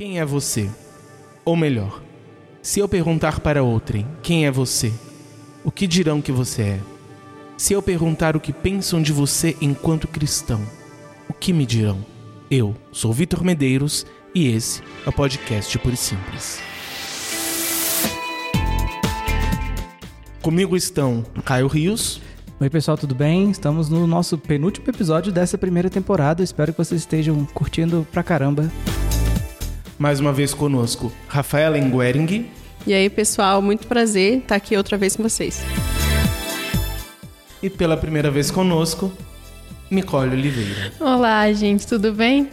Quem é você? Ou melhor, se eu perguntar para outrem quem é você, o que dirão que você é? Se eu perguntar o que pensam de você enquanto cristão, o que me dirão? Eu sou Vitor Medeiros e esse é o podcast e Simples. Comigo estão Caio Rios. Oi, pessoal, tudo bem? Estamos no nosso penúltimo episódio dessa primeira temporada. Espero que vocês estejam curtindo pra caramba. Mais uma vez conosco, Rafaela Enguering. E aí, pessoal, muito prazer estar aqui outra vez com vocês. E pela primeira vez conosco, Nicole Oliveira. Olá, gente, tudo bem?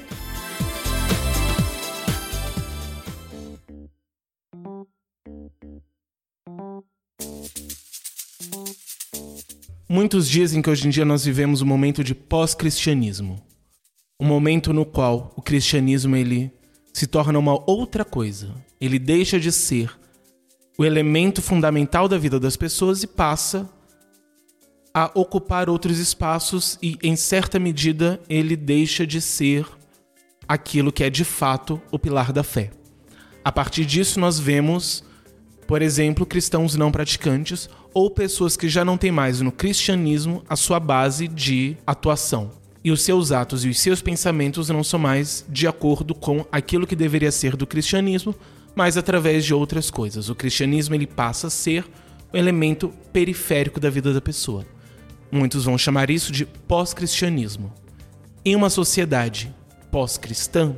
Muitos dizem que hoje em dia nós vivemos um momento de pós-cristianismo. Um momento no qual o cristianismo ele se torna uma outra coisa. Ele deixa de ser o elemento fundamental da vida das pessoas e passa a ocupar outros espaços e, em certa medida, ele deixa de ser aquilo que é de fato o pilar da fé. A partir disso, nós vemos, por exemplo, cristãos não praticantes ou pessoas que já não têm mais no cristianismo a sua base de atuação. E os seus atos e os seus pensamentos não são mais de acordo com aquilo que deveria ser do cristianismo, mas através de outras coisas. O cristianismo ele passa a ser o elemento periférico da vida da pessoa. Muitos vão chamar isso de pós-cristianismo. Em uma sociedade pós-cristã,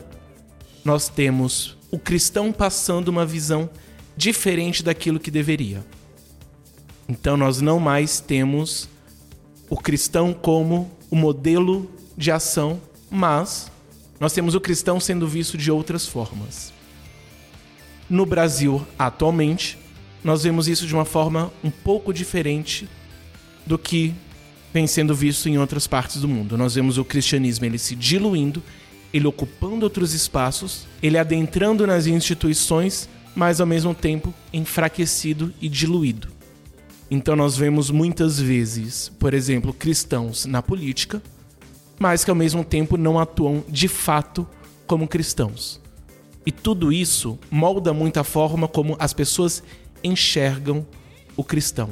nós temos o cristão passando uma visão diferente daquilo que deveria. Então nós não mais temos o cristão como o modelo de ação, mas nós temos o cristão sendo visto de outras formas. No Brasil, atualmente, nós vemos isso de uma forma um pouco diferente do que vem sendo visto em outras partes do mundo. Nós vemos o cristianismo ele se diluindo, ele ocupando outros espaços, ele adentrando nas instituições, mas ao mesmo tempo enfraquecido e diluído. Então nós vemos muitas vezes, por exemplo, cristãos na política, mas que ao mesmo tempo não atuam de fato como cristãos. E tudo isso molda muito a forma como as pessoas enxergam o cristão.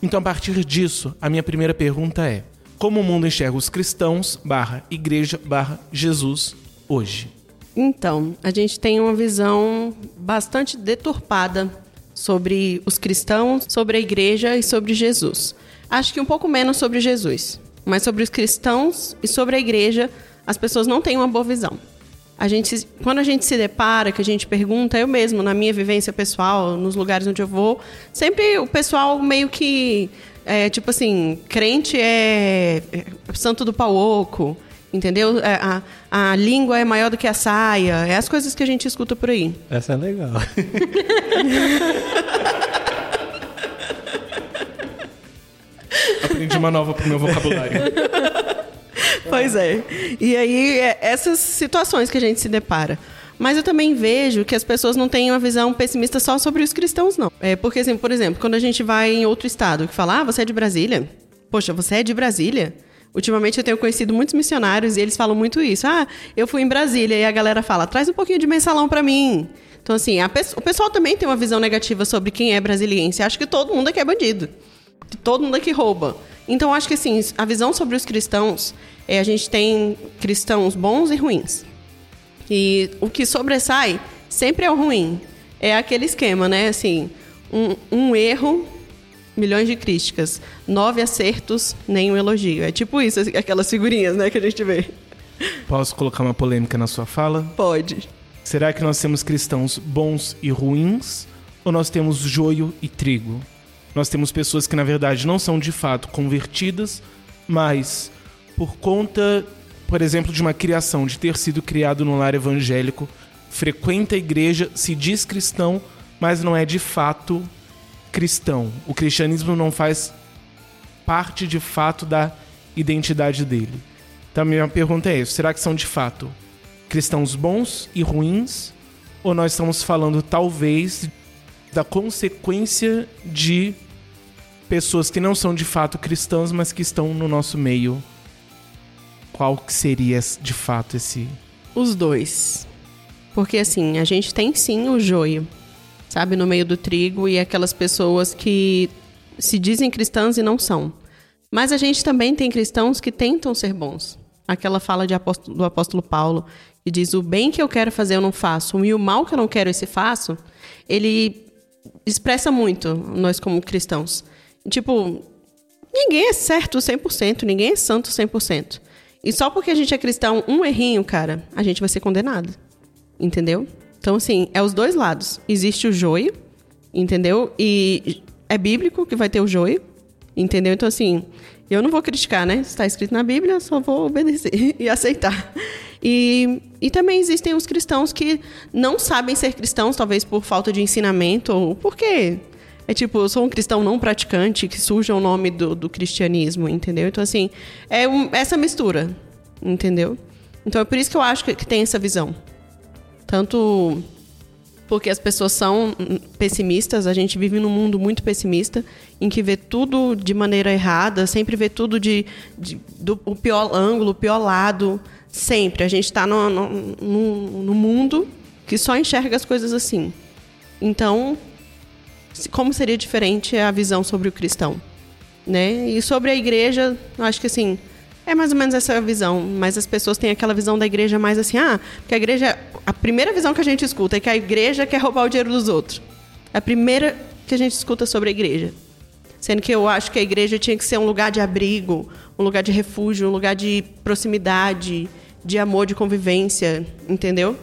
Então, a partir disso, a minha primeira pergunta é: como o mundo enxerga os cristãos barra igreja barra Jesus hoje? Então, a gente tem uma visão bastante deturpada sobre os cristãos, sobre a igreja e sobre Jesus. Acho que um pouco menos sobre Jesus, mas sobre os cristãos e sobre a igreja, as pessoas não têm uma boa visão. A gente, quando a gente se depara, que a gente pergunta, eu mesmo, na minha vivência pessoal, nos lugares onde eu vou, sempre o pessoal meio que, é, tipo assim, crente é, é santo do pau oco, Entendeu? É, a, a língua é maior do que a saia. É as coisas que a gente escuta por aí. Essa é legal. Aprendi uma nova pro meu vocabulário. Pois é. E aí, é essas situações que a gente se depara. Mas eu também vejo que as pessoas não têm uma visão pessimista só sobre os cristãos, não. É porque, assim, por exemplo, quando a gente vai em outro estado que fala, ah, você é de Brasília? Poxa, você é de Brasília? Ultimamente eu tenho conhecido muitos missionários e eles falam muito isso. Ah, eu fui em Brasília e a galera fala, traz um pouquinho de mensalão para mim. Então, assim, pe o pessoal também tem uma visão negativa sobre quem é brasiliense. Acha que todo mundo aqui é bandido. Que todo mundo aqui rouba. Então, acho que, assim, a visão sobre os cristãos é a gente tem cristãos bons e ruins. E o que sobressai sempre é o ruim. É aquele esquema, né? Assim, um, um erro milhões de críticas. Nove acertos, nenhum elogio. É tipo isso, aquelas figurinhas, né, que a gente vê. Posso colocar uma polêmica na sua fala? Pode. Será que nós temos cristãos bons e ruins? Ou nós temos joio e trigo? Nós temos pessoas que, na verdade, não são de fato convertidas, mas por conta, por exemplo, de uma criação, de ter sido criado no lar evangélico, frequenta a igreja, se diz cristão, mas não é de fato cristão. O cristianismo não faz parte de fato da identidade dele. Então a minha pergunta é isso: será que são de fato cristãos bons e ruins? Ou nós estamos falando talvez da consequência de pessoas que não são de fato cristãs, mas que estão no nosso meio? Qual que seria de fato esse? Os dois. Porque assim, a gente tem sim o joio, sabe, no meio do trigo e aquelas pessoas que se dizem cristãs e não são. Mas a gente também tem cristãos que tentam ser bons. Aquela fala apóstolo, do apóstolo Paulo, que diz: O bem que eu quero fazer eu não faço, e o mal que eu não quero esse faço, ele expressa muito nós como cristãos. Tipo, ninguém é certo 100%, ninguém é santo 100%. E só porque a gente é cristão, um errinho, cara, a gente vai ser condenado. Entendeu? Então, assim, é os dois lados. Existe o joio, entendeu? E é bíblico que vai ter o joio, entendeu? Então, assim, eu não vou criticar, né? Está escrito na Bíblia, só vou obedecer e aceitar. E, e também existem os cristãos que não sabem ser cristãos, talvez por falta de ensinamento, ou porque é tipo, eu sou um cristão não praticante, que suja o nome do, do cristianismo, entendeu? Então, assim, é um, essa mistura, entendeu? Então, é por isso que eu acho que, que tem essa visão. Tanto porque as pessoas são pessimistas, a gente vive num mundo muito pessimista, em que vê tudo de maneira errada, sempre vê tudo de, de do o pior ângulo, o pior lado, sempre. A gente está no, no, no, no mundo que só enxerga as coisas assim. Então, como seria diferente a visão sobre o cristão? Né? E sobre a igreja, acho que assim, é mais ou menos essa visão, mas as pessoas têm aquela visão da igreja mais assim, ah, porque a igreja, a primeira visão que a gente escuta é que a igreja quer roubar o dinheiro dos outros. É a primeira que a gente escuta sobre a igreja. Sendo que eu acho que a igreja tinha que ser um lugar de abrigo, um lugar de refúgio, um lugar de proximidade, de amor, de convivência, entendeu?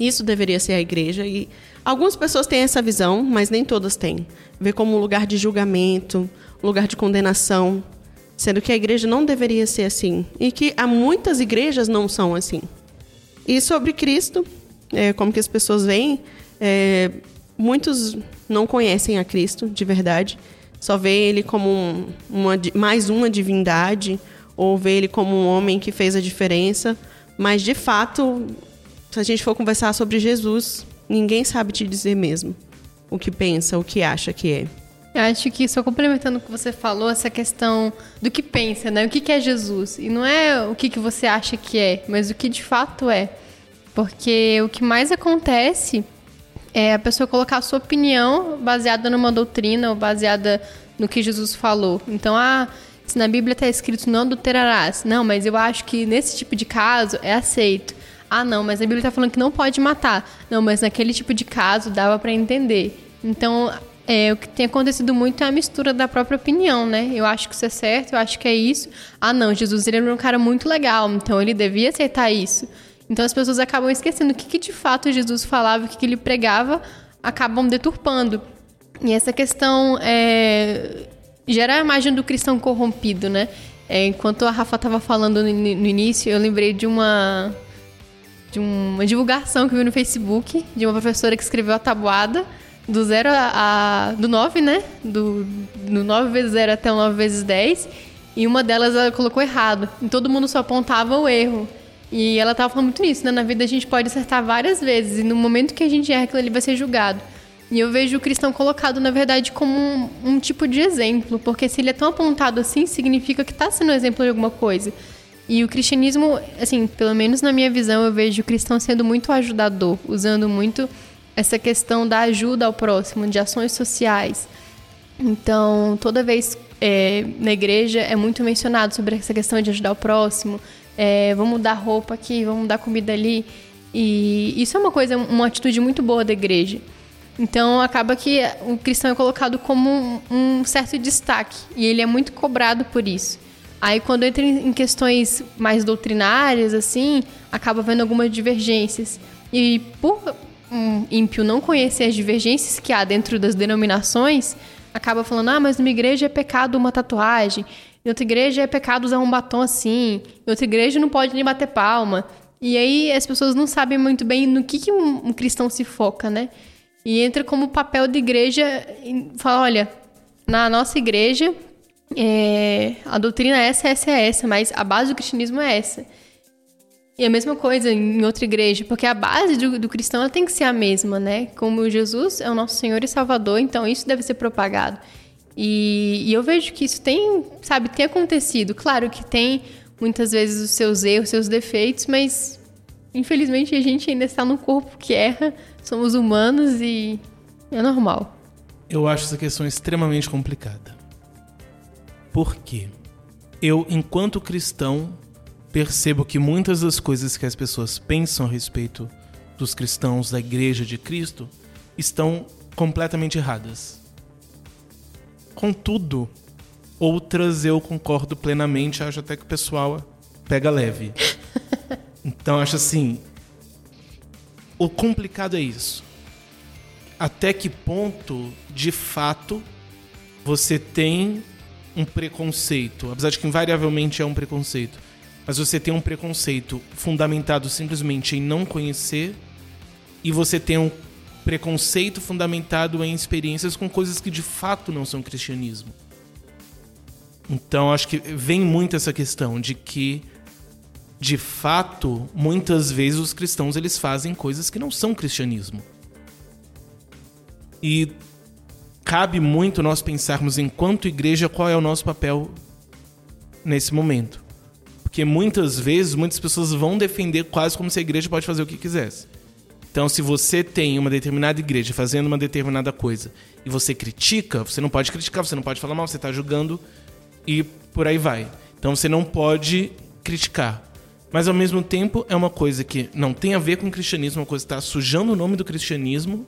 Isso deveria ser a igreja e algumas pessoas têm essa visão, mas nem todas têm. Vê como um lugar de julgamento, lugar de condenação, sendo que a igreja não deveria ser assim e que há muitas igrejas não são assim. E sobre Cristo, é, como que as pessoas veem, é, muitos não conhecem a Cristo de verdade, só vê ele como um, uma, mais uma divindade ou vê ele como um homem que fez a diferença, mas de fato, se a gente for conversar sobre Jesus, ninguém sabe te dizer mesmo o que pensa, o que acha que é. Eu acho que, só complementando o que você falou, essa questão do que pensa, né? O que, é Jesus? E não é o que, que você acha que é, mas o que de fato é. Porque o que mais acontece é a pessoa colocar a sua opinião baseada numa doutrina ou baseada no que Jesus falou. Então, ah, se na Bíblia está escrito não adulterarás. Não, mas eu acho que nesse tipo de caso é aceito. Ah, não, mas a Bíblia está falando que não pode matar. Não, mas naquele tipo de caso dava para entender. Então, é, o que tem acontecido muito é a mistura da própria opinião, né? Eu acho que isso é certo, eu acho que é isso. Ah, não, Jesus ele era um cara muito legal, então ele devia aceitar isso. Então as pessoas acabam esquecendo o que, que de fato Jesus falava, o que, que ele pregava, acabam deturpando. E essa questão é, gera a imagem do cristão corrompido, né? É, enquanto a Rafa estava falando no, no, início, eu lembrei de uma de uma divulgação que eu vi no Facebook de uma professora que escreveu a tabuada do 0 a, a, do 9, né? Do, do 9 vezes 0 até o 9 vezes 10. E uma delas ela colocou errado. E todo mundo só apontava o erro. E ela tava falando muito nisso, né? Na vida a gente pode acertar várias vezes. E no momento que a gente erra, aquilo ali vai ser julgado. E eu vejo o cristão colocado, na verdade, como um, um tipo de exemplo. Porque se ele é tão apontado assim, significa que está sendo exemplo de alguma coisa. E o cristianismo, assim, pelo menos na minha visão, eu vejo o cristão sendo muito ajudador, usando muito essa questão da ajuda ao próximo, de ações sociais. Então, toda vez é, na igreja é muito mencionado sobre essa questão de ajudar o próximo. É, vamos dar roupa aqui, vamos dar comida ali. E isso é uma coisa, uma atitude muito boa da igreja. Então acaba que o cristão é colocado como um, um, certo destaque e ele é muito cobrado por isso. Aí quando entra em questões mais doutrinárias assim, acaba vendo algumas divergências. E por um ímpio não conhecer as divergências que há dentro das denominações, acaba falando: ah, mas numa igreja é pecado uma tatuagem, em outra igreja é pecado usar um batom assim, em outra igreja não pode nem bater palma. E aí as pessoas não sabem muito bem no que, que um, um cristão se foca, né? E entra como papel de igreja e fala: olha, na nossa igreja é, a doutrina é essa, essa é essa, mas a base do cristianismo é essa. E a mesma coisa em outra igreja, porque a base do, do cristão tem que ser a mesma, né? Como Jesus é o nosso Senhor e Salvador, então isso deve ser propagado. E, e eu vejo que isso tem, sabe, tem acontecido. Claro que tem muitas vezes os seus erros, seus defeitos, mas infelizmente a gente ainda está num corpo que erra, somos humanos e é normal. Eu acho essa questão extremamente complicada. Por quê? Eu, enquanto cristão, percebo que muitas das coisas que as pessoas pensam a respeito dos cristãos da Igreja de Cristo estão completamente erradas. Contudo, outras eu concordo plenamente, acho até que o pessoal pega leve. Então acho assim, o complicado é isso. Até que ponto, de fato, você tem um preconceito, apesar de que invariavelmente é um preconceito, mas você tem um preconceito fundamentado simplesmente em não conhecer e você tem um preconceito fundamentado em experiências com coisas que de fato não são cristianismo. Então acho que vem muito essa questão de que de fato, muitas vezes os cristãos eles fazem coisas que não são cristianismo. E cabe muito nós pensarmos enquanto igreja qual é o nosso papel nesse momento. Porque muitas vezes muitas pessoas vão defender quase como se a igreja pode fazer o que quisesse. Então, se você tem uma determinada igreja fazendo uma determinada coisa e você critica, você não pode criticar, você não pode falar mal, você está julgando e por aí vai. Então, você não pode criticar. Mas ao mesmo tempo é uma coisa que não tem a ver com o cristianismo, é uma coisa que está sujando o nome do cristianismo,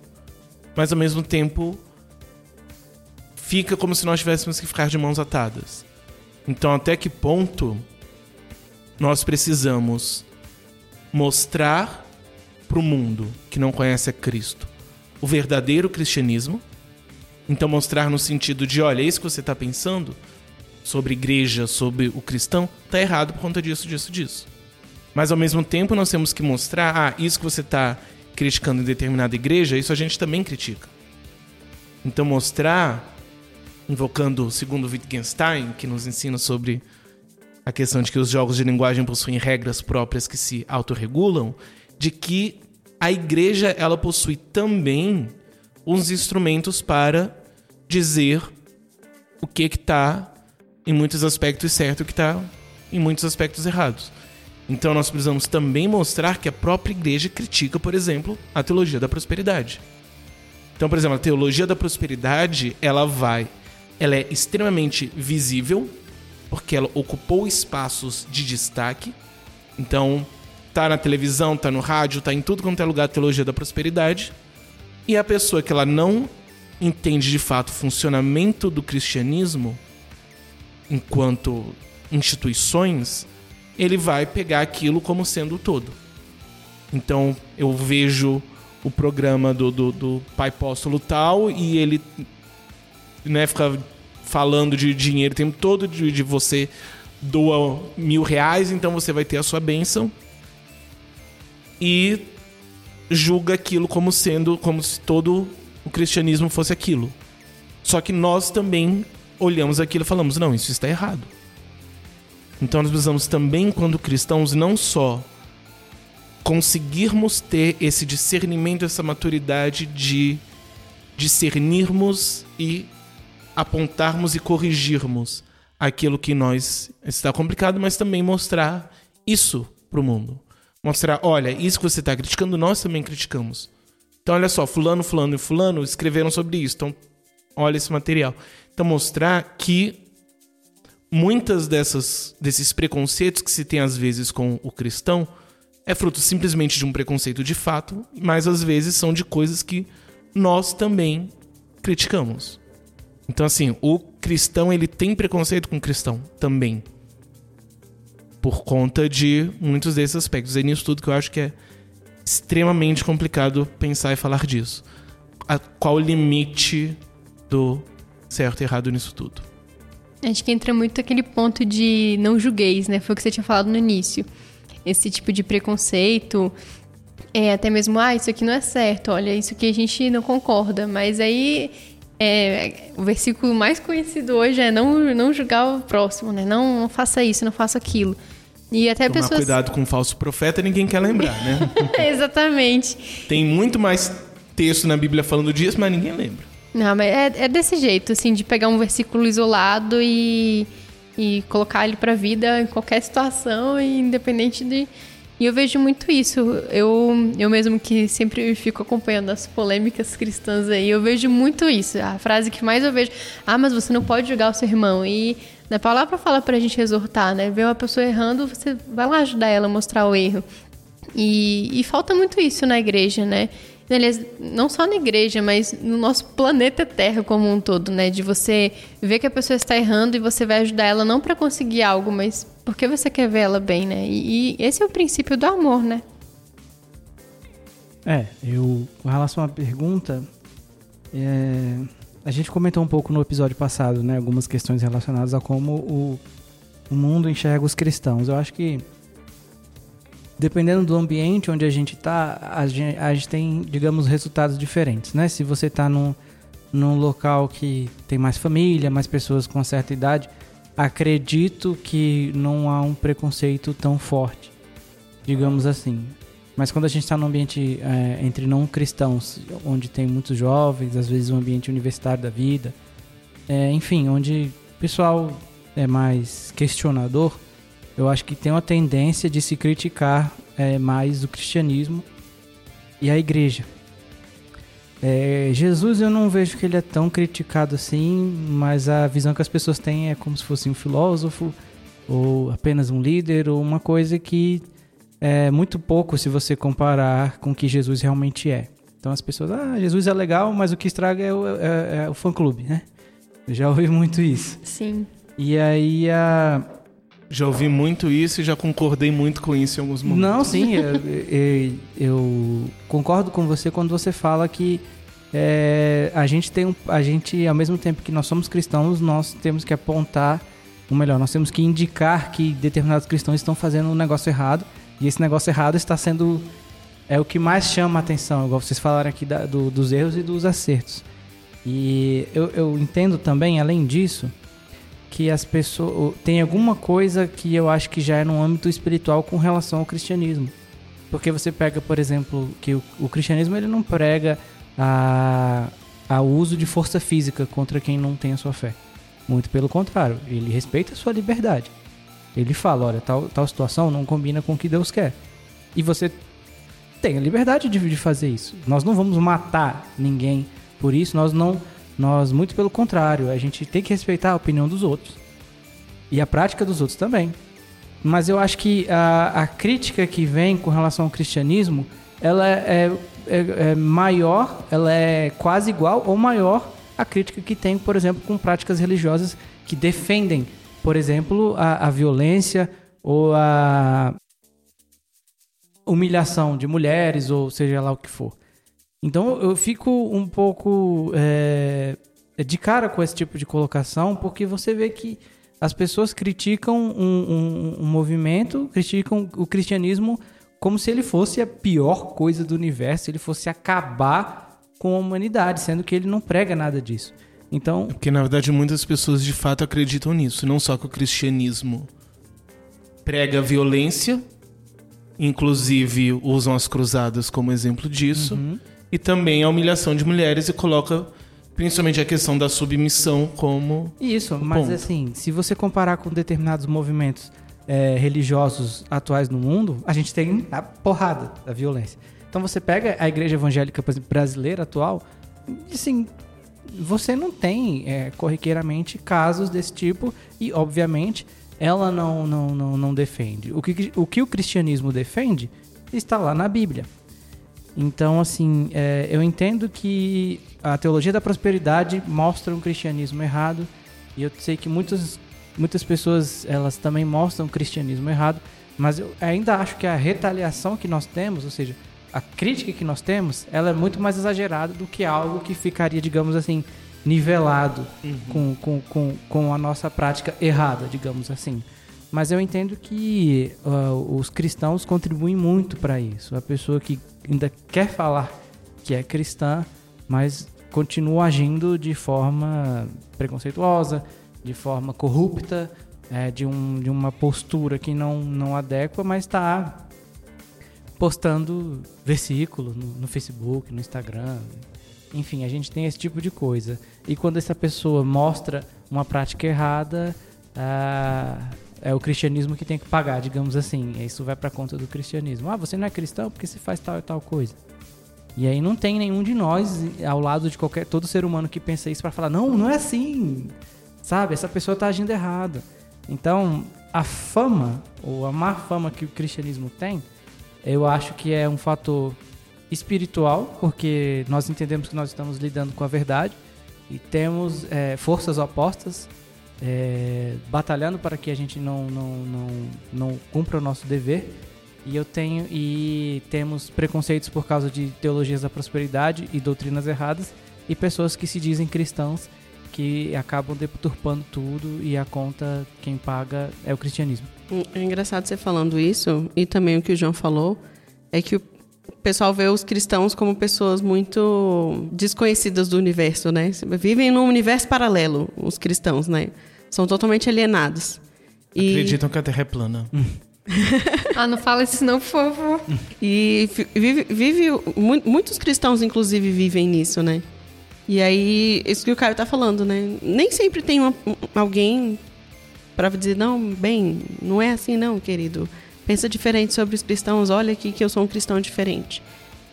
mas ao mesmo tempo fica como se nós tivéssemos que ficar de mãos atadas. Então, até que ponto nós precisamos mostrar para o mundo que não conhece a Cristo o verdadeiro cristianismo? Então, mostrar no sentido de: olha, é isso que você está pensando sobre igreja, sobre o cristão, está errado por conta disso, disso, disso. Mas ao mesmo tempo nós temos que mostrar, ah, isso que você está criticando em determinada igreja, isso a gente também critica. Então mostrar, invocando segundo Wittgenstein, que nos ensina sobre a questão de que os jogos de linguagem possuem regras próprias que se autorregulam, de que a igreja ela possui também uns instrumentos para dizer o que está em muitos aspectos certo e o que está em muitos aspectos errados. Então nós precisamos também mostrar que a própria igreja critica, por exemplo, a teologia da prosperidade. Então, por exemplo, a teologia da prosperidade, ela vai, ela é extremamente visível, porque ela ocupou espaços de destaque. Então, tá na televisão, tá no rádio, tá em tudo quanto é lugar a teologia da prosperidade. E a pessoa que ela não entende de fato o funcionamento do cristianismo enquanto instituições, ele vai pegar aquilo como sendo todo. Então eu vejo o programa do, do, do Pai Apóstolo tal e ele né, fica falando de dinheiro o tempo todo, de, de você doa mil reais, então você vai ter a sua bênção. E julga aquilo como sendo, como se todo o cristianismo fosse aquilo. Só que nós também olhamos aquilo e falamos: não, isso está errado. Então nós precisamos também, quando cristãos, não só conseguirmos ter esse discernimento, essa maturidade de discernirmos e apontarmos e corrigirmos aquilo que nós está complicado, mas também mostrar isso para o mundo. Mostrar, olha, isso que você está criticando, nós também criticamos. Então, olha só, fulano, fulano e fulano escreveram sobre isso. Então, olha esse material. Então, mostrar que muitas dessas desses preconceitos que se tem às vezes com o cristão é fruto simplesmente de um preconceito de fato, mas às vezes são de coisas que nós também criticamos. Então assim, o cristão ele tem preconceito com o cristão também. Por conta de muitos desses aspectos. É nisso tudo que eu acho que é extremamente complicado pensar e falar disso. A, qual o limite do certo e errado nisso tudo? Acho que entra muito aquele ponto de não julgueis, né? Foi o que você tinha falado no início. Esse tipo de preconceito, é até mesmo, ah, isso aqui não é certo, olha, isso aqui a gente não concorda. Mas aí, é, o versículo mais conhecido hoje é não, não julgar o próximo, né? Não, não faça isso, não faça aquilo. E até Tomar pessoas... cuidado com o falso profeta, ninguém quer lembrar, né? Exatamente. Tem muito mais texto na Bíblia falando disso, mas ninguém lembra. Não, mas é, é desse jeito, assim, de pegar um versículo isolado e, e colocar ele pra vida em qualquer situação, independente de, E eu vejo muito isso. Eu, eu mesmo que sempre fico acompanhando as polêmicas cristãs aí, eu vejo muito isso. A frase que mais eu vejo, ah, mas você não pode julgar o seu irmão. E na palavra fala pra gente exortar, né? Ver uma pessoa errando, você vai lá ajudar ela a mostrar o erro. E, e falta muito isso na igreja, né? Aliás, não só na igreja, mas no nosso planeta Terra como um todo, né? De você ver que a pessoa está errando e você vai ajudar ela não para conseguir algo, mas porque você quer ver ela bem, né? E, e esse é o princípio do amor, né? É, eu, com relação à pergunta, é, a gente comentou um pouco no episódio passado, né? Algumas questões relacionadas a como o, o mundo enxerga os cristãos. Eu acho que dependendo do ambiente onde a gente está, a a gente tem, digamos, resultados diferentes, né? Se você está num, num local que tem mais família, mais pessoas com certa idade, acredito que não há um preconceito tão forte, digamos assim. Mas quando a gente está num ambiente é, entre não cristãos, onde tem muitos jovens, às vezes um ambiente universitário da vida, é, enfim, onde o pessoal é mais questionador, eu acho que tem uma tendência de se criticar é, mais o cristianismo e a igreja. É, Jesus eu não vejo que ele é tão criticado assim, mas a visão que as pessoas têm é como se fosse um filósofo ou apenas um líder ou uma coisa que é muito pouco se você comparar com o que Jesus realmente é. Então as pessoas, ah, Jesus é legal, mas o que estraga é o, é, é o fã-clube, né? Eu já ouvi muito isso. Sim. E aí a já ouvi muito isso e já concordei muito com isso em alguns momentos. Não, sim, eu, eu, eu concordo com você quando você fala que é, a gente tem um, a gente ao mesmo tempo que nós somos cristãos, nós temos que apontar, ou melhor, nós temos que indicar que determinados cristãos estão fazendo um negócio errado e esse negócio errado está sendo é o que mais chama a atenção, igual vocês falaram aqui da, do, dos erros e dos acertos. E eu, eu entendo também, além disso, que as pessoas. Tem alguma coisa que eu acho que já é no âmbito espiritual com relação ao cristianismo. Porque você pega, por exemplo, que o, o cristianismo ele não prega a, a uso de força física contra quem não tem a sua fé. Muito pelo contrário, ele respeita a sua liberdade. Ele fala, olha, tal, tal situação não combina com o que Deus quer. E você tem a liberdade de, de fazer isso. Nós não vamos matar ninguém por isso, nós não nós, muito pelo contrário, a gente tem que respeitar a opinião dos outros. E a prática dos outros também. Mas eu acho que a, a crítica que vem com relação ao cristianismo, ela é, é, é maior, ela é quase igual ou maior à crítica que tem, por exemplo, com práticas religiosas que defendem, por exemplo, a, a violência ou a humilhação de mulheres, ou seja lá o que for. Então eu fico um pouco é, de cara com esse tipo de colocação, porque você vê que as pessoas criticam um, um, um, movimento, criticam o cristianismo como se ele fosse a pior coisa do universo, ele fosse acabar com a humanidade, sendo que ele não prega nada disso. Então, é porque na verdade muitas pessoas de fato acreditam nisso, não só que o cristianismo prega violência, inclusive usam as cruzadas como exemplo disso. Uhum e também a humilhação de mulheres e coloca principalmente a questão da submissão como. Isso, mas ponto. assim, se você comparar com determinados movimentos é, religiosos atuais no mundo, a gente tem a porrada da violência. Então você pega a igreja evangélica brasileira atual, assim, você não tem é, corriqueiramente casos desse tipo e, obviamente, ela não, não, não, não defende. O que, o que o cristianismo defende está lá na Bíblia. Então, assim, é, eu entendo que a teologia da prosperidade mostra um cristianismo errado e eu sei que muitas, muitas pessoas elas também mostram um cristianismo errado, mas eu ainda acho que a retaliação que nós temos, ou seja, a crítica que nós temos, ela é muito mais exagerada do que algo que ficaria, digamos assim, nivelado uhum. com, com, com, com a nossa prática errada, digamos assim. Mas eu entendo que uh, os cristãos contribuem muito para isso. A pessoa que ainda quer falar que é cristã, mas continua agindo de forma preconceituosa, de forma corrupta, é, de, um, de uma postura que não, não adequa, mas está postando versículos no, no, Facebook, no Instagram. Enfim, a gente tem esse tipo de coisa. E quando essa pessoa mostra uma prática errada, ah, é o cristianismo que tem que pagar, digamos assim. Isso vai para conta do cristianismo. Ah, você não é cristão porque você faz tal e tal coisa. E aí não tem nenhum de nós ao lado de qualquer todo ser humano que pensa isso para falar: "Não, não é assim". Sabe? Essa pessoa tá agindo errado. Então, a fama ou a má fama que o cristianismo tem, eu acho que é um fator espiritual, porque nós entendemos que nós estamos lidando com a verdade e temos é, forças opostas é, batalhando para que a gente não, não, não, não cumpra o nosso dever. E eu tenho e temos preconceitos por causa de teologias da prosperidade e doutrinas erradas e pessoas que se dizem cristãos que acabam deturpando tudo e a conta quem paga é o cristianismo. É engraçado você falando isso e também o que o João falou é que o pessoal vê os cristãos como pessoas muito desconhecidas do universo, né? Vivem num universo paralelo, os cristãos, né? São totalmente alienados. E... Acreditam que a Terra é plana. ah, não fala isso não, por favor. E vive, vive, muitos cristãos, inclusive, vivem nisso, né? E aí, isso que o Caio tá falando, né? Nem sempre tem uma, alguém para dizer, não, bem, não é assim não, querido. Pensa diferente sobre os cristãos, olha aqui que eu sou um cristão diferente.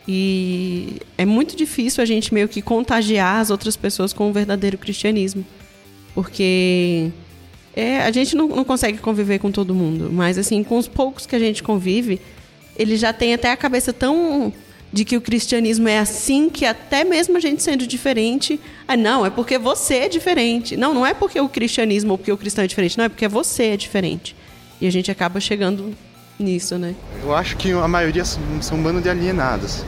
E é muito difícil a gente meio que contagiar as outras pessoas com o verdadeiro cristianismo. Porque é, a gente não, não consegue conviver com todo mundo, mas assim, com os poucos que a gente convive, ele já tem até a cabeça tão de que o cristianismo é assim que até mesmo a gente sendo diferente, ah, não, é porque você é diferente. Não, não é porque o cristianismo ou porque o cristão é diferente, não, é porque você é diferente. E a gente acaba chegando nisso, né? Eu acho que a maioria são, um bando de alienados,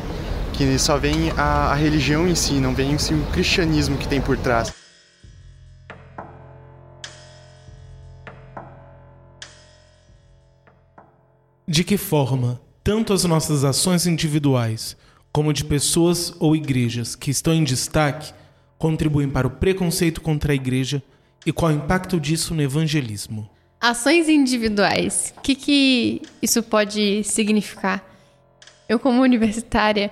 que só vem a, a religião em si, não vem o cristianismo que tem por trás. De que forma tanto as nossas ações individuais como de pessoas ou igrejas que estão em destaque contribuem para o preconceito contra a igreja e qual o impacto disso no evangelismo? Ações individuais. O que, que isso pode significar? Eu, como universitária,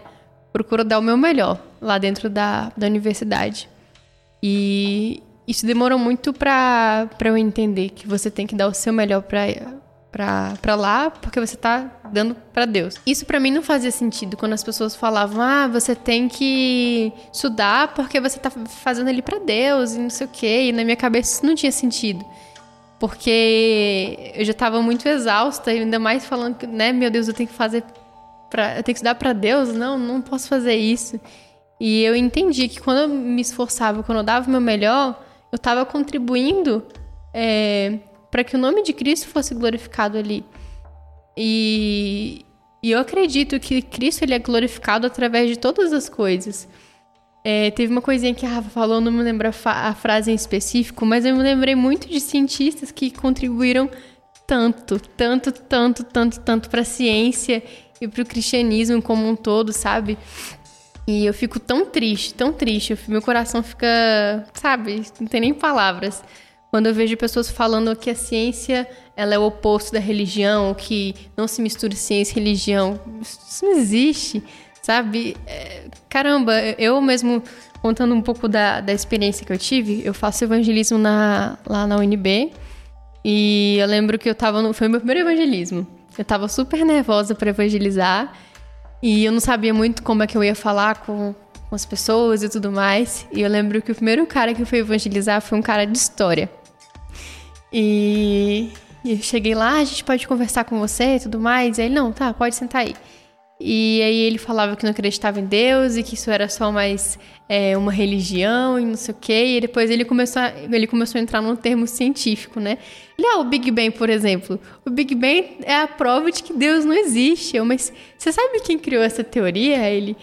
procuro dar o meu melhor lá dentro da, da universidade. E isso demorou muito para eu entender que você tem que dar o seu melhor para para lá porque você tá dando para Deus. Isso para mim não fazia sentido quando as pessoas falavam: "Ah, você tem que estudar porque você tá fazendo ali para Deus" e não sei o quê. E na minha cabeça isso não tinha sentido. Porque eu já tava muito exausta, ainda mais falando que, né, meu Deus, eu tenho que fazer para eu tenho que estudar para Deus, não, não posso fazer isso. E eu entendi que quando eu me esforçava, quando eu dava o meu melhor, eu estava contribuindo é, para que o nome de Cristo fosse glorificado ali. E, e, eu acredito que Cristo ele é glorificado através de todas as coisas. É, teve uma coisinha que a Rafa falou, não me lembro a, a, frase em específico, mas eu me lembrei muito de cientistas que contribuíram tanto, tanto, tanto, tanto, tanto para a ciência e para o cristianismo como um todo, sabe? E eu fico tão triste, tão triste. Meu coração fica, sabe, não tem nem palavras. Quando eu vejo pessoas falando que a ciência ela é o oposto da religião, que não se mistura ciência e religião, isso não existe, sabe? É, caramba, eu mesmo, contando um pouco da, da experiência que eu tive, eu faço evangelismo na, lá na UNB, e eu lembro que eu tava no, foi o meu primeiro evangelismo. Eu tava super nervosa para evangelizar, e eu não sabia muito como é que eu ia falar com, com as pessoas e tudo mais. E eu lembro que o primeiro cara que eu fui evangelizar foi um cara de história. E, e eu cheguei lá, ah, a gente pode conversar com você e tudo mais. E ele, não, tá, pode sentar aí. E aí ele falava que não acreditava em Deus e que isso era só mais é, uma religião e não sei o quê. E depois ele começou, a, ele começou a entrar num termo científico, né? Ele, ah, o Big Bang, por exemplo. O Big Bang é a prova de que Deus não existe. Eu, mas você sabe quem criou essa teoria? Ele,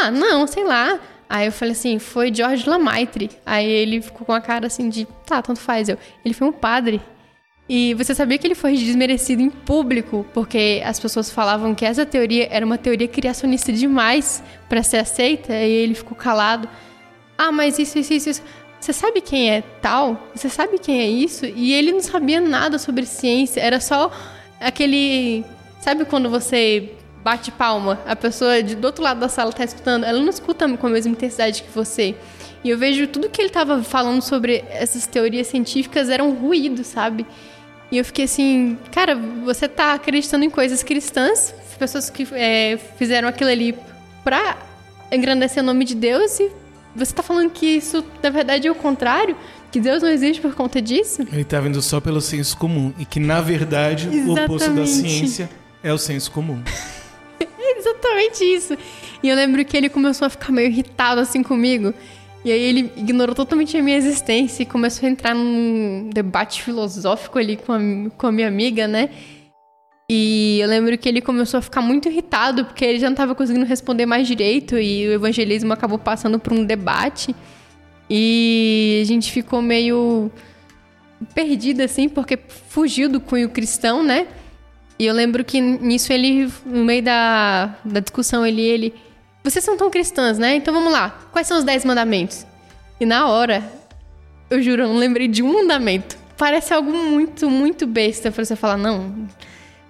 ah, não, sei lá. Aí eu falei assim, foi George Lamaitre. Aí ele ficou com a cara assim de, tá, tanto faz. Eu, ele foi um padre. E você sabia que ele foi desmerecido em público porque as pessoas falavam que essa teoria era uma teoria criacionista demais para ser aceita e ele ficou calado. Ah, mas isso, isso, isso, isso. Você sabe quem é tal? Você sabe quem é isso? E ele não sabia nada sobre ciência, era só aquele. Sabe quando você bate palma, a pessoa de, do outro lado da sala está escutando, ela não escuta com a mesma intensidade que você. E eu vejo tudo que ele estava falando sobre essas teorias científicas era um ruído, sabe? E eu fiquei assim, cara, você tá acreditando em coisas cristãs, pessoas que é, fizeram aquilo ali pra engrandecer o nome de Deus e você tá falando que isso, na verdade, é o contrário? Que Deus não existe por conta disso? Ele tá vindo só pelo senso comum. E que, na verdade, o oposto da Exatamente. ciência é o senso comum. Exatamente isso. E eu lembro que ele começou a ficar meio irritado assim comigo. E aí ele ignorou totalmente a minha existência e começou a entrar num debate filosófico ali com a, com a minha amiga, né? E eu lembro que ele começou a ficar muito irritado porque ele já não estava conseguindo responder mais direito e o evangelismo acabou passando por um debate. E a gente ficou meio perdida assim, porque fugiu do cunho cristão, né? E eu lembro que nisso ele, no meio da, da discussão, ele, ele. Vocês são tão cristãs, né? Então vamos lá. Quais são os dez mandamentos? E na hora, eu juro, eu não lembrei de um mandamento. Parece algo muito, muito besta pra você falar, não.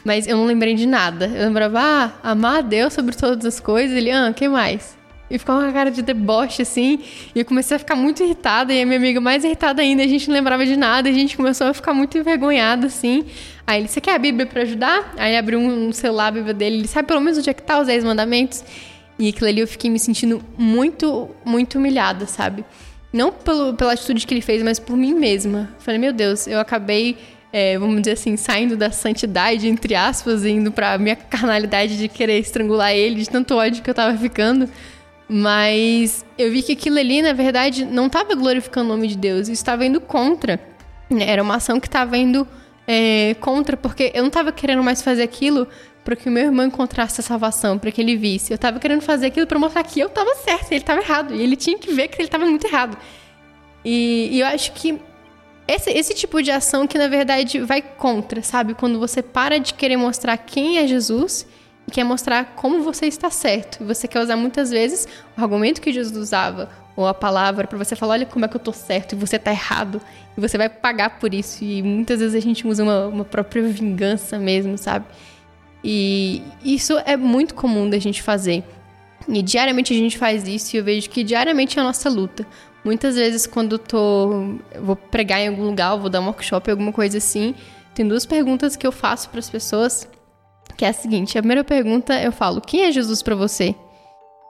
Mas eu não lembrei de nada. Eu lembrava, ah, amar a Deus sobre todas as coisas. Ele, ah, que mais? E ficava com uma cara de deboche, assim. E eu comecei a ficar muito irritada. E a minha amiga mais irritada ainda. A gente não lembrava de nada. E a gente começou a ficar muito envergonhada, assim. Aí ele, você quer a Bíblia pra ajudar? Aí abriu um celular, a Bíblia dele. Ele sabe pelo menos onde é que tá os 10 mandamentos? E aquilo ali eu fiquei me sentindo muito, muito humilhada, sabe? Não pelo, pela atitude que ele fez, mas por mim mesma. Falei, meu Deus, eu acabei, é, vamos dizer assim, saindo da santidade, entre aspas, indo pra minha carnalidade de querer estrangular ele, de tanto ódio que eu tava ficando. Mas eu vi que aquilo ali, na verdade, não estava glorificando o nome de Deus, estava indo contra. né? Era uma ação que estava indo é, contra, porque eu não estava querendo mais fazer aquilo para que o meu irmão encontrasse a salvação, para que ele visse. Eu estava querendo fazer aquilo para mostrar que eu estava certo ele estava errado. E ele tinha que ver que ele estava muito errado. E, e eu acho que esse, esse tipo de ação que, na verdade, vai contra, sabe? Quando você para de querer mostrar quem é Jesus e quer mostrar como você está certo. E você quer usar muitas vezes o argumento que Jesus usava, ou a palavra, para você falar: olha como é que eu tô certo e você tá errado. E você vai pagar por isso. E muitas vezes a gente usa uma, uma própria vingança mesmo, sabe? E isso é muito comum da gente fazer. E diariamente a gente faz isso e eu vejo que diariamente é a nossa luta. Muitas vezes quando eu tô eu vou pregar em algum lugar, vou dar um workshop, alguma coisa assim, tem duas perguntas que eu faço para as pessoas, que é a seguinte: a primeira pergunta eu falo: "Quem é Jesus para você?"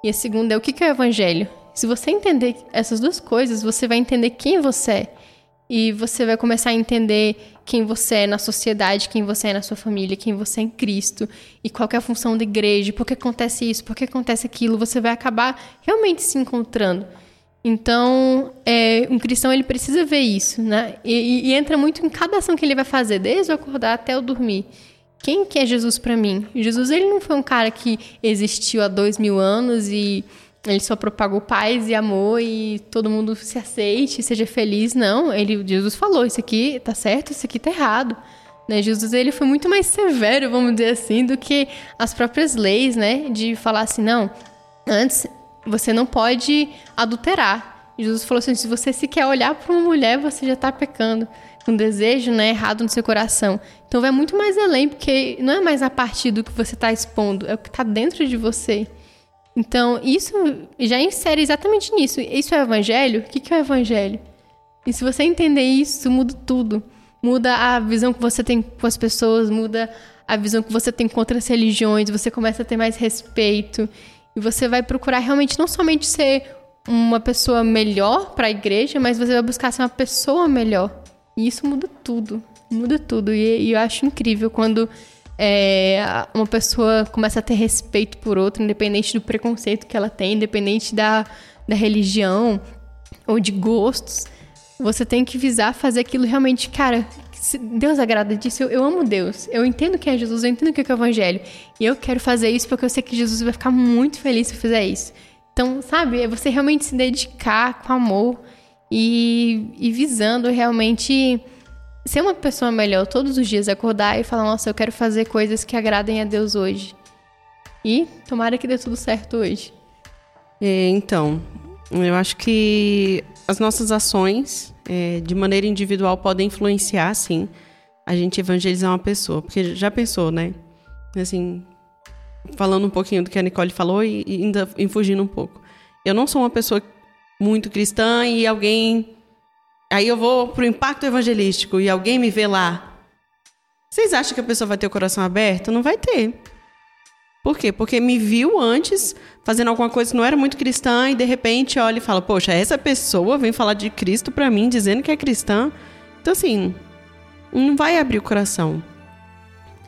E a segunda é: "O que é o evangelho?" Se você entender essas duas coisas, você vai entender quem você é. E você vai começar a entender quem você é na sociedade, quem você é na sua família, quem você é em Cristo, e qual é a função da igreja, por que acontece isso, por que acontece aquilo. Você vai acabar realmente se encontrando. Então, é, um cristão ele precisa ver isso, né? E- e entra muito em cada ação que ele vai fazer, desde o acordar até o dormir. Quem que é Jesus para mim? Jesus ele não foi um cara que existiu há dois mil anos e ele só propagou paz e amor e todo mundo se aceite, seja feliz. Não, ele Jesus falou isso aqui tá certo, isso aqui tá errado. Né? Jesus ele foi muito mais severo, vamos dizer assim, do que as próprias leis, né? De falar assim, não, antes você não pode adulterar. Jesus falou assim: se você se quer olhar para uma mulher, você já está pecando. Com desejo né, errado no seu coração. Então vai muito mais além, porque não é mais a partir do que você está expondo, é o que está dentro de você. Então, isso já insere exatamente nisso. Isso é o evangelho? O que é o evangelho? E se você entender isso, muda tudo. Muda a visão que você tem com as pessoas, muda a visão que você tem com outras religiões, você começa a ter mais respeito. E você vai procurar realmente não somente ser uma pessoa melhor para a igreja, mas você vai buscar ser uma pessoa melhor. E isso muda tudo. Muda tudo. E, e eu acho incrível quando é, uma pessoa começa a ter respeito por outra, independente do preconceito que ela tem, independente da, da religião ou de gostos. Você tem que visar fazer aquilo realmente, cara. Deus agrada disso, eu, eu amo Deus. Eu entendo quem é Jesus, eu entendo o que é o Evangelho. E eu quero fazer isso porque eu sei que Jesus vai ficar muito feliz se eu fizer isso. Então, sabe, é você realmente se dedicar com amor e, e visando realmente ser uma pessoa melhor todos os dias, acordar e falar, nossa, eu quero fazer coisas que agradem a Deus hoje. E tomara que dê tudo certo hoje. É, então, eu acho que as nossas ações, é, de maneira individual, podem influenciar, sim, a gente evangelizar uma pessoa. Porque já pensou, né? Assim, falando um pouquinho do que a Nicole falou e, ainda fugindo um pouco. Eu não sou uma pessoa muito cristã e alguém. Aí eu vou pro impacto evangelístico e alguém me vê lá. Vocês acham que a pessoa vai ter o coração aberto? Não vai ter. Por quê? Porque me viu antes fazendo alguma coisa que não era muito cristã e de repente olha e fala: Poxa, essa pessoa vem falar de Cristo pra mim dizendo que é cristã. Então, assim, não vai abrir o coração.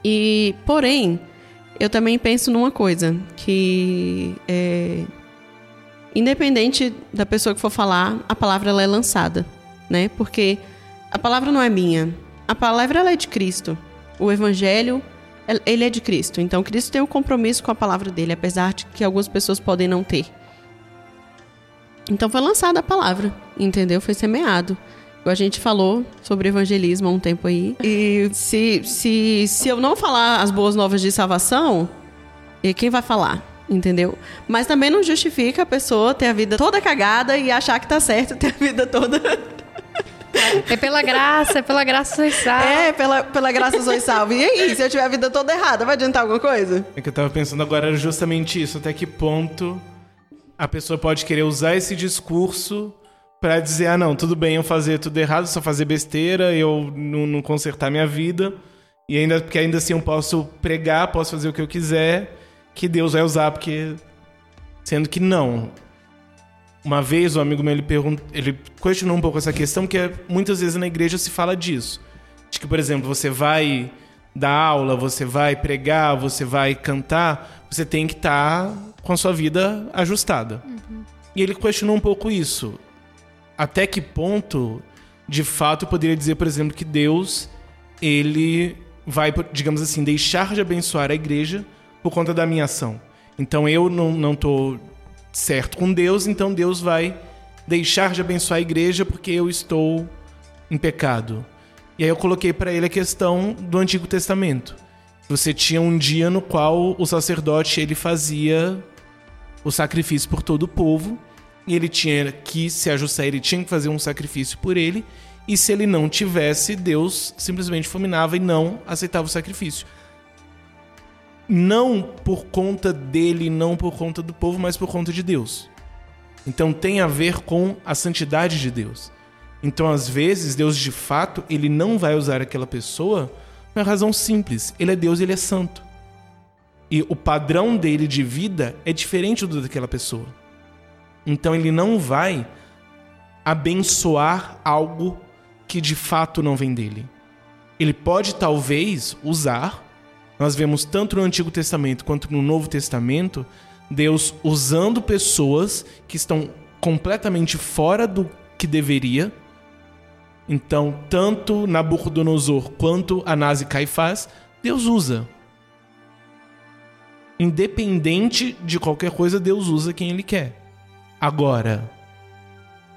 E, porém, eu também penso numa coisa: que é, independente da pessoa que for falar, a palavra ela é lançada, né? Porque a palavra não é minha, a palavra ela é de Cristo. O evangelho ele é de Cristo. Então Cristo tem um compromisso com a palavra dele, apesar de que algumas pessoas podem não ter. Então foi lançada a palavra, entendeu? Foi semeado. A gente falou sobre evangelismo há um tempo aí. E se, se, se eu não falar as boas novas de salvação, quem vai falar? Entendeu? Mas também não justifica a pessoa ter a vida toda cagada e achar que tá certo ter a vida toda é pela graça, é pela graça sois salvo. É, pela, pela graça sois salvo. E aí, se eu tiver a vida toda errada, vai adiantar alguma coisa? É que eu tava pensando agora era justamente isso. Até que ponto a pessoa pode querer usar esse discurso para dizer, ah, não, tudo bem eu fazer tudo errado, só fazer besteira, eu não, não consertar minha vida. E ainda, porque ainda assim eu posso pregar, posso fazer o que eu quiser, que Deus vai usar, porque... Sendo que não. Uma vez um amigo meu ele pergunta, ele questionou um pouco essa questão, porque muitas vezes na igreja se fala disso. De que, por exemplo, você vai dar aula, você vai pregar, você vai cantar, você tem que estar tá com a sua vida ajustada. Uhum. E ele questionou um pouco isso. Até que ponto, de fato, eu poderia dizer, por exemplo, que Deus, ele vai, digamos assim, deixar de abençoar a igreja por conta da minha ação. Então eu não, não tô certo com Deus, então Deus vai deixar de abençoar a igreja porque eu estou em pecado. E aí eu coloquei para ele a questão do Antigo Testamento. Você tinha um dia no qual o sacerdote ele fazia o sacrifício por todo o povo e ele tinha que se ajustar, ele tinha que fazer um sacrifício por ele. E se ele não tivesse, Deus simplesmente fulminava e não aceitava o sacrifício não por conta dele, não por conta do povo, mas por conta de Deus. Então tem a ver com a santidade de Deus. Então, às vezes, Deus de fato, ele não vai usar aquela pessoa por uma razão simples. Ele é Deus, ele é santo. E o padrão dele de vida é diferente do daquela pessoa. Então ele não vai abençoar algo que de fato não vem dele. Ele pode talvez usar nós vemos tanto no Antigo Testamento quanto no Novo Testamento Deus usando pessoas que estão completamente fora do que deveria. Então, tanto Nabucodonosor quanto Anás e Caifás, Deus usa. Independente de qualquer coisa, Deus usa quem Ele quer. Agora,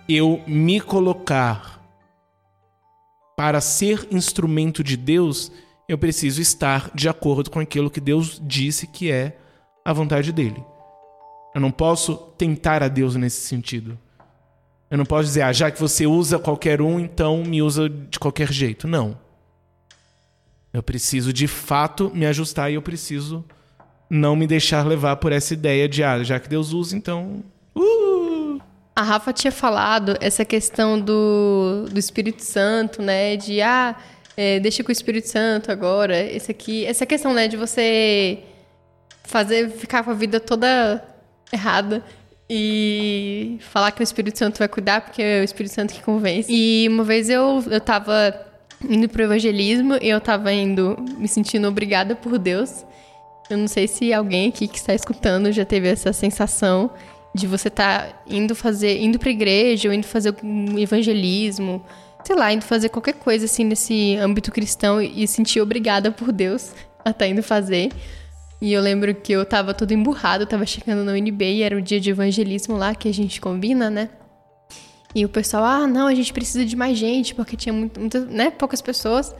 eu me colocar para ser instrumento de Deus eu preciso estar de acordo com aquilo que Deus disse que é a vontade dele. Eu não posso tentar a Deus nesse sentido. Eu não posso dizer, ah, já que você usa qualquer um, então me usa de qualquer jeito. Não. Eu preciso de fato me ajustar e eu preciso não me deixar levar por essa ideia de, ah, já que Deus usa, então. Uh! A Rafa tinha falado essa questão do, do Espírito Santo, né? De, ah, é, deixa com o Espírito Santo agora. Esse aqui, essa questão, né, de você fazer ficar com a vida toda errada e falar que o Espírito Santo vai cuidar porque é o Espírito Santo que convence. E uma vez eu eu tava indo pro evangelismo e eu tava indo me sentindo obrigada por Deus. Eu não sei se alguém aqui que está escutando já teve essa sensação de você estar tá indo fazer, indo pra igreja ou indo fazer um evangelismo, sei lá, indo fazer qualquer coisa assim nesse âmbito cristão e sentir obrigada por Deus a estar tá indo fazer. E eu lembro que eu tava todo emburrado, tava chegando no UNB e era o dia de evangelismo lá que a gente combina, né? E o pessoal, ah, não, a gente precisa de mais gente, porque tinha muito, muitas, né, poucas pessoas.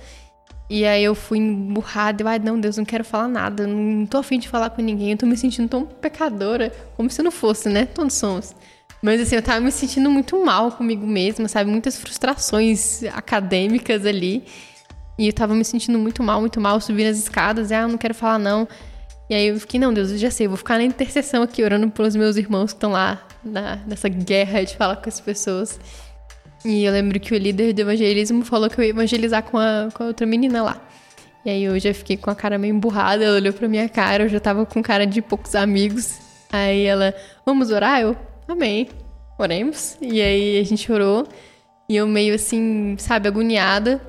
E aí eu fui emburrada, eu, ai, não, Deus, não quero falar nada, não tô afim de falar com ninguém, eu tô me sentindo tão pecadora, como se não fosse, né? Todos somos. Mas assim, eu tava me sentindo muito mal comigo mesma, sabe? Muitas frustrações acadêmicas ali. E eu tava me sentindo muito mal, muito mal, subindo as escadas, e, ah, não quero falar não. E aí eu fiquei, não, Deus, eu já sei, eu vou ficar na intercessão aqui, orando pelos meus irmãos que estão lá na, nessa guerra de falar com as pessoas. E eu lembro que o líder do evangelismo falou que eu ia evangelizar com a, com a outra menina lá. E aí eu já fiquei com a cara meio emburrada, ela olhou pra minha cara, eu já tava com cara de poucos amigos. Aí ela, vamos orar? Eu, amém. Oremos. E aí a gente orou. E eu meio assim, sabe, agoniada.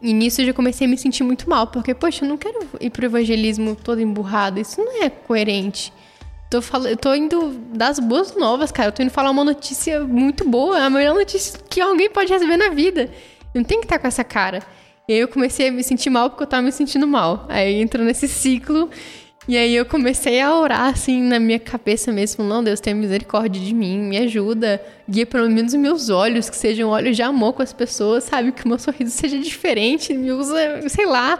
E nisso eu já comecei a me sentir muito mal, porque, poxa, eu não quero ir pro evangelismo todo emburrado, isso não é coerente. Tô, falando, eu tô indo das boas novas, cara. Eu tô indo falar uma notícia muito boa, a melhor notícia que alguém pode receber na vida. Não tem que estar tá com essa cara. E aí eu comecei a me sentir mal porque eu tava me sentindo mal. Aí entrou nesse ciclo e aí eu comecei a orar, assim, na minha cabeça mesmo. Não, Deus, tenha misericórdia de mim, me ajuda. Guia pelo menos os meus olhos, que sejam olhos de amor com as pessoas, sabe? Que o meu sorriso seja diferente, me usa, sei lá.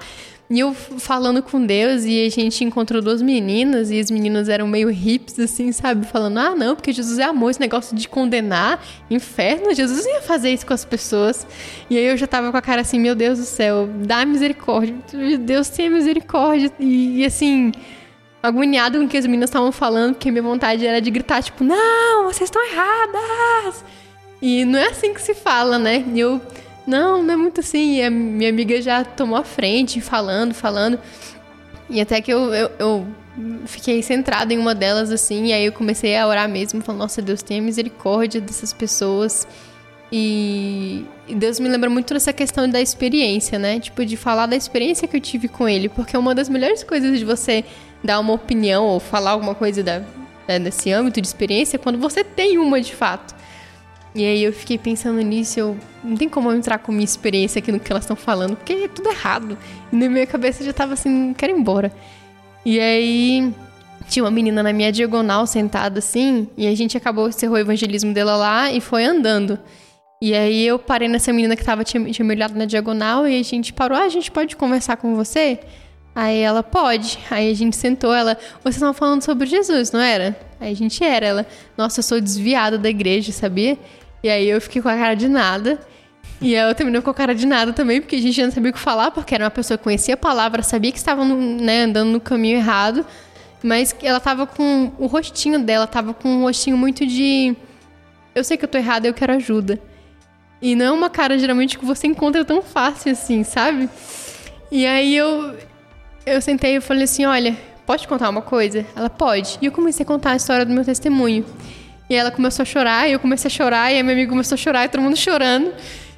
E eu falando com Deus, e a gente encontrou duas meninas, e as meninas eram meio hips, assim, sabe? Falando, ah, não, porque Jesus é amor, esse negócio de condenar, inferno, Jesus ia fazer isso com as pessoas. E aí eu já tava com a cara assim, meu Deus do céu, dá misericórdia, Deus tenha misericórdia. E, e assim, agoniado com o que as meninas estavam falando, porque minha vontade era de gritar, tipo, não, vocês estão erradas! E não é assim que se fala, né? E eu, não, não é muito assim. E a minha amiga já tomou a frente, falando, falando. E até que eu, eu, eu fiquei centrada em uma delas, assim, e aí eu comecei a orar mesmo, falando, nossa, Deus, tenha misericórdia dessas pessoas. E, e Deus me lembra muito dessa questão da experiência, né? Tipo, de falar da experiência que eu tive com Ele, porque uma das melhores coisas de você dar uma opinião ou falar alguma coisa da, né, desse âmbito de experiência quando você tem uma de fato. E aí eu fiquei pensando nisso, eu não tem como eu entrar com minha experiência aqui no que elas estão falando, porque é tudo errado. E na minha cabeça já tava assim, quero ir embora. E aí tinha uma menina na minha diagonal sentada assim, e a gente acabou, encerrou o evangelismo dela lá e foi andando. E aí eu parei nessa menina que tava, tinha, tinha me olhado na diagonal e a gente parou, ah, a gente pode conversar com você? Aí ela, pode. Aí a gente sentou, ela, vocês estavam falando sobre Jesus, não era? Aí a gente era, ela, nossa, eu sou desviada da igreja, sabia? E aí eu fiquei com a cara de nada. E ela terminou com a cara de nada também, porque a gente não sabia o que falar, porque era uma pessoa que conhecia a palavra, sabia que estava né, andando no caminho errado, mas ela tava com. O rostinho dela tava com um rostinho muito de. Eu sei que eu tô errada, eu quero ajuda. E não é uma cara geralmente que você encontra tão fácil assim, sabe? E aí eu, eu sentei e falei assim: olha, pode contar uma coisa? Ela pode. E eu comecei a contar a história do meu testemunho. E ela começou a chorar, e eu comecei a chorar, e a minha amiga começou a chorar, e todo mundo chorando.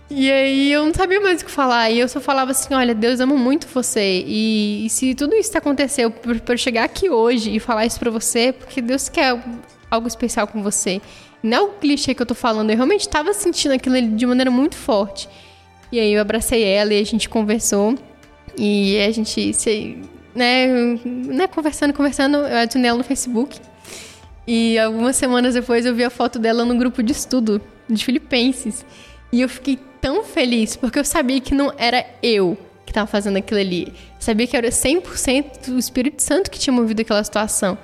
E aí eu não sabia mais o que falar. E eu só falava assim: olha, Deus ama muito você. E, e se tudo isso aconteceu para eu chegar aqui hoje e falar isso para você, porque Deus quer algo especial com você. Não é o clichê que eu tô falando, eu realmente tava sentindo aquilo de maneira muito forte. E aí eu abracei ela e a gente conversou. E a gente se, né, né, conversando, conversando, eu adicionei ela no Facebook. E algumas semanas depois eu vi a foto dela no grupo de estudo de Filipenses. E eu fiquei tão feliz, porque eu sabia que não era eu que estava fazendo aquilo ali. Sabia que era 100% o Espírito Santo que tinha movido aquela situação.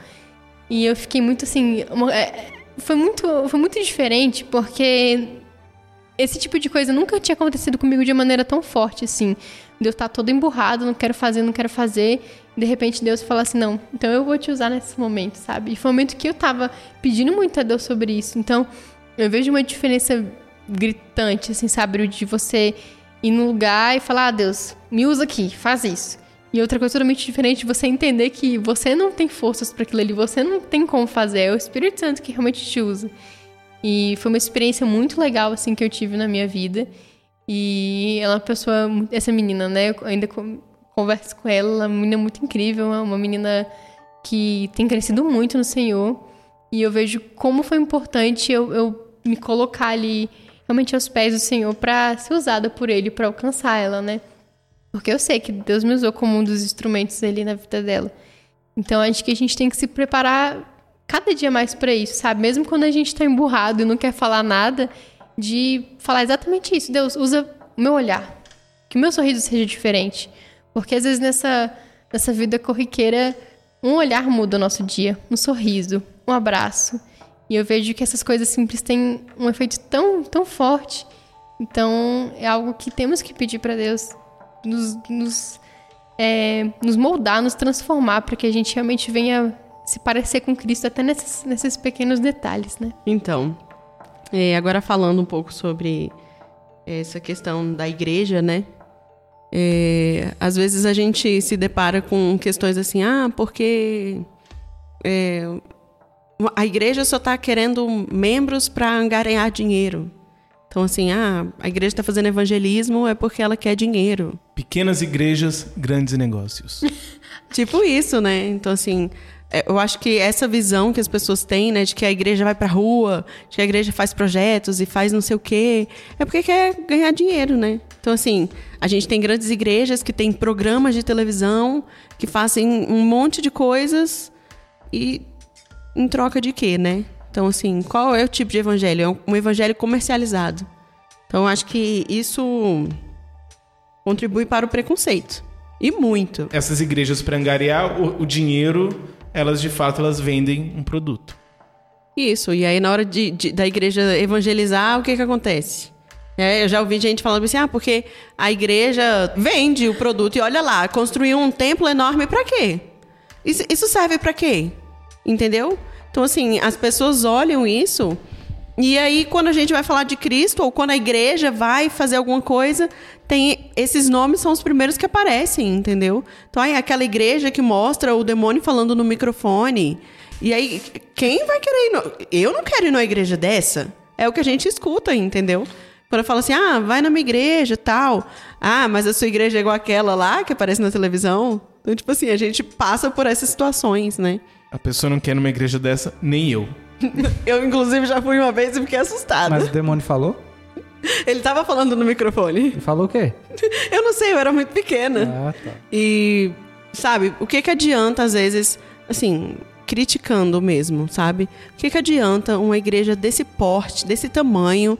E eu fiquei muito assim. É, foi, muito, foi muito diferente, porque esse tipo de coisa nunca tinha acontecido comigo de maneira tão forte assim. Deus tá todo emburrado, não quero fazer, não quero fazer. De repente Deus fala assim: não, então eu vou te usar nesse momento, sabe? E foi um momento que eu tava pedindo muito a Deus sobre isso. Então eu vejo uma diferença gritante, assim, sabe? De você ir num lugar e falar: ah, Deus, me usa aqui, faz isso. E outra coisa totalmente diferente você entender que você não tem forças para aquilo ali, você não tem como fazer, é o Espírito Santo que realmente te usa. E foi uma experiência muito legal, assim, que eu tive na minha vida. E ela é uma pessoa, essa menina, né? Eu ainda converso com ela, ela é uma menina muito incrível, é uma menina que tem crescido muito no Senhor. E eu vejo como foi importante eu, eu me colocar ali realmente aos pés do Senhor para ser usada por Ele, para alcançar ela, né? Porque eu sei que Deus me usou como um dos instrumentos ali na vida dela. Então acho que a gente tem que se preparar cada dia mais para isso, sabe? Mesmo quando a gente tá emburrado e não quer falar nada, de falar exatamente isso. Deus, usa o meu olhar. Que o meu sorriso seja diferente. Porque às vezes nessa, nessa vida corriqueira, um olhar muda o nosso dia. Um sorriso, um abraço. E eu vejo que essas coisas simples têm um efeito tão, tão forte. Então, é algo que temos que pedir para Deus nos, nos, é, nos moldar, nos transformar, para que a gente realmente venha se parecer com Cristo até nesses, nesses pequenos detalhes, né? Então, é, agora falando um pouco sobre essa questão da igreja, né? É, às vezes a gente se depara com questões assim, ah, porque é, a igreja só está querendo membros para angariar dinheiro. Então, assim, ah, a igreja está fazendo evangelismo é porque ela quer dinheiro. Pequenas igrejas, grandes negócios. tipo isso, né? Então, assim, é, eu acho que essa visão que as pessoas têm, né, de que a igreja vai pra rua, de que a igreja faz projetos e faz não sei o quê, é porque quer ganhar dinheiro, né? Então, assim, a gente tem grandes igrejas que têm programas de televisão, que fazem um monte de coisas e em troca de quê, né? Então, assim, qual é o tipo de evangelho? É um evangelho comercializado. Então, acho que isso contribui para o preconceito. E muito. Essas igrejas, para angariar o, o dinheiro elas de fato elas vendem um produto. Isso, e aí na hora de, de da igreja evangelizar, o que que acontece? É, eu já ouvi gente falando assim, ah, porque a igreja vende o produto e olha lá, construiu um templo enorme para quê? Isso, isso serve para quê? Entendeu? Então, assim, as pessoas olham isso e aí, quando a gente vai falar de Cristo, ou quando a igreja vai fazer alguma coisa, tem esses nomes são os primeiros que aparecem, entendeu? Então, aí, aquela igreja que mostra o demônio falando no microfone. E aí, quem vai querer ir? No... Eu não quero ir numa igreja dessa. É o que a gente escuta, entendeu? Quando fala assim, ah, vai na minha igreja tal. Ah, mas a sua igreja é igual aquela lá que aparece na televisão. Então, tipo assim, a gente passa por essas situações, né? A pessoa não quer numa igreja dessa, nem eu. Eu, inclusive, já fui uma vez e fiquei assustada. Mas o demônio falou? Ele tava falando no microfone. Ele falou o quê? Eu não sei, eu era muito pequena. Ah, tá. E, sabe, o que que adianta, às vezes, assim, criticando mesmo, sabe? O que que adianta uma igreja desse porte, desse tamanho,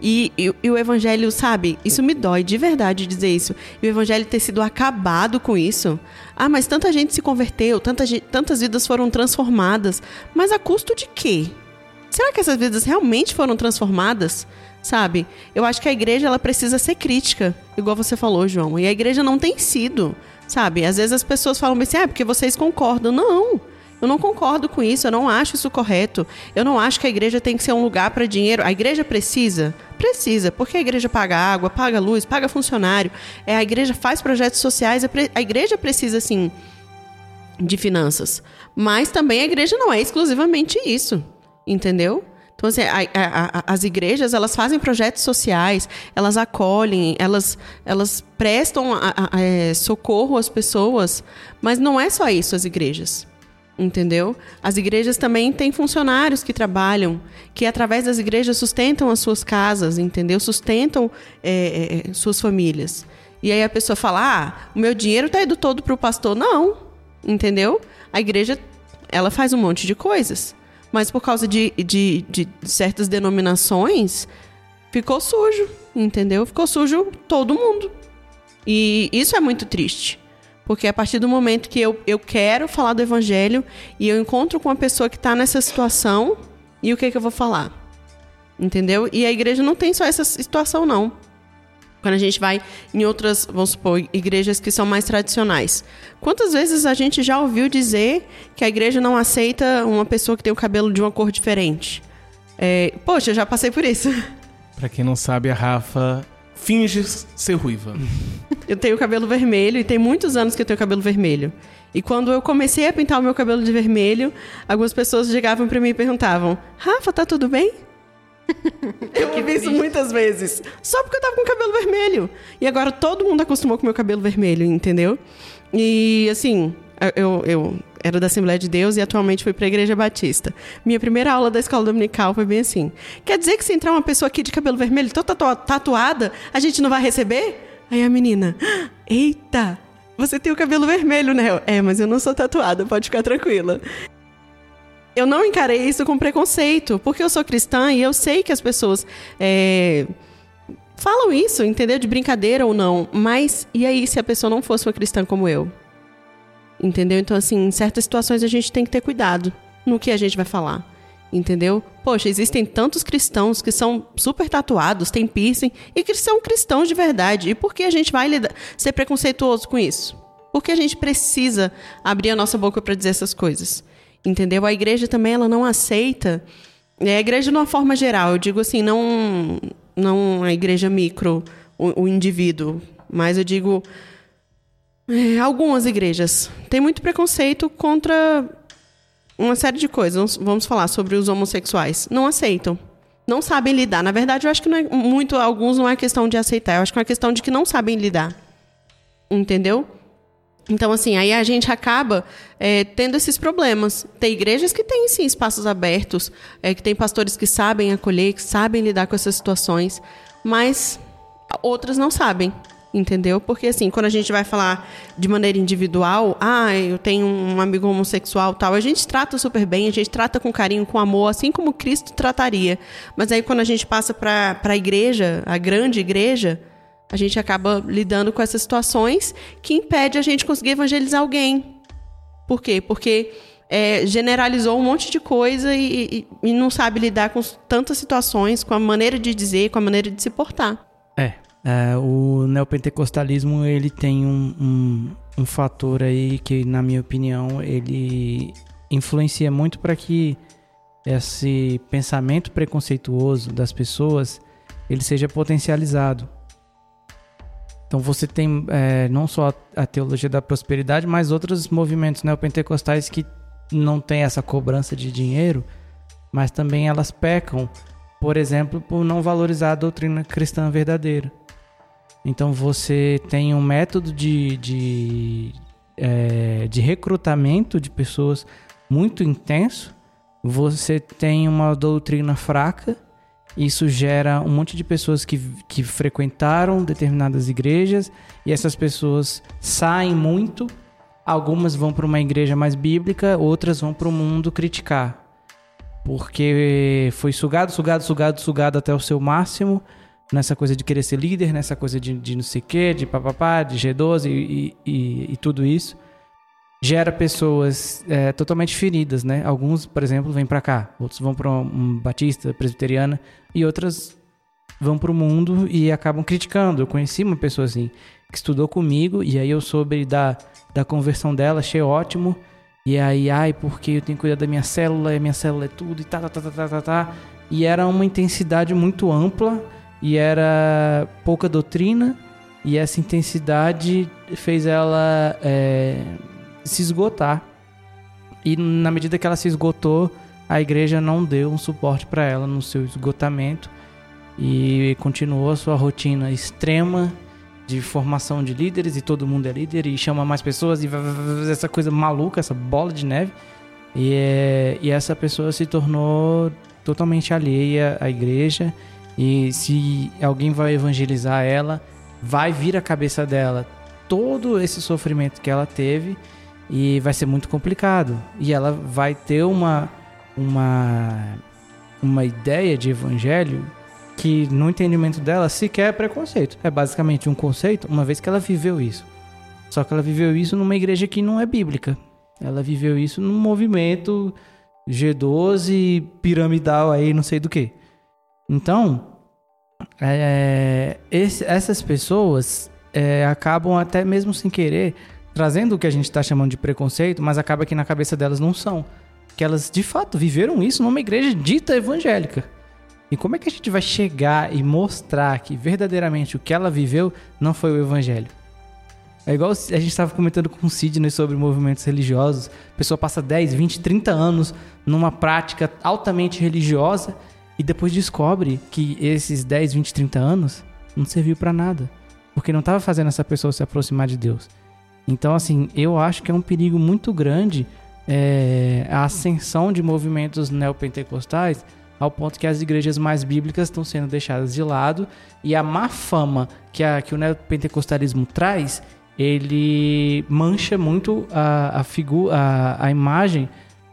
e, e, e, o evangelho, sabe? Isso me dói de verdade dizer isso. E o evangelho ter sido acabado com isso. Ah, mas tanta gente se converteu, tanta, tantas vidas foram transformadas. Mas a custo de quê? Será que essas vidas realmente foram transformadas? Sabe? Eu acho que a igreja ela precisa ser crítica, igual você falou, João. E a igreja não tem sido, sabe? Às vezes as pessoas falam assim, ah, porque vocês concordam. Não. Eu não concordo com isso, eu não acho isso correto. Eu não acho que a igreja tem que ser um lugar para dinheiro. A igreja precisa? Precisa, porque a igreja paga água, paga luz, paga funcionário. É, a igreja faz projetos sociais, a igreja precisa, sim, de finanças. Mas também a igreja não é exclusivamente isso, entendeu? Então, assim, a, a, a, as igrejas, elas fazem projetos sociais, elas acolhem, elas, elas prestam é, socorro às pessoas, mas não é só isso as igrejas entendeu? As igrejas também têm funcionários que trabalham, que através das igrejas sustentam as suas casas, entendeu? Sustentam é, é, suas famílias. E aí a pessoa fala: ah, o meu dinheiro está indo todo para o pastor. Não, entendeu? A igreja, ela faz um monte de coisas. Mas por causa de, de, de certas denominações, ficou sujo, entendeu? Ficou sujo todo mundo. E isso é muito triste. Porque a partir do momento que eu, eu quero falar do evangelho e eu encontro com uma pessoa que está nessa situação, e o que, que eu vou falar? Entendeu? E a igreja não tem só essa situação, não. Quando a gente vai em outras, vamos supor, igrejas que são mais tradicionais. Quantas vezes a gente já ouviu dizer que a igreja não aceita uma pessoa que tem o cabelo de uma cor diferente? É, poxa, eu já passei por isso. Para quem não sabe, a Rafa finge ser ruiva. Eu tenho cabelo vermelho e tem muitos anos que eu tenho cabelo vermelho. E quando eu comecei a pintar o meu cabelo de vermelho, algumas pessoas chegavam para mim e perguntavam: Rafa, tá tudo bem? eu ouvi isso muitas vezes. Só porque eu tava com o cabelo vermelho. E agora todo mundo acostumou com o meu cabelo vermelho, entendeu? E assim, eu, eu era da Assembleia de Deus e atualmente fui para a Igreja Batista. Minha primeira aula da escola dominical foi bem assim. Quer dizer que se entrar uma pessoa aqui de cabelo vermelho toda tatuada, a gente não vai receber? Aí a menina, eita, você tem o cabelo vermelho, né? É, mas eu não sou tatuada, pode ficar tranquila. Eu não encarei isso com preconceito, porque eu sou cristã e eu sei que as pessoas é, falam isso, entendeu? De brincadeira ou não. Mas e aí se a pessoa não fosse uma cristã como eu? Entendeu? Então, assim, em certas situações a gente tem que ter cuidado no que a gente vai falar. Entendeu? Poxa, existem tantos cristãos que são super tatuados, têm piercing, e que são cristãos de verdade. E por que a gente vai ser preconceituoso com isso? Porque a gente precisa abrir a nossa boca para dizer essas coisas. Entendeu? A igreja também ela não aceita. É a igreja de uma forma geral, eu digo assim, não, não a igreja micro, o, o indivíduo mas eu digo é, algumas igrejas têm muito preconceito contra uma série de coisas. Vamos, falar sobre os homossexuais. Não aceitam. Não sabem lidar. Na verdade, eu acho que é muito, alguns não é questão de aceitar, eu acho que é uma questão de que não sabem lidar. Entendeu? Então, assim, aí a gente acaba é, tendo esses problemas. Tem igrejas que têm, sim, espaços abertos, é, que tem pastores que sabem acolher, que sabem lidar com essas situações, mas outras não sabem. Entendeu? Porque assim, quando a gente vai falar de maneira individual, ah, eu tenho um amigo homossexual tal, a gente trata super bem, a gente trata com carinho, com amor, assim como Cristo trataria. Mas aí quando a gente passa para a igreja, a grande igreja, a gente acaba lidando com essas situações que impede a gente conseguir evangelizar alguém. Por quê? Porque é, generalizou um monte de coisa e, e, e não sabe lidar com tantas situações, com a maneira de dizer, com a maneira de se portar. É, o neopentecostalismo ele tem um, um, um, fator aí que, na minha opinião, ele influencia muito para que esse pensamento preconceituoso das pessoas ele seja potencializado. Então você tem é, não só a teologia da prosperidade, mas outros movimentos neopentecostais que não têm essa cobrança de dinheiro, mas também elas pecam, por exemplo, por não valorizar a doutrina cristã verdadeira. Então você tem um método de, de, é, de recrutamento de pessoas muito intenso, você tem uma doutrina fraca, isso gera um monte de pessoas que, que frequentaram determinadas igrejas e essas pessoas saem muito. Algumas vão para uma igreja mais bíblica, outras vão para o mundo criticar. Porque foi sugado, sugado, sugado, sugado até o seu máximo nessa coisa de querer ser líder, nessa coisa de, de não sei o quê, de papapá, de G12 e, e, e tudo isso, gera pessoas é, totalmente feridas, né? Alguns, por exemplo, vêm para cá, outros vão para um batista, presbiteriana, e outras vão para o mundo e acabam criticando. Eu conheci uma pessoa assim, que estudou comigo, e aí eu soube da, da conversão dela, achei ótimo, e aí, ai, porque eu tenho que cuidar da minha célula, e a minha célula é tudo, e tá, tá, tá, tá, tá, tá, tá. E era uma intensidade muito ampla, e era pouca doutrina e essa intensidade fez ela é, se esgotar. E na medida que ela se esgotou, a igreja não deu um suporte para ela no seu esgotamento e continuou a sua rotina extrema de formação de líderes e todo mundo é líder e chama mais pessoas e essa coisa maluca, essa bola de neve. E, é, e essa pessoa se tornou totalmente alheia à igreja e se alguém vai evangelizar ela, vai vir a cabeça dela todo esse sofrimento que ela teve e vai ser muito complicado. E ela vai ter uma uma uma ideia de evangelho que no entendimento dela sequer é preconceito. É basicamente um conceito, uma vez que ela viveu isso. Só que ela viveu isso numa igreja que não é bíblica. Ela viveu isso num movimento G12 piramidal aí, não sei do que. Então, é, esse, essas pessoas é, acabam até mesmo sem querer trazendo o que a gente está chamando de preconceito, mas acaba que na cabeça delas não são. Que elas de fato viveram isso numa igreja dita evangélica. E como é que a gente vai chegar e mostrar que verdadeiramente o que ela viveu não foi o evangelho? É igual a gente estava comentando com o Sidney sobre movimentos religiosos. A pessoa passa 10, 20, 30 anos numa prática altamente religiosa e depois descobre que esses 10, 20, 30 anos não serviu para nada. Porque não estava fazendo essa pessoa se aproximar de Deus. Então, assim, eu acho que é um perigo muito grande é, a ascensão de movimentos neopentecostais ao ponto que as igrejas mais bíblicas estão sendo deixadas de lado e a má fama que, a, que o neopentecostalismo traz, ele mancha muito a, a, figu, a, a imagem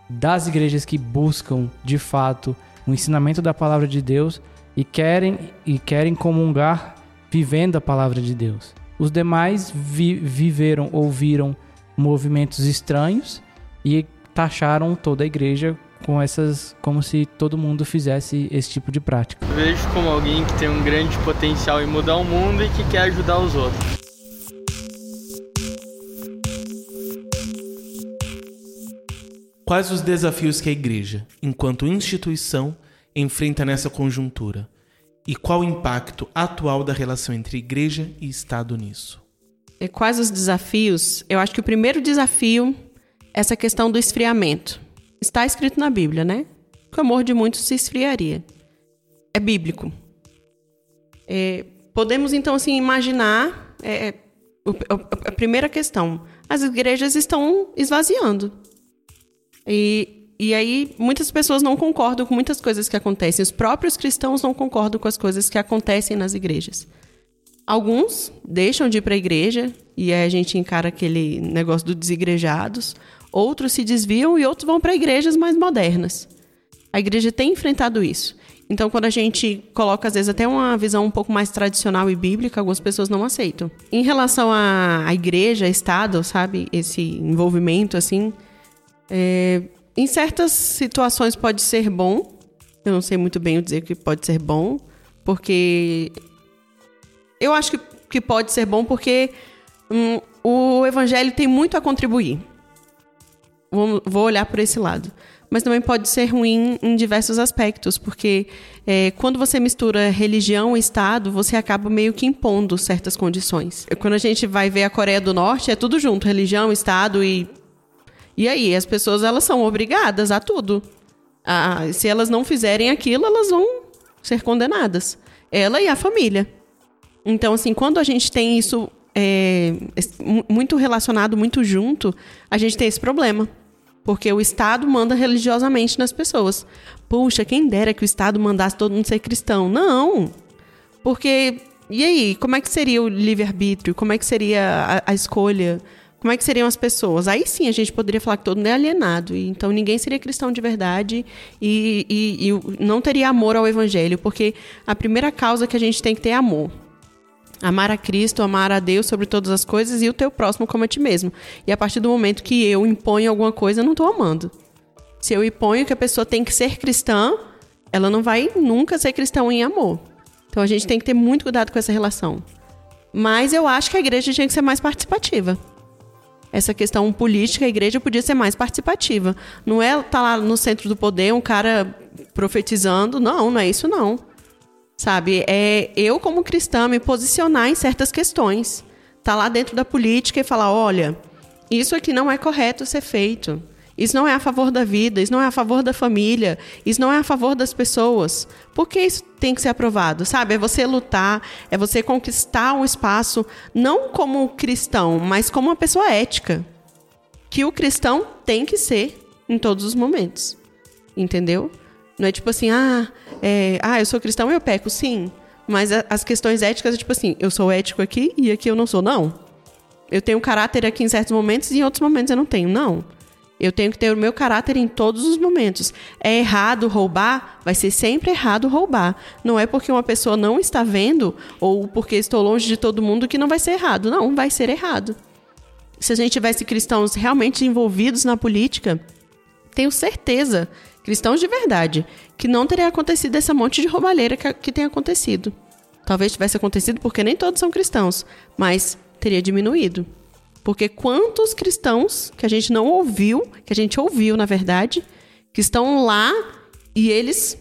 das igrejas que buscam, de fato, o ensinamento da palavra de Deus e querem e querem comungar vivendo a palavra de Deus. Os demais vi, viveram, ouviram movimentos estranhos e taxaram toda a igreja com essas como se todo mundo fizesse esse tipo de prática. Eu vejo como alguém que tem um grande potencial em mudar o mundo e que quer ajudar os outros. Quais os desafios que a igreja, enquanto instituição, enfrenta nessa conjuntura? E qual o impacto atual da relação entre igreja e Estado nisso? E quais os desafios? Eu acho que o primeiro desafio é essa questão do esfriamento. Está escrito na Bíblia, né? Que o amor de muitos se esfriaria. É bíblico. É, podemos então assim imaginar é, a primeira questão: as igrejas estão esvaziando. E, e aí muitas pessoas não concordam com muitas coisas que acontecem. Os próprios cristãos não concordam com as coisas que acontecem nas igrejas. Alguns deixam de ir para a igreja e aí a gente encara aquele negócio dos desigrejados. Outros se desviam e outros vão para igrejas mais modernas. A igreja tem enfrentado isso. Então, quando a gente coloca, às vezes, até uma visão um pouco mais tradicional e bíblica, algumas pessoas não aceitam. Em relação à igreja, Estado, sabe? Esse envolvimento, assim. É, em certas situações pode ser bom. Eu não sei muito bem dizer que pode ser bom, porque. Eu acho que, que pode ser bom porque hum, o evangelho tem muito a contribuir. Vou, vou olhar por esse lado mas também pode ser ruim em diversos aspectos, porque é, quando você mistura religião e Estado, você acaba meio que impondo certas condições. Quando a gente vai ver a Coreia do Norte, é tudo junto, religião, Estado e. E aí, as pessoas elas são obrigadas a tudo. A, se elas não fizerem aquilo, elas vão ser condenadas. Ela e a família. Então, assim, quando a gente tem isso é, muito relacionado, muito junto, a gente tem esse problema. Porque o Estado manda religiosamente nas pessoas. Puxa, quem dera que o Estado mandasse todo mundo ser cristão. Não. Porque. E aí, como é que seria o livre-arbítrio? Como é que seria a, a, escolha? Como é que seriam as pessoas? Aí sim a gente poderia falar que todo mundo é alienado. E, então ninguém seria cristão de verdade e, e, e não teria amor ao evangelho. Porque a primeira causa que a gente tem que ter é amor. Amar a Cristo, amar a Deus sobre todas as coisas e o teu próximo como a ti mesmo. E a partir do momento que eu imponho alguma coisa, eu não estou amando. Se eu imponho que a pessoa tem que ser cristã, ela não vai nunca ser cristã em amor. Então a gente tem que ter muito cuidado com essa relação. Mas eu acho que a igreja tinha que ser mais participativa. Essa questão política, a igreja podia ser mais participativa. Não é estar tá lá no centro do poder um cara profetizando. Não, não é isso não. Sabe? É eu, como cristã, me posicionar em certas questões. Tá lá dentro da política e falar: olha, isso aqui não é correto ser feito. Isso não é a favor da vida, isso não é a favor da família, isso não é a favor das pessoas. Por que isso tem que ser aprovado? Sabe? É você lutar, é você conquistar um espaço, não como cristão, mas como uma pessoa ética. Que o cristão tem que ser em todos os momentos. Entendeu? Não é tipo assim, ah, é, ah, eu sou cristão e eu peco, sim. Mas as questões éticas é tipo assim, eu sou ético aqui e aqui eu não sou, não. Eu tenho caráter aqui em certos momentos e em outros momentos eu não tenho, não. Eu tenho que ter o meu caráter em todos os momentos. É errado roubar? Vai ser sempre errado roubar. Não é porque uma pessoa não está vendo ou porque estou longe de todo mundo que não vai ser errado. Não, vai ser errado. Se a gente tivesse cristãos realmente envolvidos na política, tenho certeza cristãos de verdade, que não teria acontecido essa monte de roubalheira que, que tem acontecido. Talvez tivesse acontecido porque nem todos são cristãos, mas teria diminuído. Porque quantos cristãos que a gente não ouviu, que a gente ouviu, na verdade, que estão lá e eles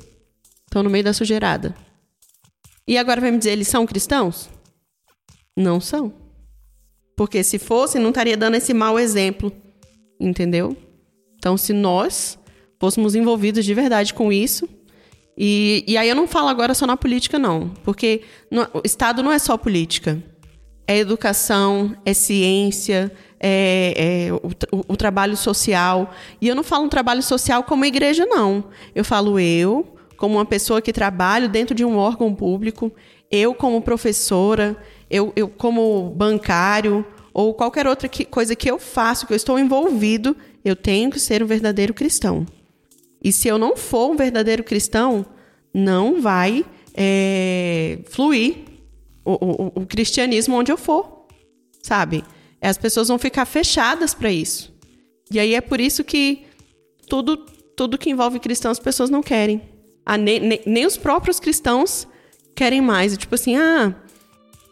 estão no meio da sujeirada. E agora vai me dizer, eles são cristãos? Não são. Porque se fossem, não estaria dando esse mau exemplo. Entendeu? Então, se nós fôssemos envolvidos de verdade com isso. E, e aí eu não falo agora só na política, não. Porque no, o Estado não é só política. É educação, é ciência, é, é o, o, o, trabalho social. E eu não falo um trabalho social como igreja, não. Eu falo eu, como uma pessoa que trabalho dentro de um órgão público, eu como professora, eu, eu como bancário, ou qualquer outra que, coisa que eu faço, que eu estou envolvido, eu tenho que ser um verdadeiro cristão. E se eu não for um verdadeiro cristão, não vai é, fluir o, o, o cristianismo onde eu for, sabe? As pessoas vão ficar fechadas para isso. E aí é por isso que tudo, tudo que envolve cristãos as pessoas não querem. Ah, nem, nem, nem, os próprios cristãos querem mais. Tipo assim, ah,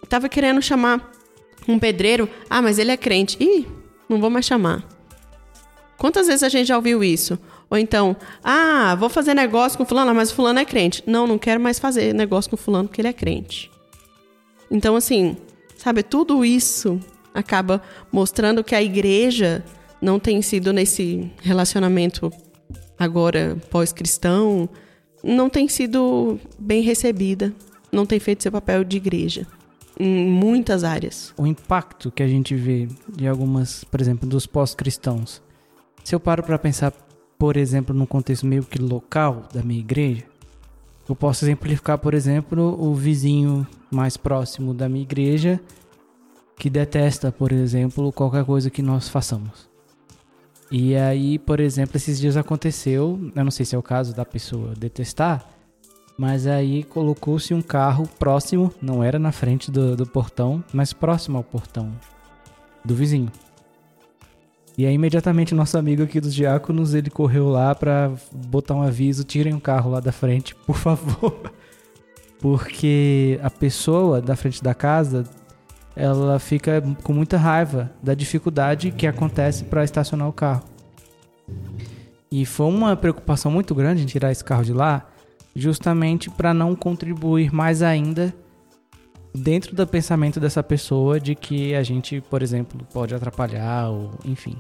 tava querendo chamar um pedreiro. Ah, mas ele é crente. Ih, não vou mais chamar. Quantas vezes a gente já ouviu isso? Ou então, ah, vou fazer negócio com fulano, mas fulano é crente. Não, não quero mais fazer negócio com fulano porque ele é crente. Então, assim, sabe, tudo isso acaba mostrando que a igreja não tem sido nesse relacionamento agora pós-cristão, não tem sido bem recebida, não tem feito seu papel de igreja em muitas áreas. O impacto que a gente vê de algumas, por exemplo, dos pós-cristãos. Se eu paro para pensar, por exemplo, num contexto meio que local da minha igreja, eu posso exemplificar, por exemplo, o vizinho mais próximo da minha igreja que detesta, por exemplo, qualquer coisa que nós façamos. E aí, por exemplo, esses dias aconteceu, eu não sei se é o caso da pessoa detestar, mas aí colocou-se um carro próximo, não era na frente do, do portão, mas próximo ao portão do vizinho. E aí imediatamente nosso amigo aqui dos diáconos, ele correu lá para botar um aviso, tirem o carro lá da frente, por favor. Porque a pessoa da frente da casa ela fica com muita raiva da dificuldade que acontece para estacionar o carro. E foi uma preocupação muito grande em tirar esse carro de lá, justamente para não contribuir mais ainda dentro do pensamento dessa pessoa de que a gente, por exemplo, pode atrapalhar ou enfim.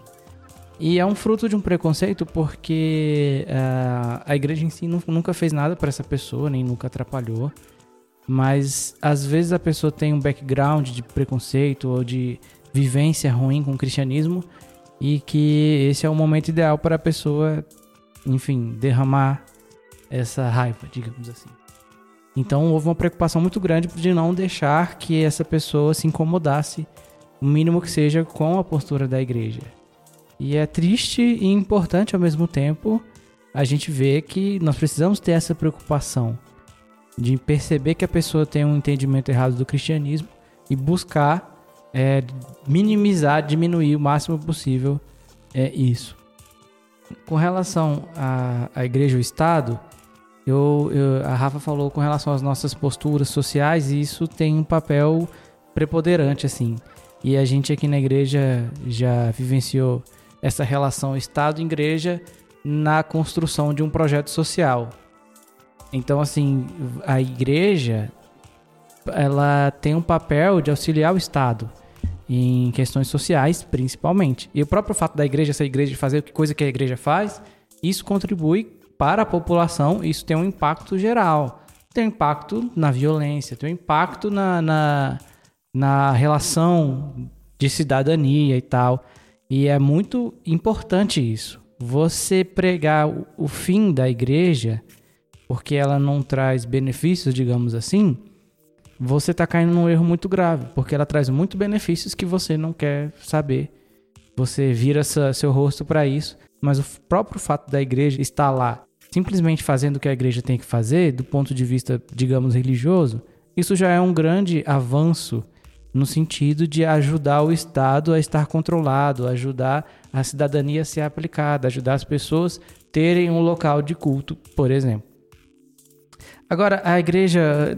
E é um fruto de um preconceito porque uh, a igreja em si nunca fez nada para essa pessoa, nem nunca atrapalhou. Mas às vezes a pessoa tem um background de preconceito ou de vivência ruim com o cristianismo e que esse é o momento ideal para a pessoa, enfim, derramar essa raiva, digamos assim. Então houve uma preocupação muito grande de não deixar que essa pessoa se incomodasse, o mínimo que seja, com a postura da igreja. E é triste e importante ao mesmo tempo a gente ver que nós precisamos ter essa preocupação de perceber que a pessoa tem um entendimento errado do cristianismo e buscar é, minimizar, diminuir o máximo possível é isso. Com relação à, igreja e o Estado, eu, eu, a Rafa falou com relação às nossas posturas sociais e isso tem um papel preponderante assim. E a gente aqui na igreja já vivenciou essa relação Estado-igreja na construção de um projeto social. Então, assim, a igreja ela tem um papel de auxiliar o Estado em questões sociais, principalmente. E o próprio fato da igreja ser igreja fazer a coisa que a igreja faz, isso contribui para a população, isso tem um impacto geral. Tem um impacto na violência, tem um impacto na, na, na relação de cidadania e tal. E é muito importante isso. Você pregar o fim da igreja porque ela não traz benefícios, digamos assim, você está caindo num erro muito grave, porque ela traz muitos benefícios que você não quer saber. Você vira seu rosto para isso, mas o próprio fato da igreja estar lá, simplesmente fazendo o que a igreja tem que fazer, do ponto de vista, digamos, religioso, isso já é um grande avanço no sentido de ajudar o Estado a estar controlado, ajudar a cidadania a ser aplicada, ajudar as pessoas terem um local de culto, por exemplo. Agora, a igreja,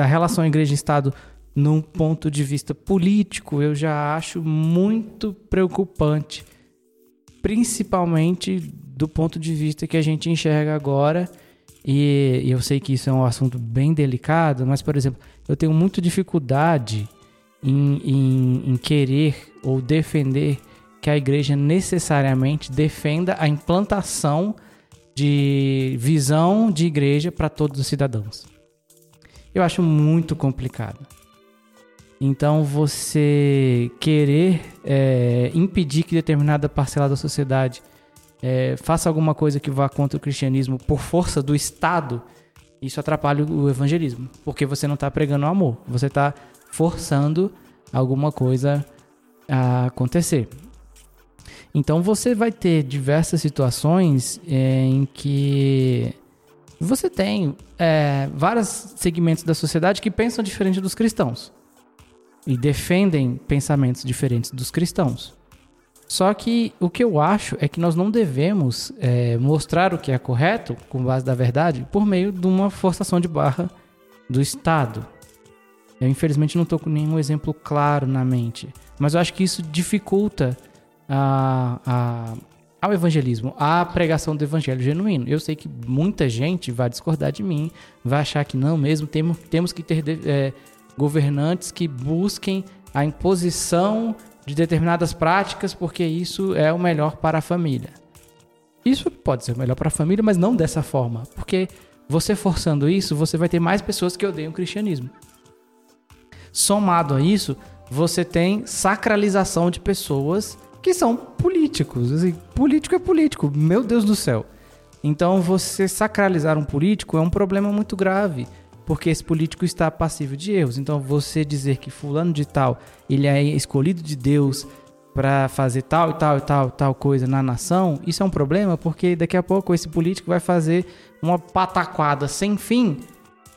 a relação igreja Estado, num ponto de vista político, eu já acho muito preocupante. Principalmente do ponto de vista que a gente enxerga agora. E eu sei que isso é um assunto bem delicado, mas, por exemplo, eu tenho muita dificuldade em, em, em querer ou defender que a igreja necessariamente defenda a implantação de visão de igreja para todos os cidadãos. Eu acho muito complicado. Então, você querer é, impedir que determinada parcela da sociedade é, faça alguma coisa que vá contra o cristianismo por força do Estado, isso atrapalha o evangelismo. Porque você não está pregando o amor, você está forçando alguma coisa a acontecer. Então você vai ter diversas situações é, em que você tem é, vários segmentos da sociedade que pensam diferente dos cristãos e defendem pensamentos diferentes dos cristãos. Só que o que eu acho é que nós não devemos é, mostrar o que é correto, com base da verdade, por meio de uma forçação de barra do Estado. Eu infelizmente não estou com nenhum exemplo claro na mente, mas eu acho que isso dificulta a, a, ao evangelismo, à pregação do evangelho genuíno. Eu sei que muita gente vai discordar de mim, vai achar que não mesmo, temos, temos que ter é, governantes que busquem a imposição de determinadas práticas, porque isso é o melhor para a família. Isso pode ser o melhor para a família, mas não dessa forma, porque você forçando isso, você vai ter mais pessoas que odeiam o cristianismo. Somado a isso, você tem sacralização de pessoas que são políticos. Assim, político é político, meu Deus do céu. Então, você sacralizar um político é um problema muito grave, porque esse político está passivo de erros. Então, você dizer que fulano de tal, ele é escolhido de Deus para fazer tal e tal e tal tal coisa na nação, isso é um problema, porque daqui a pouco esse político vai fazer uma pataquada sem fim.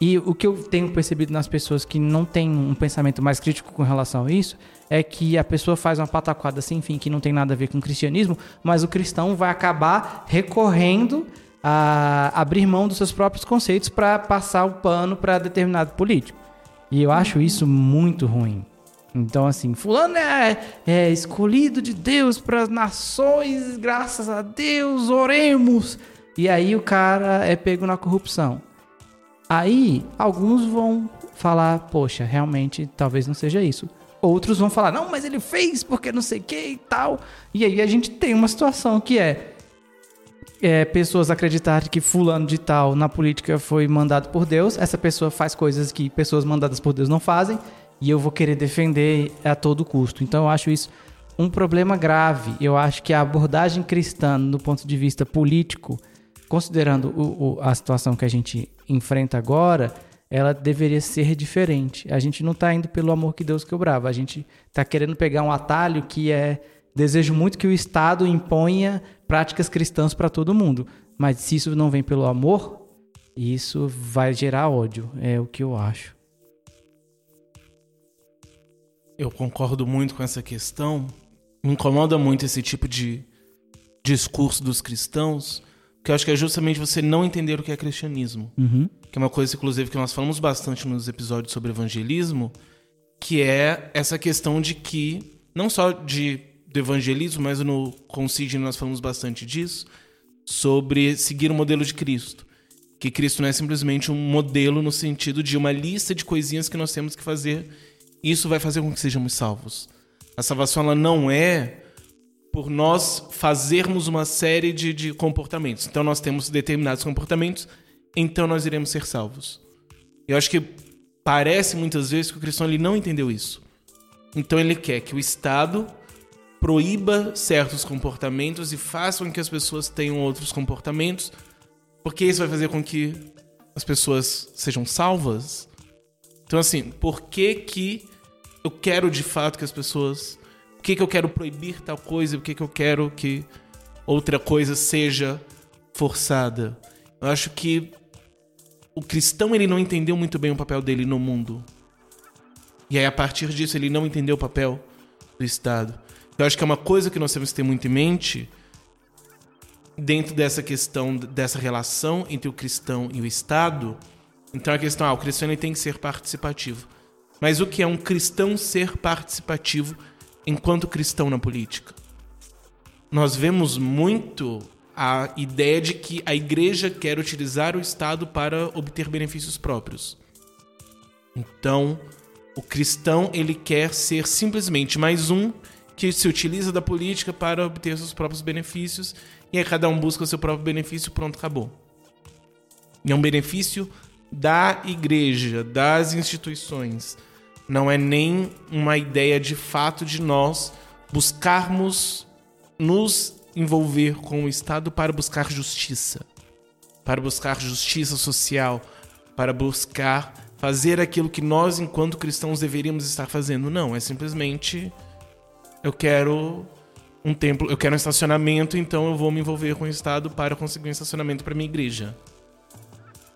E o que eu tenho percebido nas pessoas que não têm um pensamento mais crítico com relação a isso é que a pessoa faz uma pataquada sem fim que não tem nada a ver com o cristianismo, mas o cristão vai acabar recorrendo a abrir mão dos seus próprios conceitos para passar o pano para determinado político. E eu acho isso muito ruim. Então, assim, Fulano é, é escolhido de Deus para as nações, graças a Deus, oremos. E aí o cara é pego na corrupção. Aí alguns vão falar, poxa, realmente talvez não seja isso. Outros vão falar, não, mas ele fez porque não sei o que e tal. E aí a gente tem uma situação que é, é pessoas acreditarem que fulano de tal na política foi mandado por Deus. Essa pessoa faz coisas que pessoas mandadas por Deus não fazem. E eu vou querer defender a todo custo. Então eu acho isso um problema grave. Eu acho que a abordagem cristã, do ponto de vista político, considerando o, o, a situação que a gente enfrenta agora, ela deveria ser diferente. A gente não está indo pelo amor que Deus quebrava, a gente está querendo pegar um atalho que é desejo muito que o Estado imponha práticas cristãs para todo mundo. Mas se isso não vem pelo amor, isso vai gerar ódio, é o que eu acho. Eu concordo muito com essa questão. Me incomoda muito esse tipo de discurso dos cristãos, que eu acho que é justamente você não entender o que é cristianismo. Uhum. Que é uma coisa, inclusive, que nós falamos bastante nos episódios sobre evangelismo, que é essa questão de que, não só de, do evangelismo, mas no Consigno nós falamos bastante disso, sobre seguir o modelo de Cristo. Que Cristo não é simplesmente um modelo no sentido de uma lista de coisinhas que nós temos que fazer. Isso vai fazer com que sejamos salvos. A salvação ela não é por nós fazermos uma série de, de comportamentos. Então nós temos determinados comportamentos, então nós iremos ser salvos. Eu acho que parece muitas vezes que o cristão ele não entendeu isso. Então ele quer que o Estado proíba certos comportamentos e faça com que as pessoas tenham outros comportamentos, porque isso vai fazer com que as pessoas sejam salvas. Então assim, por que que eu quero de fato que as pessoas por que, que eu quero proibir tal coisa? Por que, que eu quero que outra coisa seja forçada? Eu acho que o cristão ele não entendeu muito bem o papel dele no mundo. E aí, a partir disso, ele não entendeu o papel do Estado. Eu acho que é uma coisa que nós temos que ter muito em mente dentro dessa questão, dessa relação entre o cristão e o Estado. Então, a questão, ah, o cristão ele tem que ser participativo. Mas o que é um cristão ser participativo enquanto cristão na política. Nós vemos muito a ideia de que a igreja quer utilizar o Estado para obter benefícios próprios. Então, o cristão ele quer ser simplesmente mais um que se utiliza da política para obter seus próprios benefícios e aí cada um busca o seu próprio benefício, pronto, acabou. E é um benefício da igreja, das instituições não é nem uma ideia de fato de nós buscarmos nos envolver com o Estado para buscar justiça, para buscar justiça social, para buscar fazer aquilo que nós, enquanto cristãos, deveríamos estar fazendo. Não, é simplesmente eu quero um templo, eu quero um estacionamento, então eu vou me envolver com o Estado para conseguir um estacionamento para minha igreja.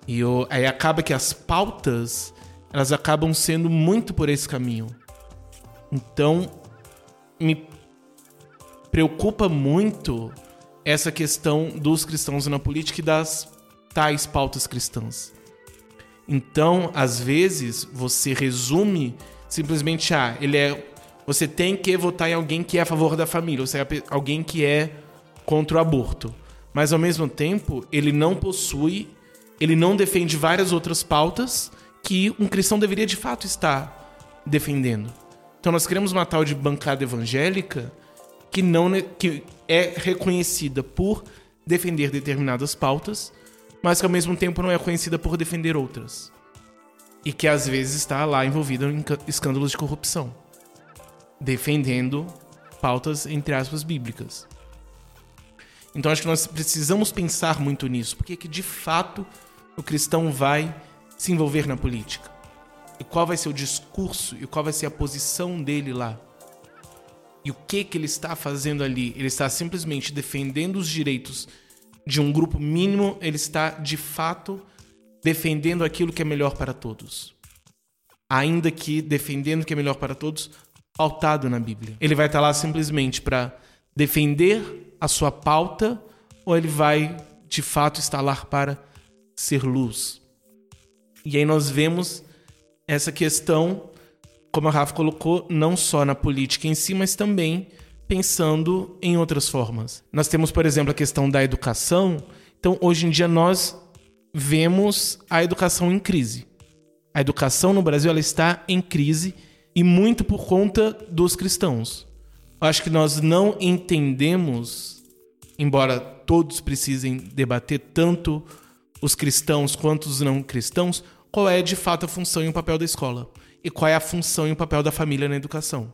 E eu, aí acaba que as pautas elas acabam sendo muito por esse caminho. Então, me preocupa muito essa questão dos cristãos na política e das tais pautas cristãs. Então, às vezes, você resume simplesmente, ah, ele é. Você tem que votar em alguém que é a favor da família, ou seja, alguém que é contra o aborto. Mas ao mesmo tempo, ele não possui, ele não defende várias outras pautas que um cristão deveria de fato estar defendendo. Então nós queremos uma tal de bancada evangélica que não que é reconhecida por defender determinadas pautas, mas que ao mesmo tempo não é conhecida por defender outras. E que às vezes está lá envolvida em escândalos de corrupção, defendendo pautas entre aspas bíblicas. Então acho que nós precisamos pensar muito nisso, porque é que de fato o cristão vai se envolver na política. E qual vai ser o discurso e qual vai ser a posição dele lá? E o que que ele está fazendo ali? Ele está simplesmente defendendo os direitos de um grupo mínimo, ele está de fato defendendo aquilo que é melhor para todos. Ainda que defendendo o que é melhor para todos, pautado na Bíblia. Ele vai estar lá simplesmente para defender a sua pauta ou ele vai de fato estar lá para ser luz? E aí nós vemos essa questão, como a Rafa colocou, não só na política em si, mas também pensando em outras formas. Nós temos, por exemplo, a questão da educação. Então, hoje em dia, nós vemos a educação em crise. A educação no Brasil ela está em crise e muito por conta dos cristãos. Acho que nós não entendemos, embora todos precisem debater tanto os cristãos quanto os não cristãos, qual é de fato a função e o papel da escola e qual é a função e o papel da família na educação.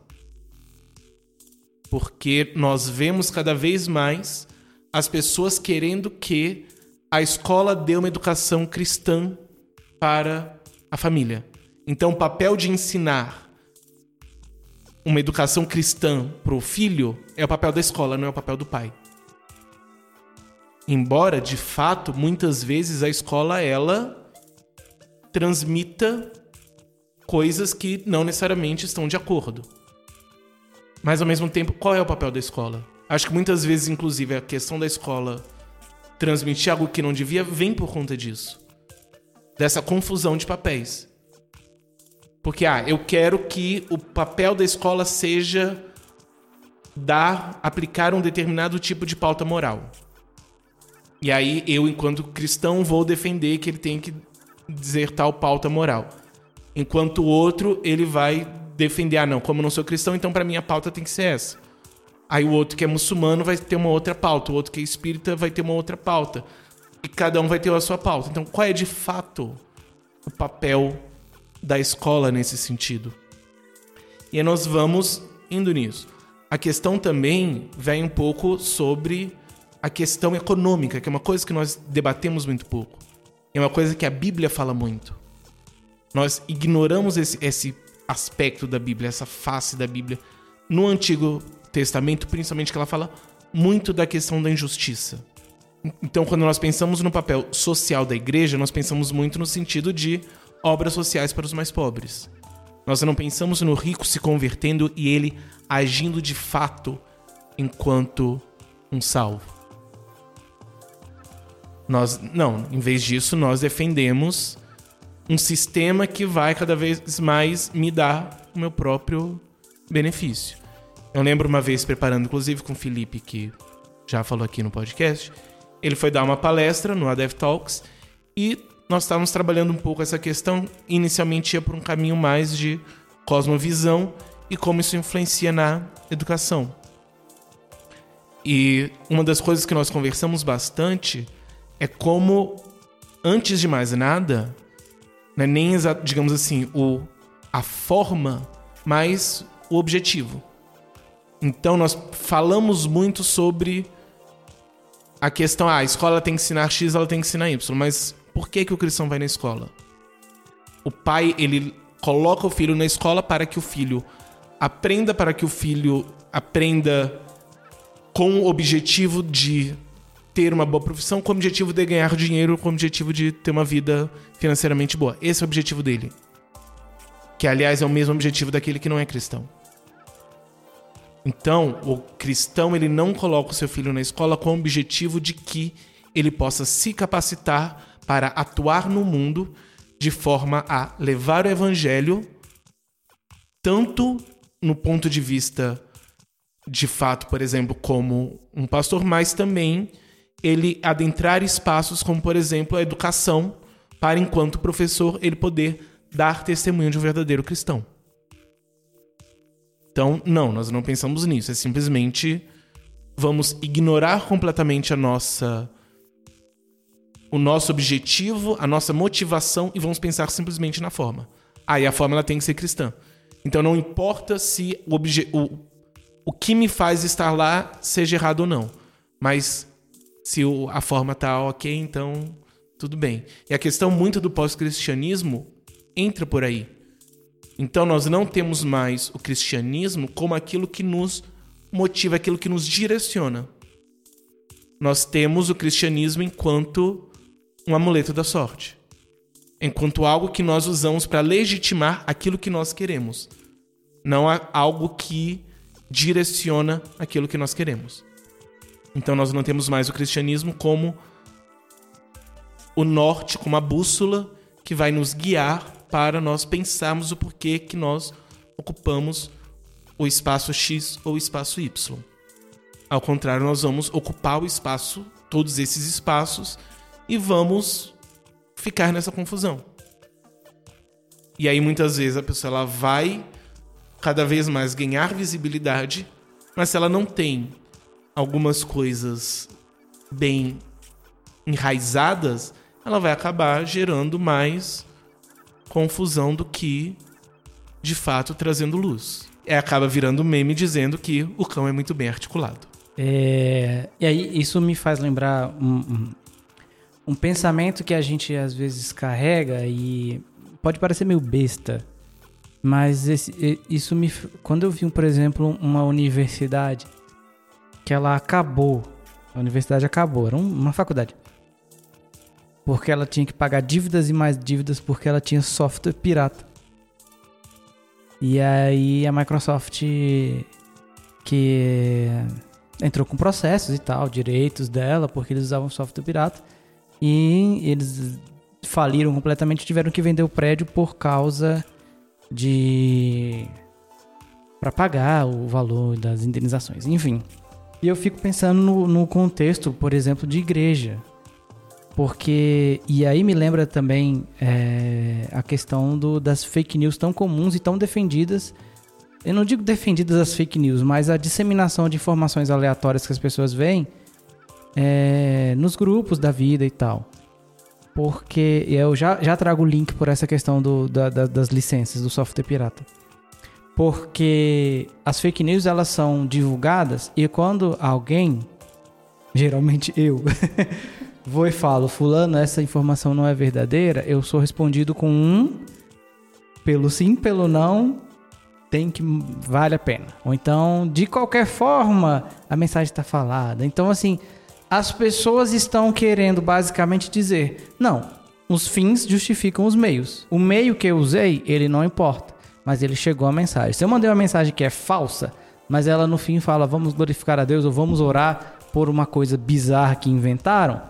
Porque nós vemos cada vez mais as pessoas querendo que a escola dê uma educação cristã para a família. Então, o papel de ensinar uma educação cristã para o filho é o papel da escola, não é o papel do pai. Embora, de fato, muitas vezes a escola ela transmita coisas que não necessariamente estão de acordo. Mas ao mesmo tempo, qual é o papel da escola? Acho que muitas vezes, inclusive, a questão da escola transmitir algo que não devia vem por conta disso. Dessa confusão de papéis. Porque, ah, eu quero que o papel da escola seja dar, aplicar um determinado tipo de pauta moral. E aí eu, enquanto cristão, vou defender que ele tem que dizer tal pauta moral. Enquanto o outro, ele vai defender, ah, não, como eu não sou cristão, então para mim a pauta tem que ser essa. Aí o outro que é muçulmano vai ter uma outra pauta, o outro que é espírita vai ter uma outra pauta. E cada um vai ter a sua pauta. Então, qual é de fato o papel da escola nesse sentido? E nós vamos indo nisso. A questão também vem um pouco sobre a questão econômica, que é uma coisa que nós debatemos muito pouco. É uma coisa que a Bíblia fala muito. Nós ignoramos esse, esse aspecto da Bíblia, essa face da Bíblia. No Antigo Testamento, principalmente, que ela fala muito da questão da injustiça. Então, quando nós pensamos no papel social da igreja, nós pensamos muito no sentido de obras sociais para os mais pobres. Nós não pensamos no rico se convertendo e ele agindo de fato enquanto um salvo. Nós, não, em vez disso, nós defendemos um sistema que vai cada vez mais me dar o meu próprio benefício. Eu lembro uma vez preparando, inclusive com o Felipe, que já falou aqui no podcast, ele foi dar uma palestra no ADEV Talks e nós estávamos trabalhando um pouco essa questão. Inicialmente ia por um caminho mais de cosmovisão e como isso influencia na educação. E uma das coisas que nós conversamos bastante é como, antes de mais nada, não é nem, digamos assim, o, a forma, mas o objetivo. Então, nós falamos muito sobre a questão, ah, a escola tem que ensinar X, ela tem que ensinar Y, mas por que, que o cristão vai na escola? O pai, ele coloca o filho na escola para que o filho aprenda, para que o filho aprenda com o objetivo de ter uma boa profissão com o objetivo de ganhar dinheiro, com o objetivo de ter uma vida financeiramente boa. Esse é o objetivo dele. Que, aliás, é o mesmo objetivo daquele que não é cristão. Então, o cristão ele não coloca o seu filho na escola com o objetivo de que ele possa se capacitar para atuar no mundo de forma a levar o evangelho tanto no ponto de vista de fato, por exemplo, como um pastor, mas também ele adentrar espaços como, por exemplo, a educação, para enquanto professor ele poder dar testemunho de um verdadeiro cristão. Então, não, nós não pensamos nisso, é simplesmente vamos ignorar completamente a nossa o nosso objetivo, a nossa motivação e vamos pensar simplesmente na forma. Ah, e a forma ela tem que ser cristã. Então não importa se o, o, o que me faz estar lá seja errado ou não. Mas se o, a forma tá ok, então tudo bem. E a questão muito do pós-cristianismo entra por aí. Então nós não temos mais o cristianismo como aquilo que nos motiva, aquilo que nos direciona. Nós temos o cristianismo enquanto um amuleto da sorte enquanto algo que nós usamos para legitimar aquilo que nós queremos, não algo que direciona aquilo que nós queremos. Então nós não temos mais o cristianismo como o norte, como a bússola que vai nos guiar para nós pensarmos o porquê que nós ocupamos o espaço X ou o espaço Y. Ao contrário, nós vamos ocupar o espaço, todos esses espaços, e vamos ficar nessa confusão. E aí muitas vezes a pessoa ela vai cada vez mais ganhar visibilidade, mas se ela não tem algumas coisas bem enraizadas, ela vai acabar gerando mais confusão do que de fato trazendo luz. E acaba virando meme dizendo que o cão é muito bem articulado. É, e aí isso me faz lembrar um, um pensamento que a gente às vezes carrega e pode parecer meio besta, mas esse, isso me. Quando eu vi, por exemplo, uma universidade que ela acabou, a universidade acabou, era uma faculdade. Porque ela tinha que pagar dívidas e mais dívidas porque ela tinha software pirata. E aí a Microsoft que entrou com processos e tal, direitos dela, porque eles usavam software pirata. E eles faliram completamente, tiveram que vender o prédio por causa de para pagar o valor das indenizações, enfim. E eu fico pensando no, no contexto, por exemplo, de igreja, porque e aí me lembra também é, a questão do, das fake news tão comuns e tão defendidas. Eu não digo defendidas as fake news, mas a disseminação de informações aleatórias que as pessoas veem é, nos grupos da vida e tal. Porque eu já, já trago o link por essa questão do, da, da, das licenças do software pirata. Porque as fake news elas são divulgadas e quando alguém, geralmente eu, vou e falo, fulano, essa informação não é verdadeira, eu sou respondido com um, pelo sim, pelo não, tem que vale a pena. Ou então, de qualquer forma, a mensagem está falada. Então, assim, as pessoas estão querendo basicamente dizer: não, os fins justificam os meios. O meio que eu usei, ele não importa, mas ele chegou a mensagem. Se eu mandei uma mensagem que é falsa, mas ela no fim fala: vamos glorificar a Deus ou vamos orar por uma coisa bizarra que inventaram,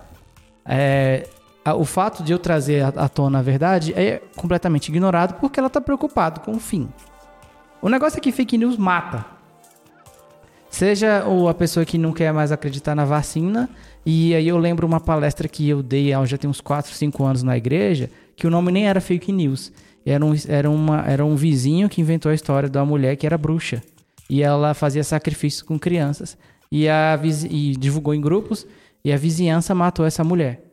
é, o fato de eu trazer à tona a verdade é completamente ignorado porque ela está preocupado com o fim. O negócio é que fake news mata. Seja ou a pessoa que não quer mais acreditar na vacina. E aí eu lembro uma palestra que eu dei há já tem uns 4, 5 anos na igreja, que o nome nem era fake news. Era um, era, uma, era um vizinho que inventou a história uma mulher que era bruxa. E ela fazia sacrifícios com crianças. E, a, e divulgou em grupos. E a vizinhança matou essa mulher.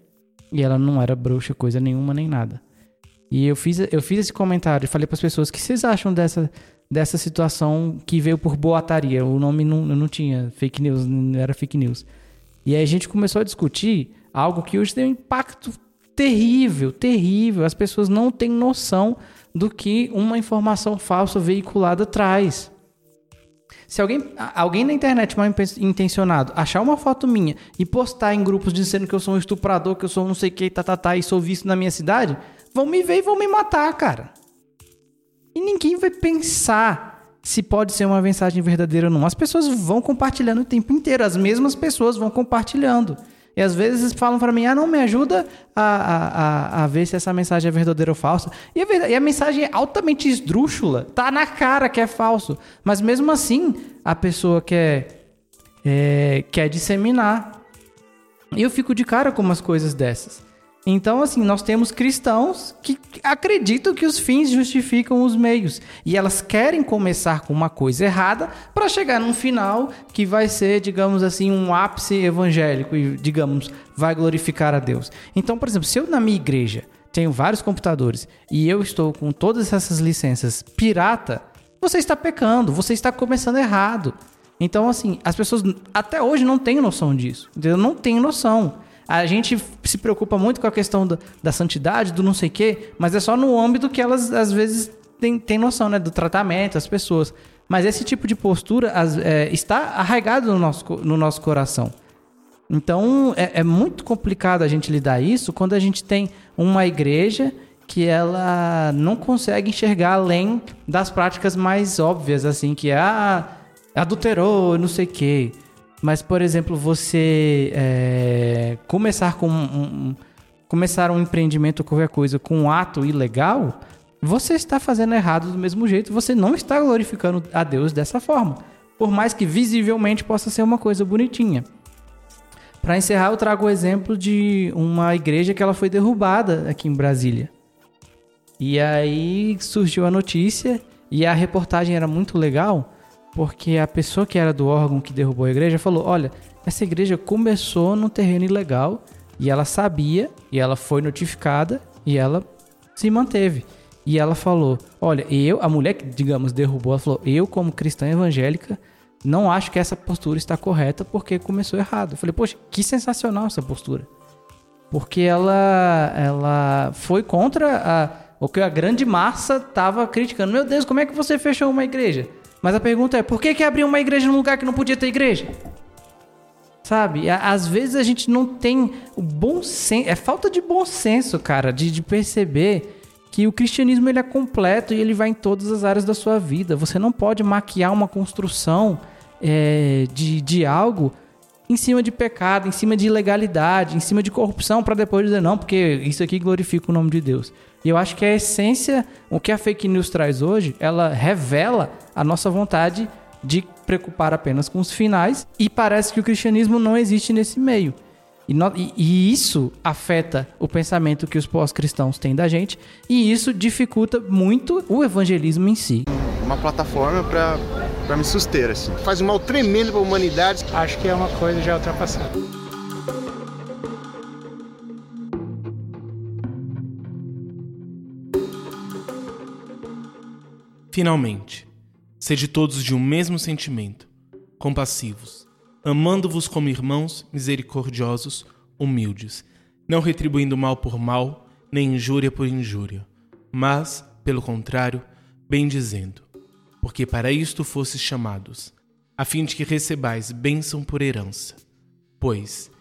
E ela não era bruxa, coisa nenhuma, nem nada. E eu fiz, eu fiz esse comentário e falei para as pessoas: o que vocês acham dessa, dessa situação que veio por boataria. O nome não, não tinha fake news, não era fake news. E aí a gente começou a discutir algo que hoje tem um impacto terrível, terrível. As pessoas não têm noção do que uma informação falsa veiculada traz. Se alguém, alguém na internet mal intencionado achar uma foto minha e postar em grupos dizendo que eu sou um estuprador, que eu sou não sei o que, tá, tá, tá, e sou visto na minha cidade, vão me ver e vão me matar, cara. E ninguém vai pensar se pode ser uma mensagem verdadeira ou não. As pessoas vão compartilhando o tempo inteiro, as mesmas pessoas vão compartilhando. E às vezes falam para mim, ah, não, me ajuda a, a, a, a, ver se essa mensagem é verdadeira ou falsa. E a, e a mensagem é altamente esdrúxula, tá na cara que é falso. Mas mesmo assim, a pessoa quer, é, quer disseminar. E eu fico de cara com umas coisas dessas. Então, assim, nós temos cristãos que acreditam que os fins justificam os meios. E elas querem começar com uma coisa errada para chegar num final que vai ser, digamos assim, um ápice evangélico e, digamos, vai glorificar a Deus. Então, por exemplo, se eu na minha igreja tenho vários computadores e eu estou com todas essas licenças pirata, você está pecando, você está começando errado. Então, assim, as pessoas até hoje não têm noção disso. Entendeu? Não têm noção. A gente se preocupa muito com a questão da, da santidade, do não sei o quê, mas é só no âmbito que elas, às vezes, têm, têm noção, né? Do tratamento, as pessoas. Mas esse tipo de postura as, é, está arraigado no nosso, no nosso coração. Então, é, é muito complicado a gente lidar isso quando a gente tem uma igreja que ela não consegue enxergar além das práticas mais óbvias, assim, que é ah, adulterou, não sei o quê. Mas, por exemplo, você é, começar com um, um, começar um empreendimento ou qualquer coisa com um ato ilegal, você está fazendo errado do mesmo jeito. Você não está glorificando a Deus dessa forma. Por mais que visivelmente possa ser uma coisa bonitinha. Para encerrar, eu trago o exemplo de uma igreja que ela foi derrubada aqui em Brasília. E aí surgiu a notícia e a reportagem era muito legal porque a pessoa que era do órgão que derrubou a igreja falou: olha, essa igreja começou no terreno ilegal e ela sabia e ela foi notificada e ela se manteve. E ela falou: Olha, eu, a mulher que, digamos, derrubou, ela falou: Eu, como cristã evangélica, não acho que essa postura está correta porque começou errado. Eu falei: Poxa, que sensacional essa postura. Porque ela, ela foi contra a, o que a grande massa estava criticando. Meu Deus, como é que você fechou uma igreja? Mas a pergunta é: por que, que abriu uma igreja num lugar que não podia ter igreja? Sabe? Às vezes a gente não tem o bom senso. É falta de bom senso, cara, de, de perceber que o cristianismo ele é completo e ele vai em todas as áreas da sua vida. Você não pode maquiar uma construção é, de, de algo em cima de pecado, em cima de ilegalidade, em cima de corrupção, para depois dizer não, porque isso aqui glorifica o nome de Deus. E eu acho que a essência, o que a fake news traz hoje, ela revela a nossa vontade de preocupar apenas com os finais e parece que o cristianismo não existe nesse meio. E, no, e, e isso afeta o pensamento que os pós-cristãos têm da gente e isso dificulta muito o evangelismo em si. Uma plataforma para me suster, assim. Faz um mal tremendo para a humanidade. Acho que é uma coisa já ultrapassada. Finalmente, sede todos de um mesmo sentimento, compassivos, amando-vos como irmãos, misericordiosos, humildes, não retribuindo mal por mal, nem injúria por injúria, mas, pelo contrário, bendizendo, porque para isto fostes chamados, a fim de que recebais bênção por herança. Pois,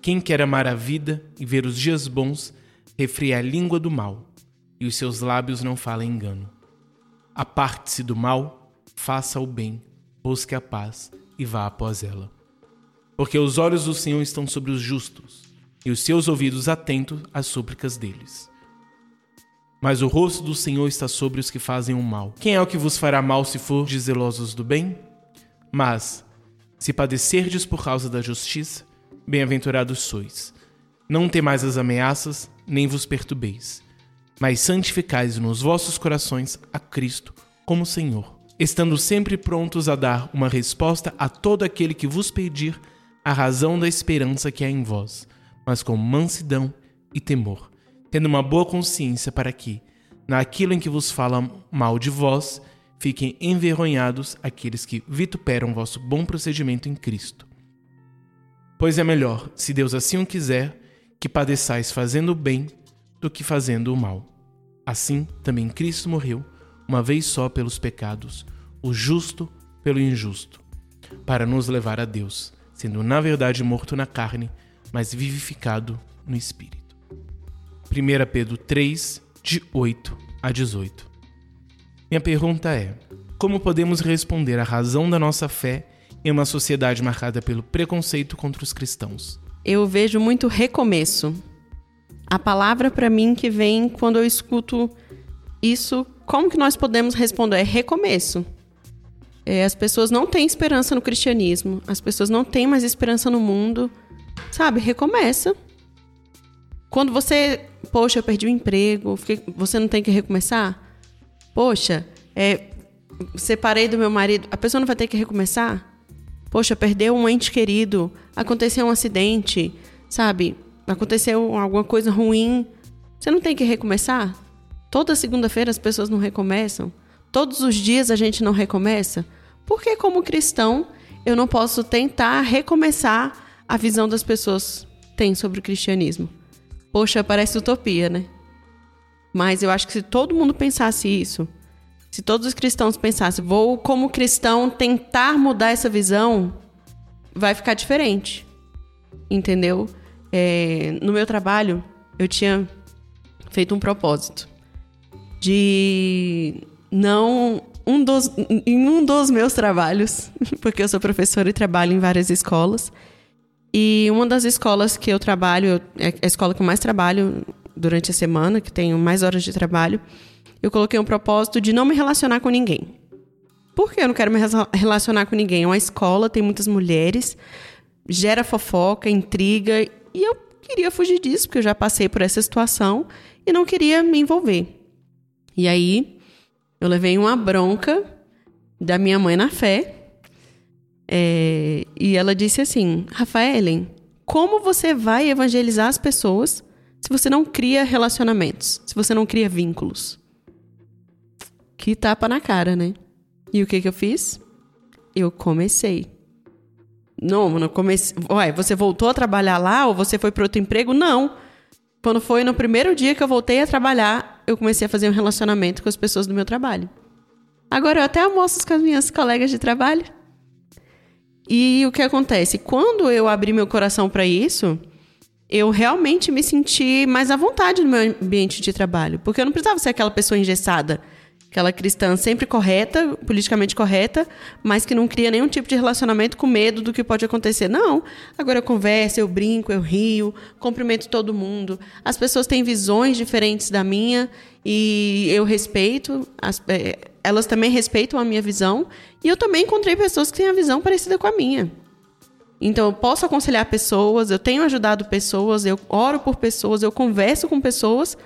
quem quer amar a vida e ver os dias bons, refria a língua do mal, e os seus lábios não falem engano. Aparte-se do mal, faça o bem, busque a paz e vá após ela. Porque os olhos do Senhor estão sobre os justos, e os seus ouvidos atentos às súplicas deles. Mas o rosto do Senhor está sobre os que fazem o mal. Quem é o que vos fará mal se for zelosos do bem? Mas, se padecerdes por causa da justiça, bem-aventurados sois. Não temais as ameaças, nem vos perturbeis mas santificais nos vossos corações a Cristo como Senhor, estando sempre prontos a dar uma resposta a todo aquele que vos pedir a razão da esperança que há em vós, mas com mansidão e temor, tendo uma boa consciência para que, naquilo em que vos falam mal de vós, fiquem envergonhados aqueles que vituperam vosso bom procedimento em Cristo. Pois é melhor, se Deus assim o quiser, que padeçais fazendo o bem do que fazendo o mal. Assim, também Cristo morreu, uma vez só pelos pecados, o justo pelo injusto, para nos levar a Deus, sendo na verdade morto na carne, mas vivificado no espírito. 1 Pedro 3, de 8 a 18. Minha pergunta é: como podemos responder à razão da nossa fé em uma sociedade marcada pelo preconceito contra os cristãos? eu vejo muito recomeço. A palavra para mim que vem quando eu escuto isso, como que nós podemos responder? É recomeço. É, as pessoas não têm esperança no cristianismo, as pessoas não têm mais esperança no mundo. Sabe, recomeça. Quando você, poxa, eu perdi o emprego, você não tem que recomeçar? Poxa, é, separei do meu marido, a pessoa não vai ter que recomeçar? Poxa, perdeu um ente querido, aconteceu um acidente, sabe? Aconteceu alguma coisa ruim. Você não tem que recomeçar? Toda segunda-feira as pessoas não recomeçam? Todos os dias a gente não recomeça? Por que, como cristão, eu não posso tentar recomeçar a visão das pessoas têm sobre o cristianismo? Poxa, parece utopia, né? Mas eu acho que se todo mundo pensasse isso, se todos os cristãos pensassem, vou como cristão tentar mudar essa visão, vai ficar diferente. Entendeu? É, no meu trabalho, eu tinha feito um propósito de não um dos, em um dos meus trabalhos, porque eu sou professora e trabalho em várias escolas. E uma das escolas que eu trabalho, é a escola que eu mais trabalho durante a semana, que tenho mais horas de trabalho, eu coloquei um propósito de não me relacionar com ninguém. Por que eu não quero me relacionar com ninguém? É uma escola, tem muitas mulheres, gera fofoca, intriga, e eu queria fugir disso, porque eu já passei por essa situação e não queria me envolver. E aí, eu levei uma bronca da minha mãe na fé, é, e ela disse assim: Rafaelen, como você vai evangelizar as pessoas se você não cria relacionamentos, se você não cria vínculos? Que tapa na cara, né? E o que que eu fiz? Eu comecei. Não, não comecei. Ué, você voltou a trabalhar lá ou você foi para outro emprego? Não. Quando foi no primeiro dia que eu voltei a trabalhar, eu comecei a fazer um relacionamento com as pessoas do meu trabalho. Agora eu até almoço com as minhas colegas de trabalho. E o que acontece? Quando eu abri meu coração para isso, eu realmente me senti mais à vontade no meu ambiente de trabalho. Porque eu não precisava ser aquela pessoa engessada Aquela cristã sempre correta, politicamente correta, mas que não cria nenhum tipo de relacionamento com medo do que pode acontecer. Não. Agora eu converso, eu brinco, eu rio, cumprimento todo mundo. As pessoas têm visões diferentes da minha e eu respeito. As, é, elas também respeitam a minha visão. E eu também encontrei pessoas que têm a visão parecida com a minha. Então, eu posso aconselhar pessoas, eu tenho ajudado pessoas, eu oro por pessoas, eu converso com pessoas,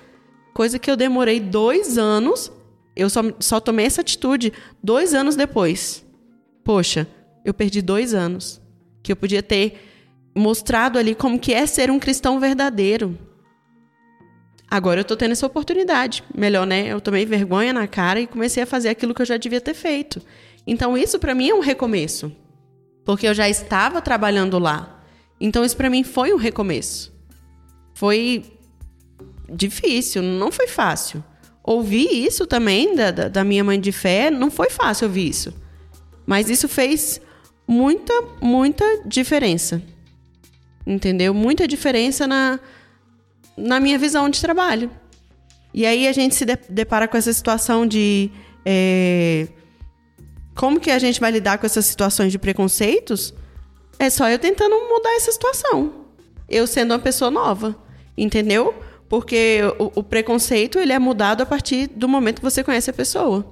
coisa que eu demorei dois anos eu só, só tomei essa atitude dois anos depois. Poxa, eu perdi dois anos. Que eu podia ter mostrado ali como que é ser um cristão verdadeiro. Agora eu tô tendo essa oportunidade. Melhor, né? Eu tomei vergonha na cara e comecei a fazer aquilo que eu já devia ter feito. Então isso para mim é um recomeço. Porque eu já estava trabalhando lá. Então isso para mim foi um recomeço. Foi difícil, não foi fácil ouvir isso também da, da, da, minha mãe de fé, não foi fácil ouvir isso. Mas isso fez muita, muita diferença. Entendeu? Muita diferença na, na minha visão de trabalho. E aí a gente se depara com essa situação de. É, como que a gente vai lidar com essas situações de preconceitos? É só eu tentando mudar essa situação. Eu sendo uma pessoa nova. Entendeu? Porque o, o, preconceito ele é mudado a partir do momento que você conhece a pessoa.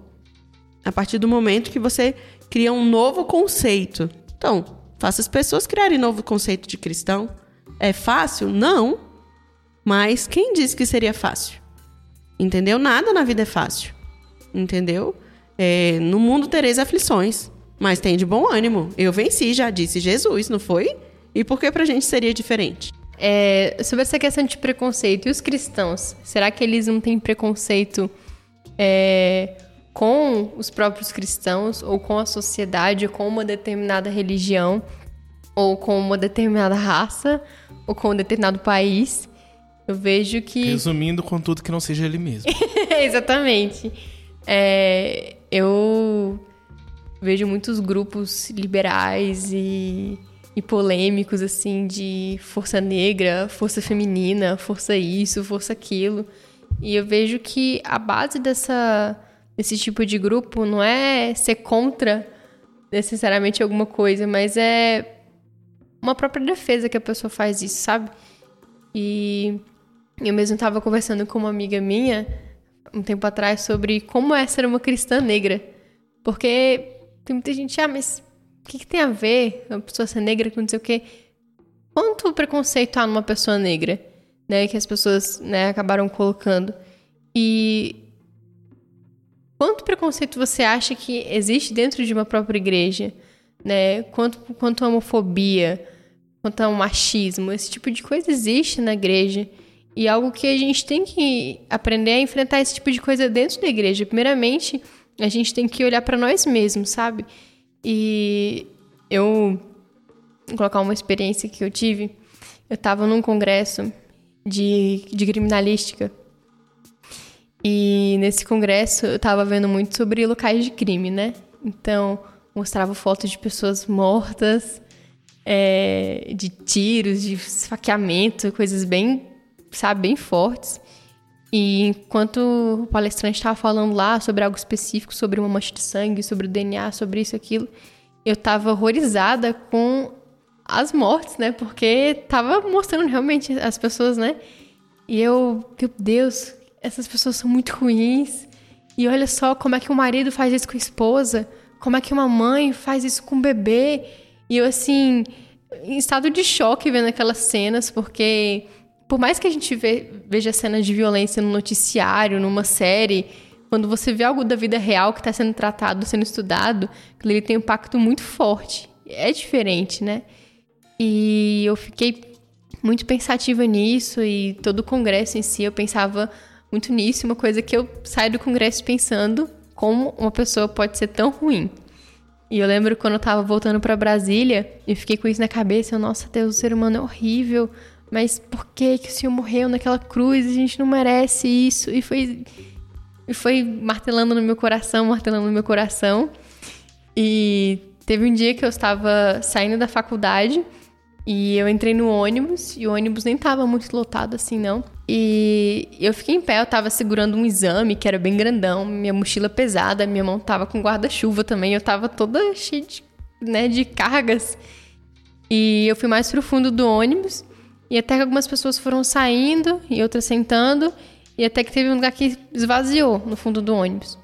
A partir do momento que você cria um novo conceito. Então, faça as pessoas criarem novo conceito de cristão. É fácil? Não. Mas quem disse que seria fácil? Entendeu? Nada na vida é fácil. Entendeu? É, no mundo tereis aflições, mas tem de bom ânimo. Eu venci, já disse Jesus, não foi? E por que pra gente seria diferente? É, sobre essa questão de preconceito, e os cristãos? Será que eles não têm preconceito é, com os próprios cristãos, ou com a sociedade, ou com uma determinada religião, ou com uma determinada raça, ou com um determinado país? Eu vejo que. Resumindo, com tudo que não seja ele mesmo. Exatamente. É, eu vejo muitos grupos liberais e e polêmicos, assim, de força negra, força feminina, força isso, força aquilo. E eu vejo que a base dessa, desse tipo de grupo não é ser contra necessariamente alguma coisa, mas é uma própria defesa que a pessoa faz isso, sabe? E eu mesmo estava conversando com uma amiga minha um tempo atrás sobre como é ser uma cristã negra. Porque tem muita gente, ah, mas o que, que tem a ver uma pessoa ser negra com não sei o quê? Quanto preconceito há numa pessoa negra, né? Que as pessoas né, acabaram colocando. E quanto preconceito você acha que existe dentro de uma própria igreja? Né? Quanto, quanto homofobia, quanto ao machismo, esse tipo de coisa existe na igreja. E é algo que a gente tem que aprender a enfrentar esse tipo de coisa dentro da igreja. Primeiramente, a gente tem que olhar para nós mesmos, sabe? E eu vou colocar uma experiência que eu tive. Eu estava num congresso de, de criminalística. E nesse congresso eu estava vendo muito sobre locais de crime, né? Então, mostrava fotos de pessoas mortas, é, de tiros, de esfaqueamento, coisas bem, sabe, bem fortes. E enquanto o palestrante estava falando lá sobre algo específico, sobre uma mancha de sangue, sobre o DNA, sobre isso aquilo, eu estava horrorizada com as mortes, né? Porque tava mostrando realmente as pessoas, né? E eu, meu Deus, essas pessoas são muito ruins. E olha só como é que o marido faz isso com a esposa, como é que uma mãe faz isso com o bebê. E eu, assim, em estado de choque vendo aquelas cenas, porque por mais que a gente ve, veja cenas de violência no noticiário, numa série, quando você vê algo da vida real que está sendo tratado, sendo estudado, ele tem um impacto muito forte. É diferente, né? E eu fiquei muito pensativa nisso e todo o congresso em si eu pensava muito nisso, uma coisa que eu saio do congresso pensando como uma pessoa pode ser tão ruim. E eu lembro quando eu tava voltando para Brasília, eu fiquei com isso na cabeça, eu, nossa Deus, o ser humano é horrível, mas por que que o senhor morreu naquela cruz? A gente não merece isso. E foi e foi martelando no meu coração, martelando no meu coração. E teve um dia que eu estava saindo da faculdade e eu entrei no ônibus e o ônibus nem estava muito lotado assim, não. E eu fiquei em pé, eu estava segurando um exame que era bem grandão, minha mochila pesada, minha mão estava com guarda-chuva também, eu estava toda cheia de, né, de cargas. E eu fui mais pro fundo do ônibus e até que algumas pessoas foram saindo e outras sentando. E até que teve um lugar que esvaziou no fundo do ônibus.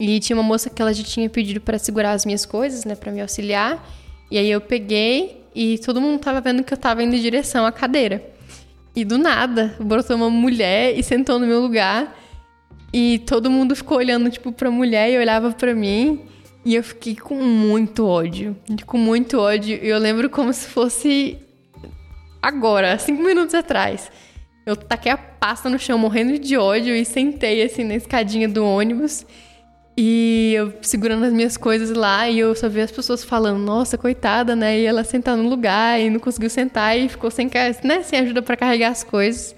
E tinha uma moça que ela já tinha pedido para segurar as minhas coisas, né, para me auxiliar. E aí eu peguei e todo mundo tava vendo que eu tava indo em direção à cadeira. E do nada, brotou uma mulher e sentou no meu lugar. E todo mundo ficou olhando, tipo, pra mulher e olhava para mim. E eu fiquei com muito ódio. Com muito ódio. E eu lembro como se fosse agora, cinco minutos atrás. Eu taquei a pasta no chão, morrendo de ódio, e sentei assim na escadinha do ônibus. E eu segurando as minhas coisas lá, e eu só vi as pessoas falando, nossa, coitada, né? E ela sentar no lugar e não conseguiu sentar e ficou sem, né, sem ajuda para carregar as coisas.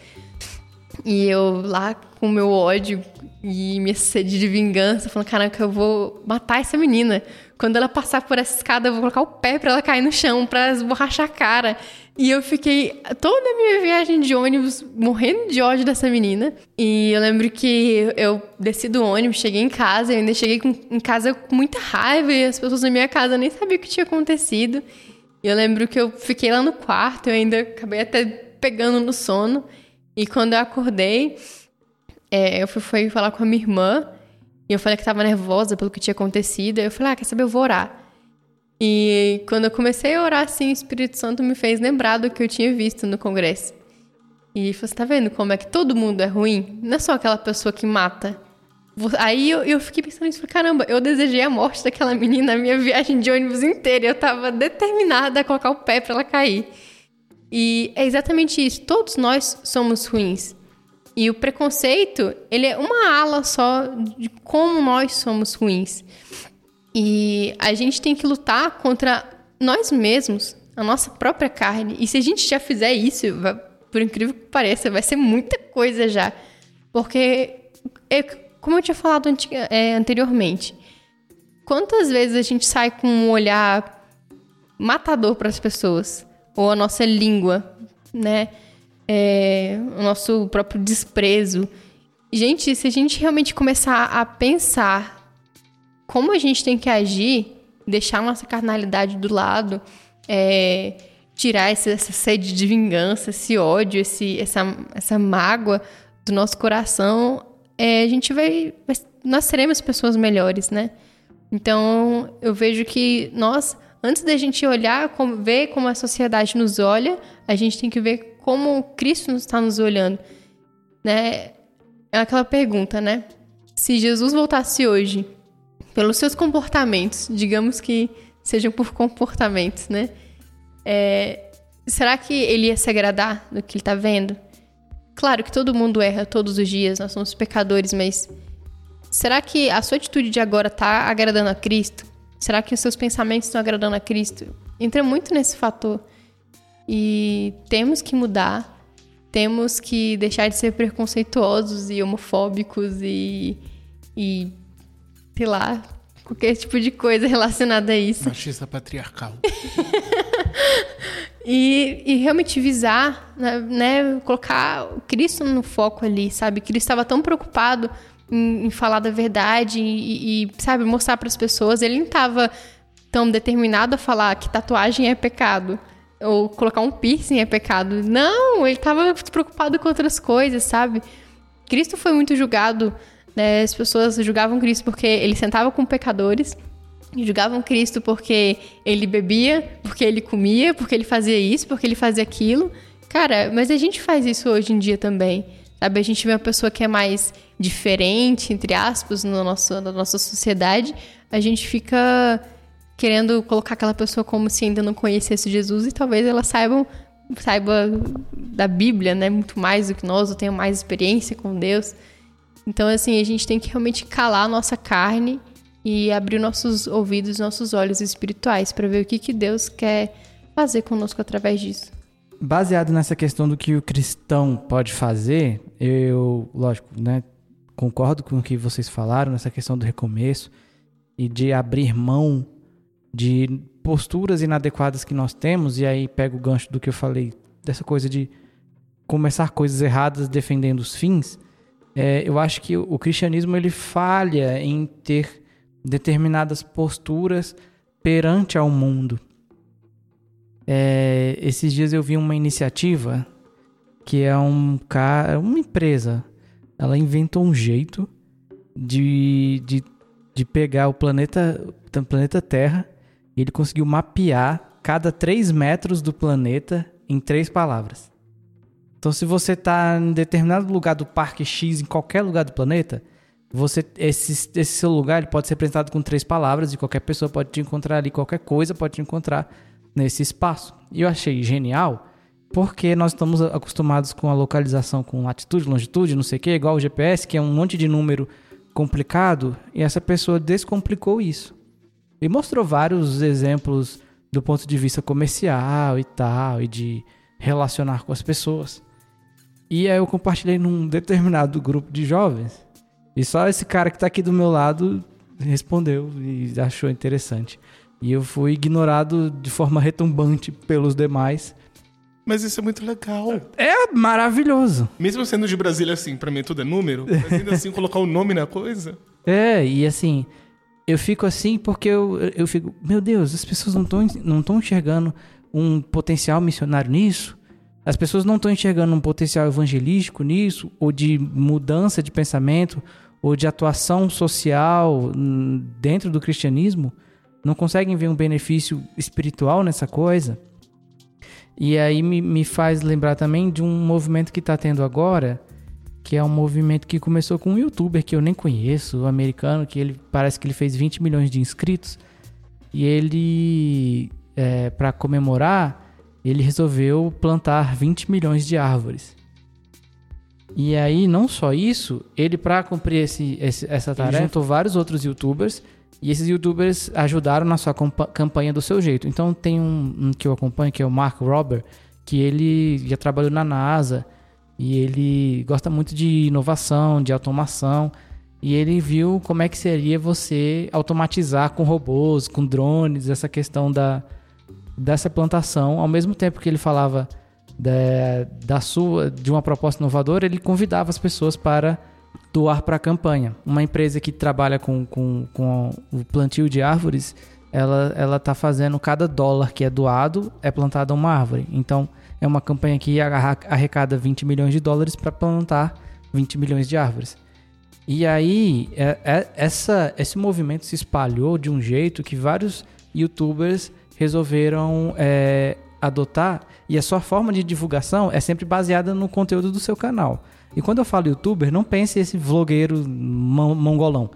E eu lá com meu ódio e minha sede de vingança, falando, caraca, eu vou matar essa menina. Quando ela passar por essa escada, eu vou colocar o pé para ela cair no chão, para esborrachar a cara. E eu fiquei toda a minha viagem de ônibus morrendo de ódio dessa menina. E eu lembro que eu desci do ônibus, cheguei em casa, eu ainda cheguei com, em casa com muita raiva e as pessoas da minha casa nem sabiam o que tinha acontecido. E eu lembro que eu fiquei lá no quarto, eu ainda acabei até pegando no sono. E quando eu acordei, é, eu fui, fui falar com a minha irmã. E eu falei que tava nervosa pelo que tinha acontecido. Eu falei, ah, quer saber, eu vou orar. E quando eu comecei a orar assim, o Espírito Santo me fez lembrar do que eu tinha visto no congresso. E você tá vendo como é que todo mundo é ruim? Não é só aquela pessoa que mata. Aí eu, eu fiquei pensando nisso, caramba, eu desejei a morte daquela menina a minha viagem de ônibus inteira. Eu tava determinada a colocar o pé para ela cair. E é exatamente isso. Todos nós somos ruins. E o preconceito, ele é uma ala só de como nós somos ruins. E a gente tem que lutar contra nós mesmos, a nossa própria carne. E se a gente já fizer isso, por incrível que pareça, vai ser muita coisa já. Porque, é, como eu tinha falado é, anteriormente, quantas vezes a gente sai com um olhar matador para as pessoas? Ou a nossa língua, né? É, o nosso próprio desprezo. Gente, se a gente realmente começar a pensar como a gente tem que agir, deixar nossa carnalidade do lado, é, tirar esse, essa sede de vingança, esse ódio, esse, essa, essa mágoa do nosso coração, é, a gente vai. Nós seremos pessoas melhores, né? Então, eu vejo que nós, antes da gente olhar, como, ver como a sociedade nos olha, a gente tem que ver como Cristo está nos olhando. Né? É aquela pergunta, né? Se Jesus voltasse hoje, pelos seus comportamentos, digamos que sejam por comportamentos, né? É, será que ele ia se agradar do que ele está vendo? Claro que todo mundo erra todos os dias, nós somos pecadores, mas será que a sua atitude de agora está agradando a Cristo? Será que os seus pensamentos estão agradando a Cristo? Entra muito nesse fator. E temos que mudar, temos que deixar de ser preconceituosos e homofóbicos e, e sei lá, qualquer tipo de coisa relacionada a isso. Machista patriarcal. e, e, realmente visar, né, né, colocar Cristo no foco ali, sabe? Cristo estava tão preocupado em, em, falar da verdade e, e sabe, mostrar para as pessoas. Ele não estava tão determinado a falar que tatuagem é pecado ou colocar um piercing é pecado. Não, ele estava preocupado com outras coisas, sabe? Cristo foi muito julgado, né? As pessoas julgavam Cristo porque ele sentava com pecadores, julgavam Cristo porque ele bebia, porque ele comia, porque ele fazia isso, porque ele fazia aquilo. Cara, mas a gente faz isso hoje em dia também. Sabe, a gente vê uma pessoa que é mais diferente, entre aspas, no nosso, na nossa sociedade, a gente fica querendo colocar aquela pessoa como se ainda não conhecesse Jesus e talvez ela saiba, saiba da Bíblia, né, muito mais do que nós, ou tenha mais experiência com Deus. Então, assim, a gente tem que realmente calar a nossa carne e abrir nossos ouvidos, nossos olhos espirituais para ver o que, que Deus quer fazer conosco através disso. Baseado nessa questão do que o cristão pode fazer, eu, lógico, né, concordo com o que vocês falaram nessa questão do recomeço e de abrir mão de posturas inadequadas que nós temos, e aí pego o gancho do que eu falei, dessa coisa de começar coisas erradas defendendo os fins, é, eu acho que o cristianismo ele falha em ter determinadas posturas perante ao mundo. É, esses dias eu vi uma iniciativa que é um cara, uma empresa, ela inventou um jeito de, de, de pegar o planeta, o planeta Terra e ele conseguiu mapear cada 3 metros do planeta em três palavras. Então, se você está em determinado lugar do Parque X, em qualquer lugar do planeta, você esse, esse seu lugar ele pode ser apresentado com três palavras e qualquer pessoa pode te encontrar ali, qualquer coisa pode te encontrar nesse espaço. E eu achei genial, porque nós estamos acostumados com a localização com latitude, longitude, não sei o que, igual o GPS, que é um monte de número complicado, e essa pessoa descomplicou isso. E mostrou vários exemplos do ponto de vista comercial e tal, e de relacionar com as pessoas. E aí eu compartilhei num determinado grupo de jovens. E só esse cara que tá aqui do meu lado respondeu e achou interessante. E eu fui ignorado de forma retumbante pelos demais. Mas isso é muito legal. É maravilhoso. Mesmo sendo de Brasília assim, pra mim tudo é número, mas ainda assim colocar o nome na coisa. É, e assim, eu fico assim porque eu, eu fico, meu Deus, as pessoas não estão não tão enxergando um potencial missionário nisso. As pessoas não estão enxergando um potencial evangelístico nisso, ou de mudança de pensamento, ou de atuação social hum, dentro do cristianismo. Não conseguem ver um benefício espiritual nessa coisa. E aí me, me faz lembrar também de um movimento que está tendo agora, que é um movimento que começou com um youtuber que eu nem conheço, um americano, que ele parece que ele fez 20 milhões de inscritos. E ele, é, para comemorar, ele resolveu plantar 20 milhões de árvores. E aí, não só isso, ele, para cumprir esse, esse, essa tarefa, juntou vários outros youtubers. E esses youtubers ajudaram na sua campanha do seu jeito. Então, tem um, um que eu acompanho, que é o Mark Robert, que ele já trabalhou na NASA e ele gosta muito de inovação, de automação. E ele viu como é que seria você automatizar com robôs, com drones, essa questão da, dessa plantação. Ao mesmo tempo que ele falava da, da sua, de uma proposta inovadora, ele convidava as pessoas para doar para a campanha. Uma empresa que trabalha com, com, com o plantio de árvores, ela ela tá fazendo cada dólar que é doado é plantada uma árvore. Então é uma campanha que arrecada 20 milhões de dólares para plantar 20 milhões de árvores. E aí, é- é- essa, esse movimento se espalhou de um jeito que vários youtubers resolveram é, adotar. E a sua forma de divulgação é sempre baseada no conteúdo do seu canal. E quando eu falo youtuber, não pense esse vlogueiro mon- mongolão.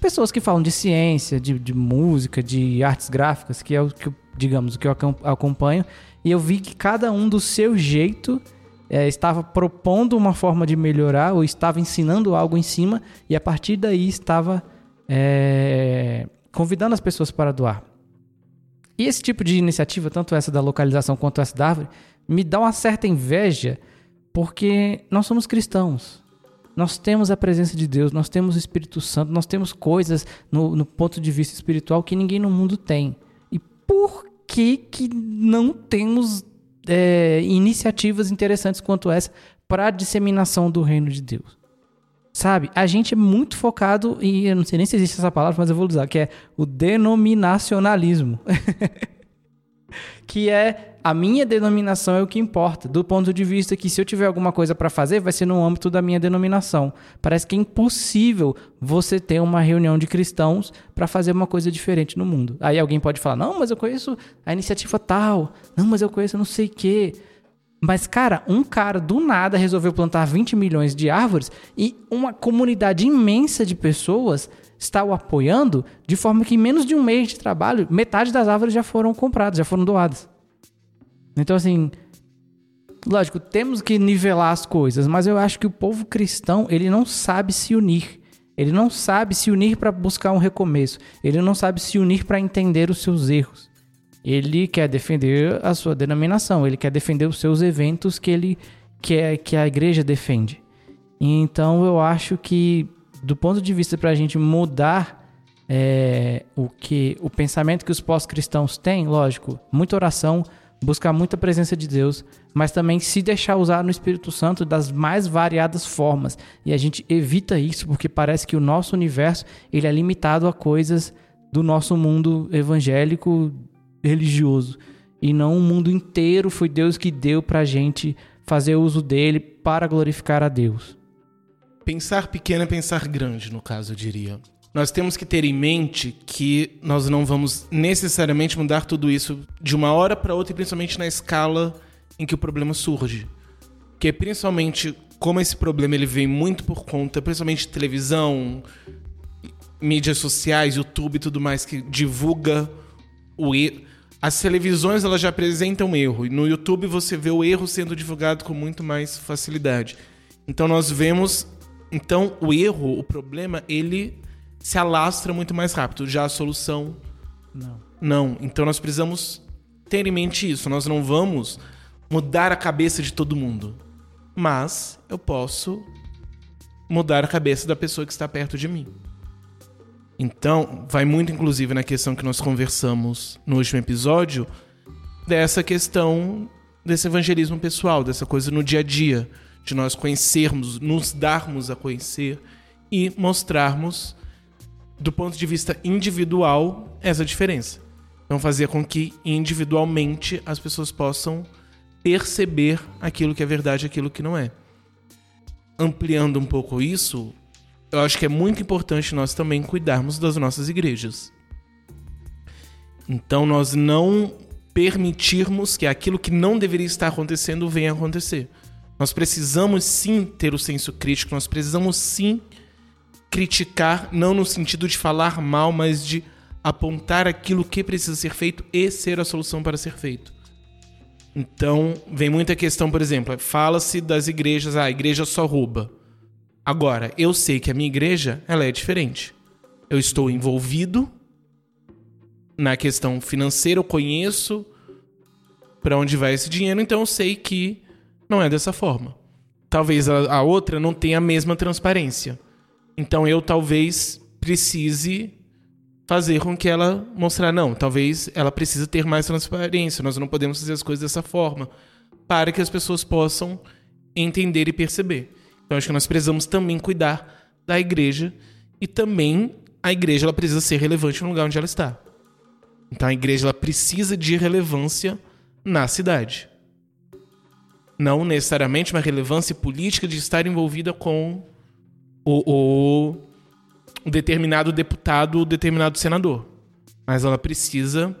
Pessoas que falam de ciência, de, de música, de artes gráficas, que é o que, digamos, o que eu acom- acompanho. E eu vi que cada um do seu jeito é, estava propondo uma forma de melhorar ou estava ensinando algo em cima e a partir daí estava é, convidando as pessoas para doar. E esse tipo de iniciativa, tanto essa da localização quanto essa da árvore, me dá uma certa inveja porque nós somos cristãos. Nós temos a presença de Deus, nós temos o Espírito Santo, nós temos coisas no, no ponto de vista espiritual que ninguém no mundo tem. E por que, que não temos é, iniciativas interessantes quanto essa para disseminação do reino de Deus? Sabe, a gente é muito focado, e eu não sei nem se existe essa palavra, mas eu vou usar, que é o denominacionalismo. que é a minha denominação é o que importa, do ponto de vista que se eu tiver alguma coisa para fazer, vai ser no âmbito da minha denominação. Parece que é impossível você ter uma reunião de cristãos para fazer uma coisa diferente no mundo. Aí alguém pode falar: "Não, mas eu conheço a iniciativa tal. Não, mas eu conheço não sei quê". Mas, cara, um cara do nada resolveu plantar 20 milhões de árvores e uma comunidade imensa de pessoas está o apoiando, de forma que em menos de um mês de trabalho, metade das árvores já foram compradas, já foram doadas. Então, assim, lógico, temos que nivelar as coisas, mas eu acho que o povo cristão, ele não sabe se unir. Ele não sabe se unir para buscar um recomeço. Ele não sabe se unir para entender os seus erros. Ele quer defender a sua denominação, ele quer defender os seus eventos que ele quer que a igreja defende. Então eu acho que do ponto de vista para a gente mudar é, o que o pensamento que os pós-cristãos têm, lógico, muita oração, buscar muita presença de Deus, mas também se deixar usar no Espírito Santo das mais variadas formas. E a gente evita isso porque parece que o nosso universo ele é limitado a coisas do nosso mundo evangélico religioso e não o mundo inteiro foi Deus que deu pra gente fazer uso dele para glorificar a Deus. Pensar pequeno é pensar grande, no caso, eu diria. Nós temos que ter em mente que nós não vamos necessariamente mudar tudo isso de uma hora para outra, e principalmente na escala em que o problema surge. Que principalmente como esse problema ele vem muito por conta, principalmente de televisão, mídias sociais, YouTube e tudo mais que divulga o erro. As televisões elas já apresentam erro e no YouTube você vê o erro sendo divulgado com muito mais facilidade. Então nós vemos, então o erro, o problema, ele se alastra muito mais rápido. Já a solução Não. não. Então nós precisamos ter em mente isso. Nós não vamos mudar a cabeça de todo mundo, mas eu posso mudar a cabeça da pessoa que está perto de mim. Então, vai muito inclusive na questão que nós conversamos no último episódio, dessa questão desse evangelismo pessoal, dessa coisa no dia a dia, de nós conhecermos, nos darmos a conhecer e mostrarmos, do ponto de vista individual, essa diferença. Então, fazer com que individualmente as pessoas possam perceber aquilo que é verdade e aquilo que não é. Ampliando um pouco isso, eu acho que é muito importante nós também cuidarmos das nossas igrejas. Então, nós não permitirmos que aquilo que não deveria estar acontecendo venha acontecer. Nós precisamos sim ter o senso crítico, nós precisamos sim criticar, não no sentido de falar mal, mas de apontar aquilo que precisa ser feito e ser a solução para ser feito. Então, vem muita questão, por exemplo, fala-se das igrejas, ah, a igreja só rouba. Agora, eu sei que a minha igreja, ela é diferente. Eu estou envolvido na questão financeira, eu conheço para onde vai esse dinheiro, então eu sei que não é dessa forma. Talvez a, a outra não tenha a mesma transparência. Então eu talvez precise fazer com que ela mostrar não, talvez ela precise ter mais transparência. Nós não podemos fazer as coisas dessa forma para que as pessoas possam entender e perceber. Então acho que nós precisamos também cuidar da igreja e também a igreja ela precisa ser relevante no lugar onde ela está. Então a igreja ela precisa de relevância na cidade. Não necessariamente uma relevância política de estar envolvida com o, o, o determinado deputado, o determinado senador. Mas ela precisa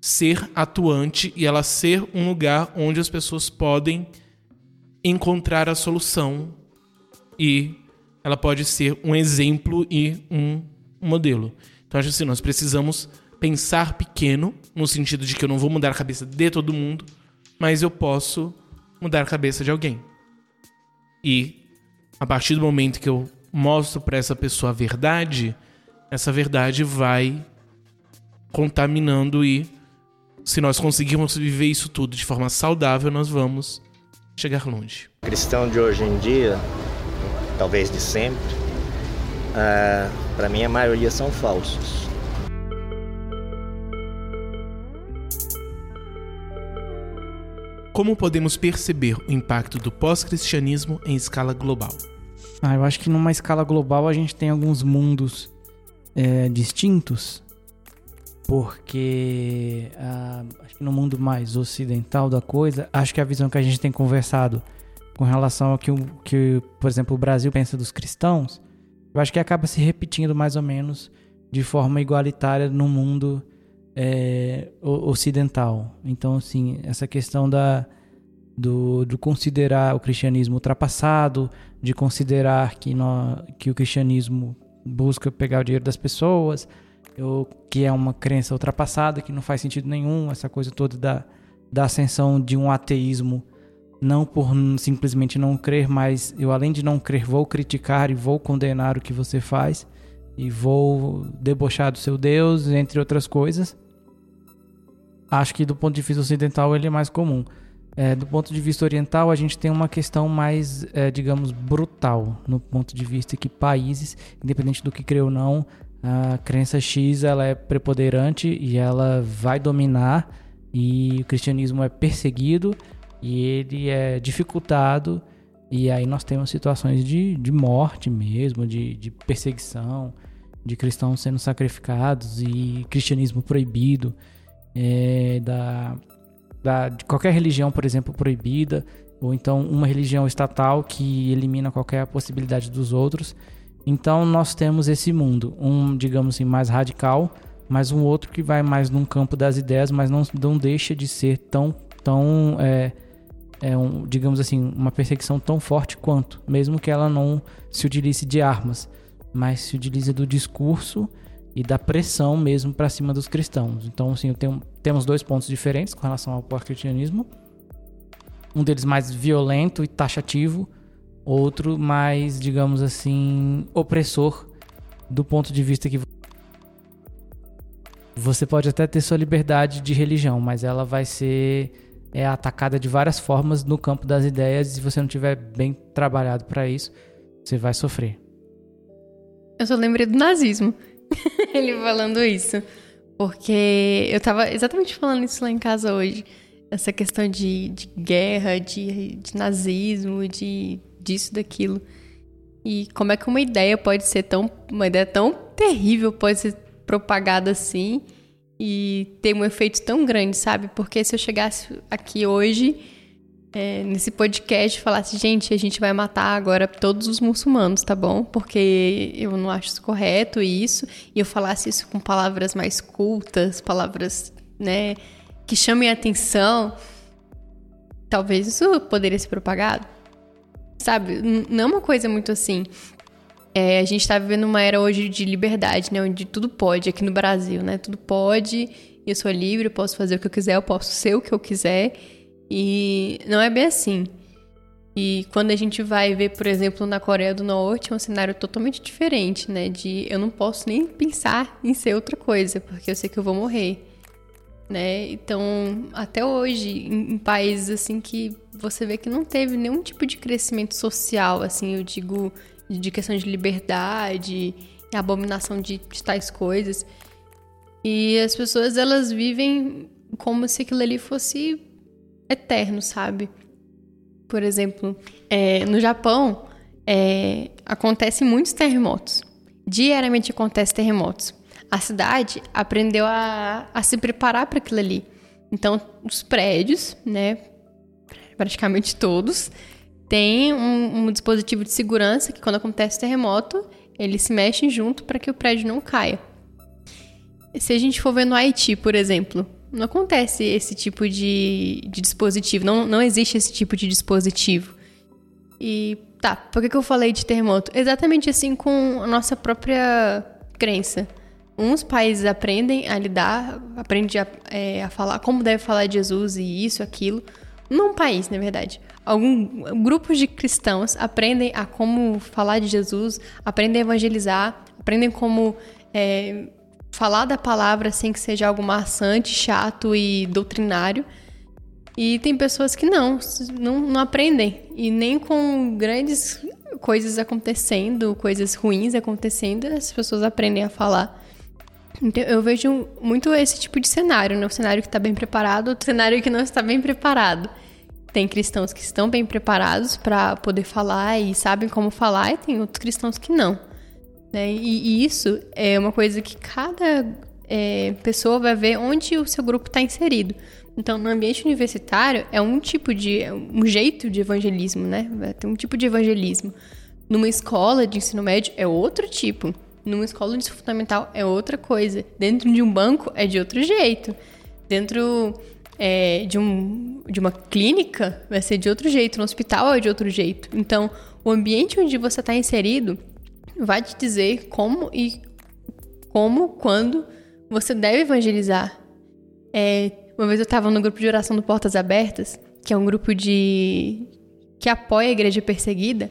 ser atuante e ela ser um lugar onde as pessoas podem encontrar a solução e ela pode ser um exemplo e um modelo. Então acho assim, nós precisamos pensar pequeno, no sentido de que eu não vou mudar a cabeça de todo mundo, mas eu posso mudar a cabeça de alguém. E a partir do momento que eu mostro para essa pessoa a verdade, essa verdade vai contaminando e se nós conseguirmos viver isso tudo de forma saudável, nós vamos chegar longe. Cristão de hoje em dia, talvez de sempre, uh, ah, para mim a maioria são falsos. Como podemos perceber o impacto do pós-cristianismo em escala global? Ah, eu acho que numa escala global a gente tem alguns mundos é, distintos, porque ah, acho que no mundo mais ocidental da coisa, acho que a visão que a gente tem conversado com relação ao que, que por exemplo, o Brasil pensa dos cristãos, eu acho que acaba se repetindo mais ou menos de forma igualitária no mundo é, ocidental. Então, assim, essa questão da, do, do considerar o cristianismo ultrapassado, de considerar que, no, que o cristianismo busca pegar o dinheiro das pessoas, ou que é uma crença ultrapassada, que não faz sentido nenhum, essa coisa toda da, da ascensão de um ateísmo, não por simplesmente não crer, mas eu, além de não crer, vou criticar e vou condenar o que você faz, e vou debochar do seu Deus, entre outras coisas acho que do ponto de vista ocidental ele é mais comum. É, do ponto de vista oriental, a gente tem uma questão mais, é, digamos, brutal, no ponto de vista que países, independente do que crê ou não, a crença X ela é preponderante e ela vai dominar, e o cristianismo é perseguido e ele é dificultado, e aí nós temos situações de, de morte mesmo, de, de perseguição, de cristãos sendo sacrificados e cristianismo proibido é, da, da, de qualquer religião, por exemplo, proibida, ou então uma religião estatal que elimina qualquer possibilidade dos outros. Então nós temos esse mundo, um, digamos assim, mais radical, mas um outro que vai mais num campo das ideias, mas não, não deixa de ser tão, tão é, é um, digamos assim, uma perseguição tão forte quanto, mesmo que ela não se utilize de armas, mas se utilize do discurso e da pressão mesmo para cima dos cristãos. Então, assim, tenho, temos dois pontos diferentes com relação ao pós-cristianismo. Um deles mais violento e taxativo, outro mais, digamos assim, opressor do ponto de vista que você pode até ter sua liberdade de religião, mas ela vai ser é atacada de várias formas no campo das ideias e se você não tiver bem trabalhado para isso, você vai sofrer. Eu só lembrei do nazismo. ele falando isso. Porque eu tava exatamente falando isso lá em casa hoje. Essa questão de, de guerra, de, de nazismo, de disso, daquilo. E como é que uma ideia pode ser tão. Uma ideia tão terrível pode ser propagada assim e ter um efeito tão grande, sabe? Porque se eu chegasse aqui hoje é, nesse podcast falasse, gente, a gente vai matar agora todos os muçulmanos, tá bom? Porque eu não acho isso correto isso, e eu falasse isso com palavras mais cultas, palavras, né, que chamem atenção, talvez isso poderia ser propagado. Sabe? Não é uma coisa muito assim. É, a gente tá vivendo uma era hoje de liberdade, né? Onde tudo pode, aqui no Brasil, né? Tudo pode, eu sou livre, eu posso fazer o que eu quiser, eu posso ser o que eu quiser. E não é bem assim. E quando a gente vai ver, por exemplo, na Coreia do Norte, é um cenário totalmente diferente, né? De eu não posso nem pensar em ser outra coisa, porque eu sei que eu vou morrer. Né? Então, até hoje, em, em países assim que você vê que não teve nenhum tipo de crescimento social, assim, eu digo de questão de liberdade, abominação de, de tais coisas. E as pessoas elas vivem como se aquilo ali fosse eterno, sabe? Por exemplo, é, no Japão é, acontecem muitos terremotos. Diariamente acontecem terremotos. a cidade aprendeu a, a se preparar para aquilo ali. Então, os prédios, né, praticamente todos, têm um, um dispositivo de segurança que quando acontece terremoto, eles se mexem junto para que o prédio não caia. Se a gente for ver no Haiti, por exemplo, não acontece esse tipo de, de dispositivo, não, não existe esse tipo de dispositivo. E tá, por que, que eu falei de terremoto? Exatamente assim com a nossa própria crença. Uns países aprendem a lidar, aprendem a, é, a falar como deve falar de Jesus e isso, aquilo. Num país, na verdade. Alguns grupos de cristãos aprendem a como falar de Jesus, aprendem a evangelizar, aprendem como é, falar da palavra sem que seja algo maçante, chato e doutrinário. E tem pessoas que não, não, não aprendem. E nem com grandes coisas acontecendo, coisas ruins acontecendo, as pessoas aprendem a falar. Então, eu vejo muito esse tipo de cenário, né? O cenário que está bem preparado, o cenário que não está bem preparado. Tem cristãos que estão bem preparados para poder falar e sabem como falar, e tem outros cristãos que não. Né? E, e isso é uma coisa que cada é, pessoa vai ver onde o seu grupo está inserido. Então, no ambiente universitário, é um tipo de. É um jeito de evangelismo, né? Tem um tipo de evangelismo. Numa escola de ensino médio, é outro tipo. Numa escola de ensino fundamental, é outra coisa. Dentro de um banco, é de outro jeito. Dentro é, de, um, de uma clínica, vai ser de outro jeito. No hospital, é de outro jeito. Então, o ambiente onde você está inserido vai te dizer como e como, quando você deve evangelizar. É, uma vez eu estava no grupo de oração do Portas Abertas, que é um grupo de que apoia a igreja perseguida,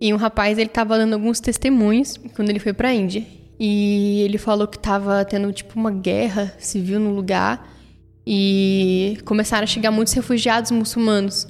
e um rapaz ele estava dando alguns testemunhos quando ele foi para a Índia. E ele falou que estava tendo tipo uma guerra civil no lugar e começaram a chegar muitos refugiados muçulmanos.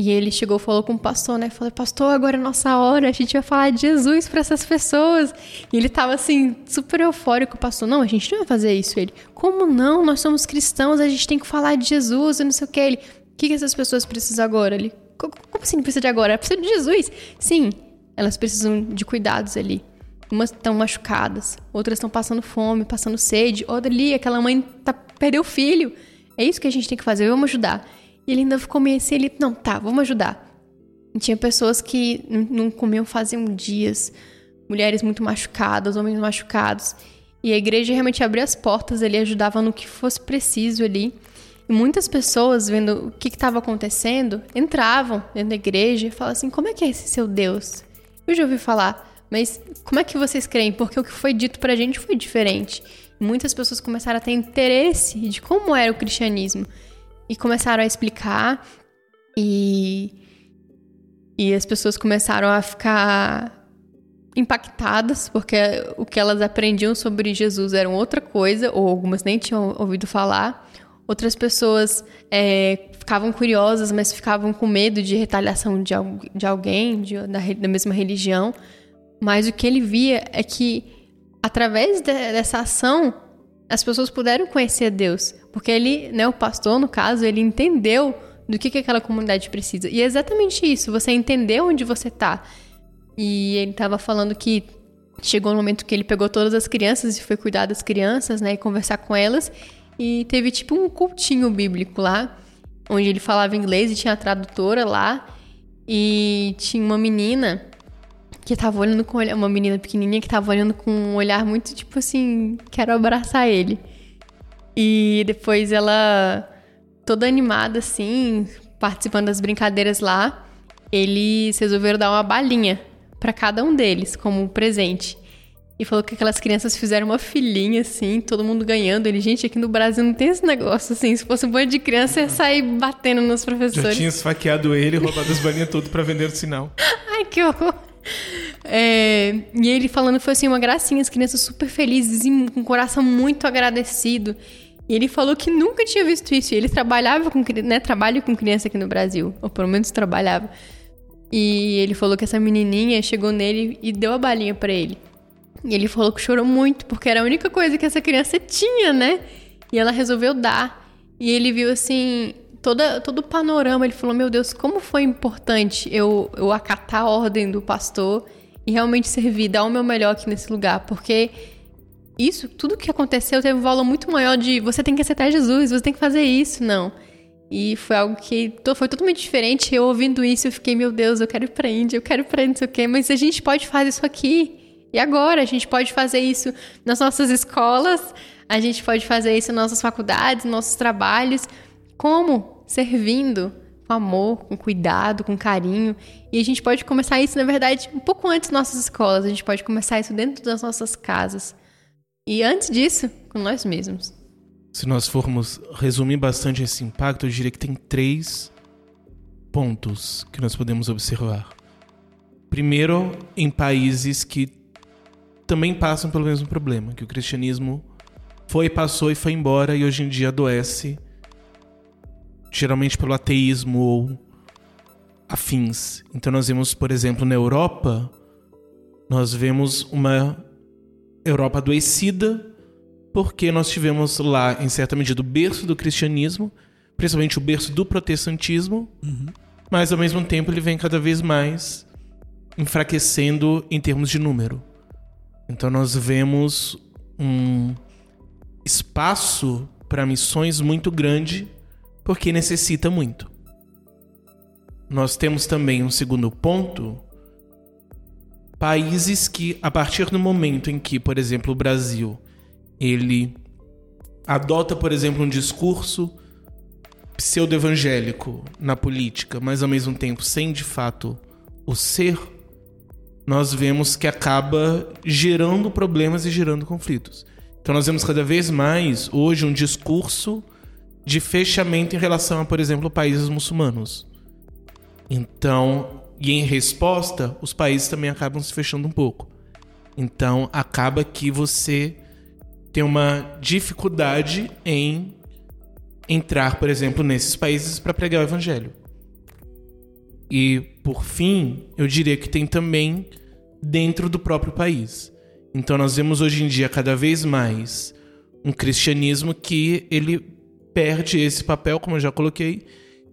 E ele chegou falou com o pastor, né? Falou, pastor, agora é nossa hora, a gente vai falar de Jesus para essas pessoas. E ele tava assim, super eufórico, o pastor. Não, a gente não vai fazer isso. Ele, como não? Nós somos cristãos, a gente tem que falar de Jesus e não sei o que. Ele, o que, que essas pessoas precisam agora? Ele, como assim precisa de agora? Precisa de Jesus. Sim, elas precisam de cuidados ali. Umas estão machucadas, outras estão passando fome, passando sede. Outra ali, aquela mãe tá, perdeu o filho. É isso que a gente tem que fazer, vamos ajudar. E ele ainda ficou meio assim, ele, não, tá, vamos ajudar. E tinha pessoas que não comiam faziam dias, mulheres muito machucadas, homens machucados. E a igreja realmente abria as portas ali, ajudava no que fosse preciso ali. E muitas pessoas, vendo o que estava acontecendo, entravam dentro da igreja e falavam assim: como é que é esse seu Deus? Eu já ouvi falar, mas como é que vocês creem? Porque o que foi dito pra gente foi diferente. E muitas pessoas começaram a ter interesse de como era o cristianismo e começaram a explicar e e as pessoas começaram a ficar impactadas porque o que elas aprendiam sobre Jesus era outra coisa ou algumas nem tinham ouvido falar. Outras pessoas é, ficavam curiosas mas ficavam com medo de retaliação de, de alguém de, da, da mesma religião. Mas o que ele via é que através de, dessa ação as pessoas puderam conhecer Deus, porque ele, né, o pastor no caso, ele entendeu do que, que aquela comunidade precisa. E é exatamente isso, você entendeu onde você tá. E ele estava falando que chegou no momento que ele pegou todas as crianças e foi cuidar das crianças, né, e conversar com elas, e teve tipo um cultinho bíblico lá, onde ele falava inglês e tinha a tradutora lá, e tinha uma menina que tava olhando com uma menina pequenininha que tava olhando com um olhar muito tipo assim, quero abraçar ele. E depois ela toda animada assim, participando das brincadeiras lá, eles resolveram dar uma balinha para cada um deles como presente. E falou que aquelas crianças fizeram uma filhinha, assim, todo mundo ganhando. Ele, gente, aqui no Brasil não tem esse negócio, assim. Se fosse um bando de criança, ia sair batendo nos professores. Já tinha esfaqueado ele roubado as balinhas tudo para vender o sinal. Ai, que horror. É, e ele falando foi assim uma gracinha, as crianças super felizes e com o coração muito agradecido. E ele falou que nunca tinha visto isso. Ele trabalhava com, né, trabalha com criança aqui no Brasil, ou pelo menos trabalhava. E ele falou que essa menininha chegou nele e deu a balinha para ele. E ele falou que chorou muito, porque era a única coisa que essa criança tinha, né? E ela resolveu dar. E ele viu assim, toda, todo o panorama. Ele falou: Meu Deus, como foi importante eu, eu acatar a ordem do pastor e realmente servir, dar o meu melhor aqui nesse lugar, porque isso, tudo que aconteceu teve um valor muito maior de você tem que aceitar Jesus, você tem que fazer isso, não. E foi algo que foi totalmente diferente. Eu ouvindo isso, eu fiquei, meu Deus, eu quero ir pra Índia, eu quero ir pra não sei o quê, mas a gente pode fazer isso aqui. E agora? A gente pode fazer isso nas nossas escolas, a gente pode fazer isso nas nossas faculdades, nos nossos trabalhos. Como? Servindo com amor, com cuidado, com carinho. E a gente pode começar isso, na verdade, um pouco antes das nossas escolas. A gente pode começar isso dentro das nossas casas. E antes disso, com nós mesmos. Se nós formos resumir bastante esse impacto, eu diria que tem três pontos que nós podemos observar. Primeiro, em países que também passam pelo mesmo problema, que o cristianismo foi, passou e foi embora e hoje em dia adoece, geralmente pelo ateísmo ou afins. Então nós vemos, por exemplo, na Europa, nós vemos uma Europa adoecida porque nós tivemos lá, em certa medida, o berço do cristianismo, principalmente o berço do protestantismo, uhum. mas ao mesmo tempo ele vem cada vez mais enfraquecendo em termos de número. Então nós vemos um espaço para missões muito grande porque necessita muito. Nós temos também um segundo ponto, países que a partir do momento em que, por exemplo, o Brasil ele adota, por exemplo, um discurso pseudo-evangélico na política, mas ao mesmo tempo sem de fato o ser, nós vemos que acaba gerando problemas e gerando conflitos. Então nós vemos cada vez mais hoje um discurso de fechamento em relação a, por exemplo, países muçulmanos. Então, e em resposta, os países também acabam se fechando um pouco. Então, acaba que você tem uma dificuldade em entrar, por exemplo, nesses países para pregar o evangelho. E, por fim, eu diria que tem também dentro do próprio país. Então nós vemos hoje em dia cada vez mais um cristianismo que ele perde esse papel, como eu já coloquei,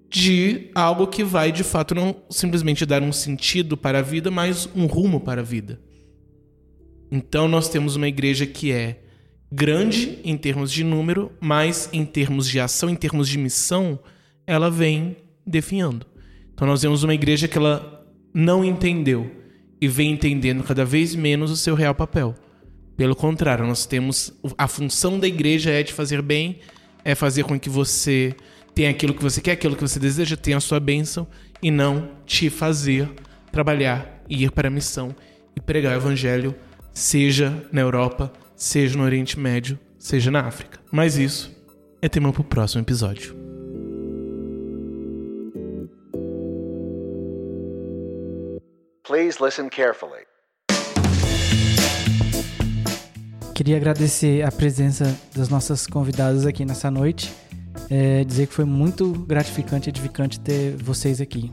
de algo que vai de fato não simplesmente dar um sentido para a vida, mas um rumo para a vida. Então nós temos uma igreja que é grande em termos de número, mas em termos de ação, em termos de missão, ela vem definhando. Então nós vemos uma igreja que ela não entendeu e vem entendendo cada vez menos o seu real papel. Pelo contrário, nós temos a função da igreja é de fazer bem, é fazer com que você tenha aquilo que você quer, aquilo que você deseja, tenha a sua bênção e não te fazer trabalhar e ir para a missão e pregar o evangelho, seja na Europa, seja no Oriente Médio, seja na África. Mas isso é tema para o próximo episódio. Please listen carefully. Queria agradecer a presença das nossas convidadas aqui nessa noite. É, dizer que foi muito gratificante e edificante ter vocês aqui.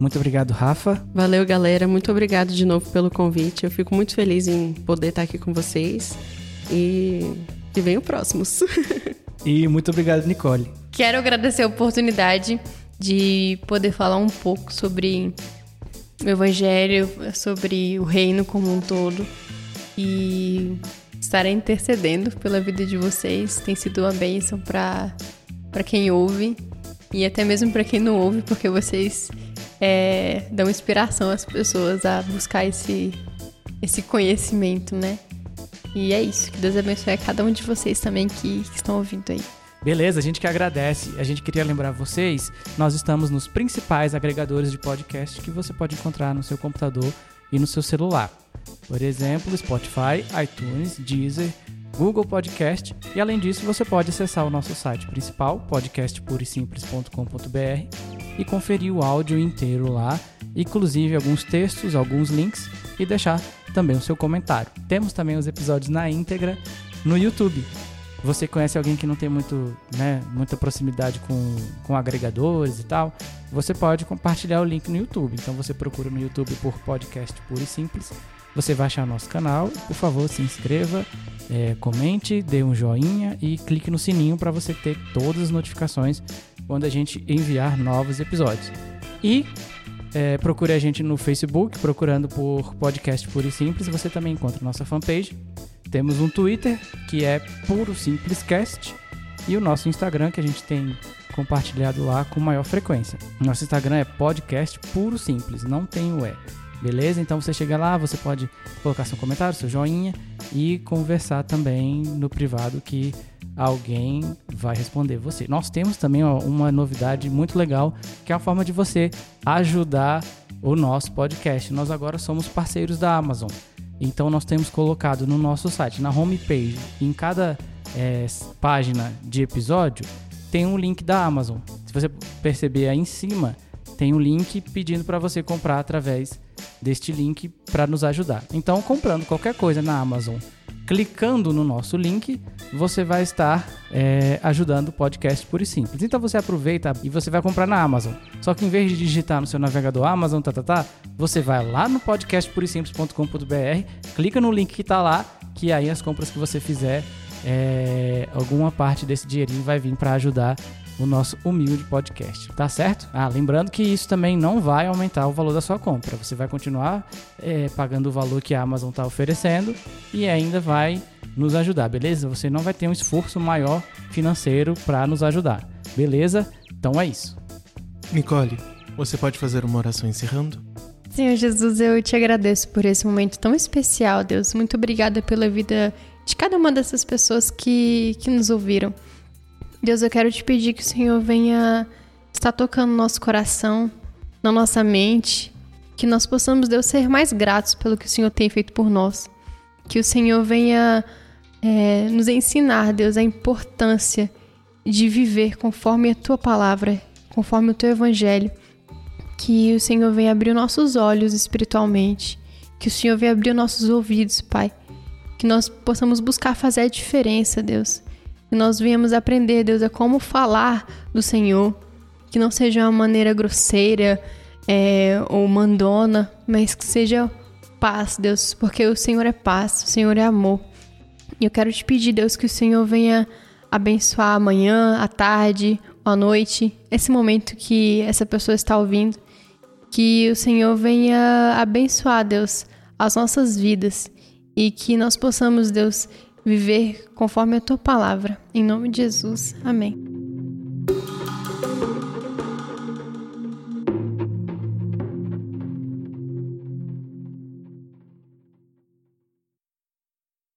Muito obrigado, Rafa. Valeu, galera. Muito obrigado de novo pelo convite. Eu fico muito feliz em poder estar aqui com vocês. E que venham próximos. e muito obrigado, Nicole. Quero agradecer a oportunidade de poder falar um pouco sobre o Evangelho, sobre o reino como um todo. E estar intercedendo pela vida de vocês. Tem sido uma bênção para quem ouve e até mesmo para quem não ouve, porque vocês é, dão inspiração às pessoas a buscar esse, esse conhecimento, né? E é isso. Que Deus abençoe a cada um de vocês também que, que estão ouvindo aí. Beleza, a gente que agradece. A gente queria lembrar vocês, nós estamos nos principais agregadores de podcast que você pode encontrar no seu computador e no seu celular. Por exemplo, Spotify, iTunes, Deezer, Google Podcast e além disso você pode acessar o nosso site principal, podcastpurisimples.com.br e conferir o áudio inteiro lá, inclusive alguns textos, alguns links e deixar também o seu comentário. Temos também os episódios na íntegra no YouTube. Você conhece alguém que não tem muito, né, muita proximidade com, com agregadores e tal? Você pode compartilhar o link no YouTube. Então você procura no YouTube por podcast puro e simples você vai achar o nosso canal. Por favor, se inscreva, é, comente, dê um joinha e clique no sininho para você ter todas as notificações quando a gente enviar novos episódios. E é, procure a gente no Facebook, procurando por Podcast Puro e Simples. Você também encontra nossa fanpage. Temos um Twitter, que é Puro Simples Cast, e o nosso Instagram, que a gente tem compartilhado lá com maior frequência. Nosso Instagram é podcast puro simples, não tem o E. Beleza? Então você chega lá, você pode colocar seu comentário, seu joinha e conversar também no privado que alguém vai responder você. Nós temos também ó, uma novidade muito legal, que é a forma de você ajudar o nosso podcast. Nós agora somos parceiros da Amazon. Então nós temos colocado no nosso site, na homepage, em cada é, página de episódio, tem um link da Amazon. Se você perceber aí em cima, tem um link pedindo para você comprar através deste link para nos ajudar. Então, comprando qualquer coisa na Amazon, clicando no nosso link, você vai estar é, ajudando o podcast e simples. Então você aproveita e você vai comprar na Amazon. Só que em vez de digitar no seu navegador Amazon, tá, tá, tá, você vai lá no podcastpurisimples.com.br, clica no link que está lá, que aí as compras que você fizer, é, alguma parte desse dinheirinho vai vir para ajudar o nosso humilde podcast, tá certo? Ah, lembrando que isso também não vai aumentar o valor da sua compra. Você vai continuar é, pagando o valor que a Amazon está oferecendo e ainda vai nos ajudar, beleza? Você não vai ter um esforço maior financeiro para nos ajudar, beleza? Então é isso. Nicole, você pode fazer uma oração encerrando? Senhor Jesus, eu te agradeço por esse momento tão especial, Deus. Muito obrigada pela vida de cada uma dessas pessoas que, que nos ouviram. Deus, eu quero te pedir que o Senhor venha estar tocando no nosso coração, na nossa mente, que nós possamos, Deus, ser mais gratos pelo que o Senhor tem feito por nós. Que o Senhor venha é, nos ensinar, Deus, a importância de viver conforme a tua palavra, conforme o teu evangelho. Que o Senhor venha abrir nossos olhos espiritualmente. Que o Senhor venha abrir nossos ouvidos, Pai. Que nós possamos buscar fazer a diferença, Deus que nós venhamos aprender, Deus, a como falar do Senhor, que não seja uma maneira grosseira é, ou mandona, mas que seja paz, Deus, porque o Senhor é paz, o Senhor é amor. E eu quero te pedir, Deus, que o Senhor venha abençoar amanhã, à tarde, à noite, esse momento que essa pessoa está ouvindo. Que o Senhor venha abençoar, Deus, as nossas vidas e que nós possamos, Deus, viver conforme a tua palavra. Em nome de Jesus. Amém.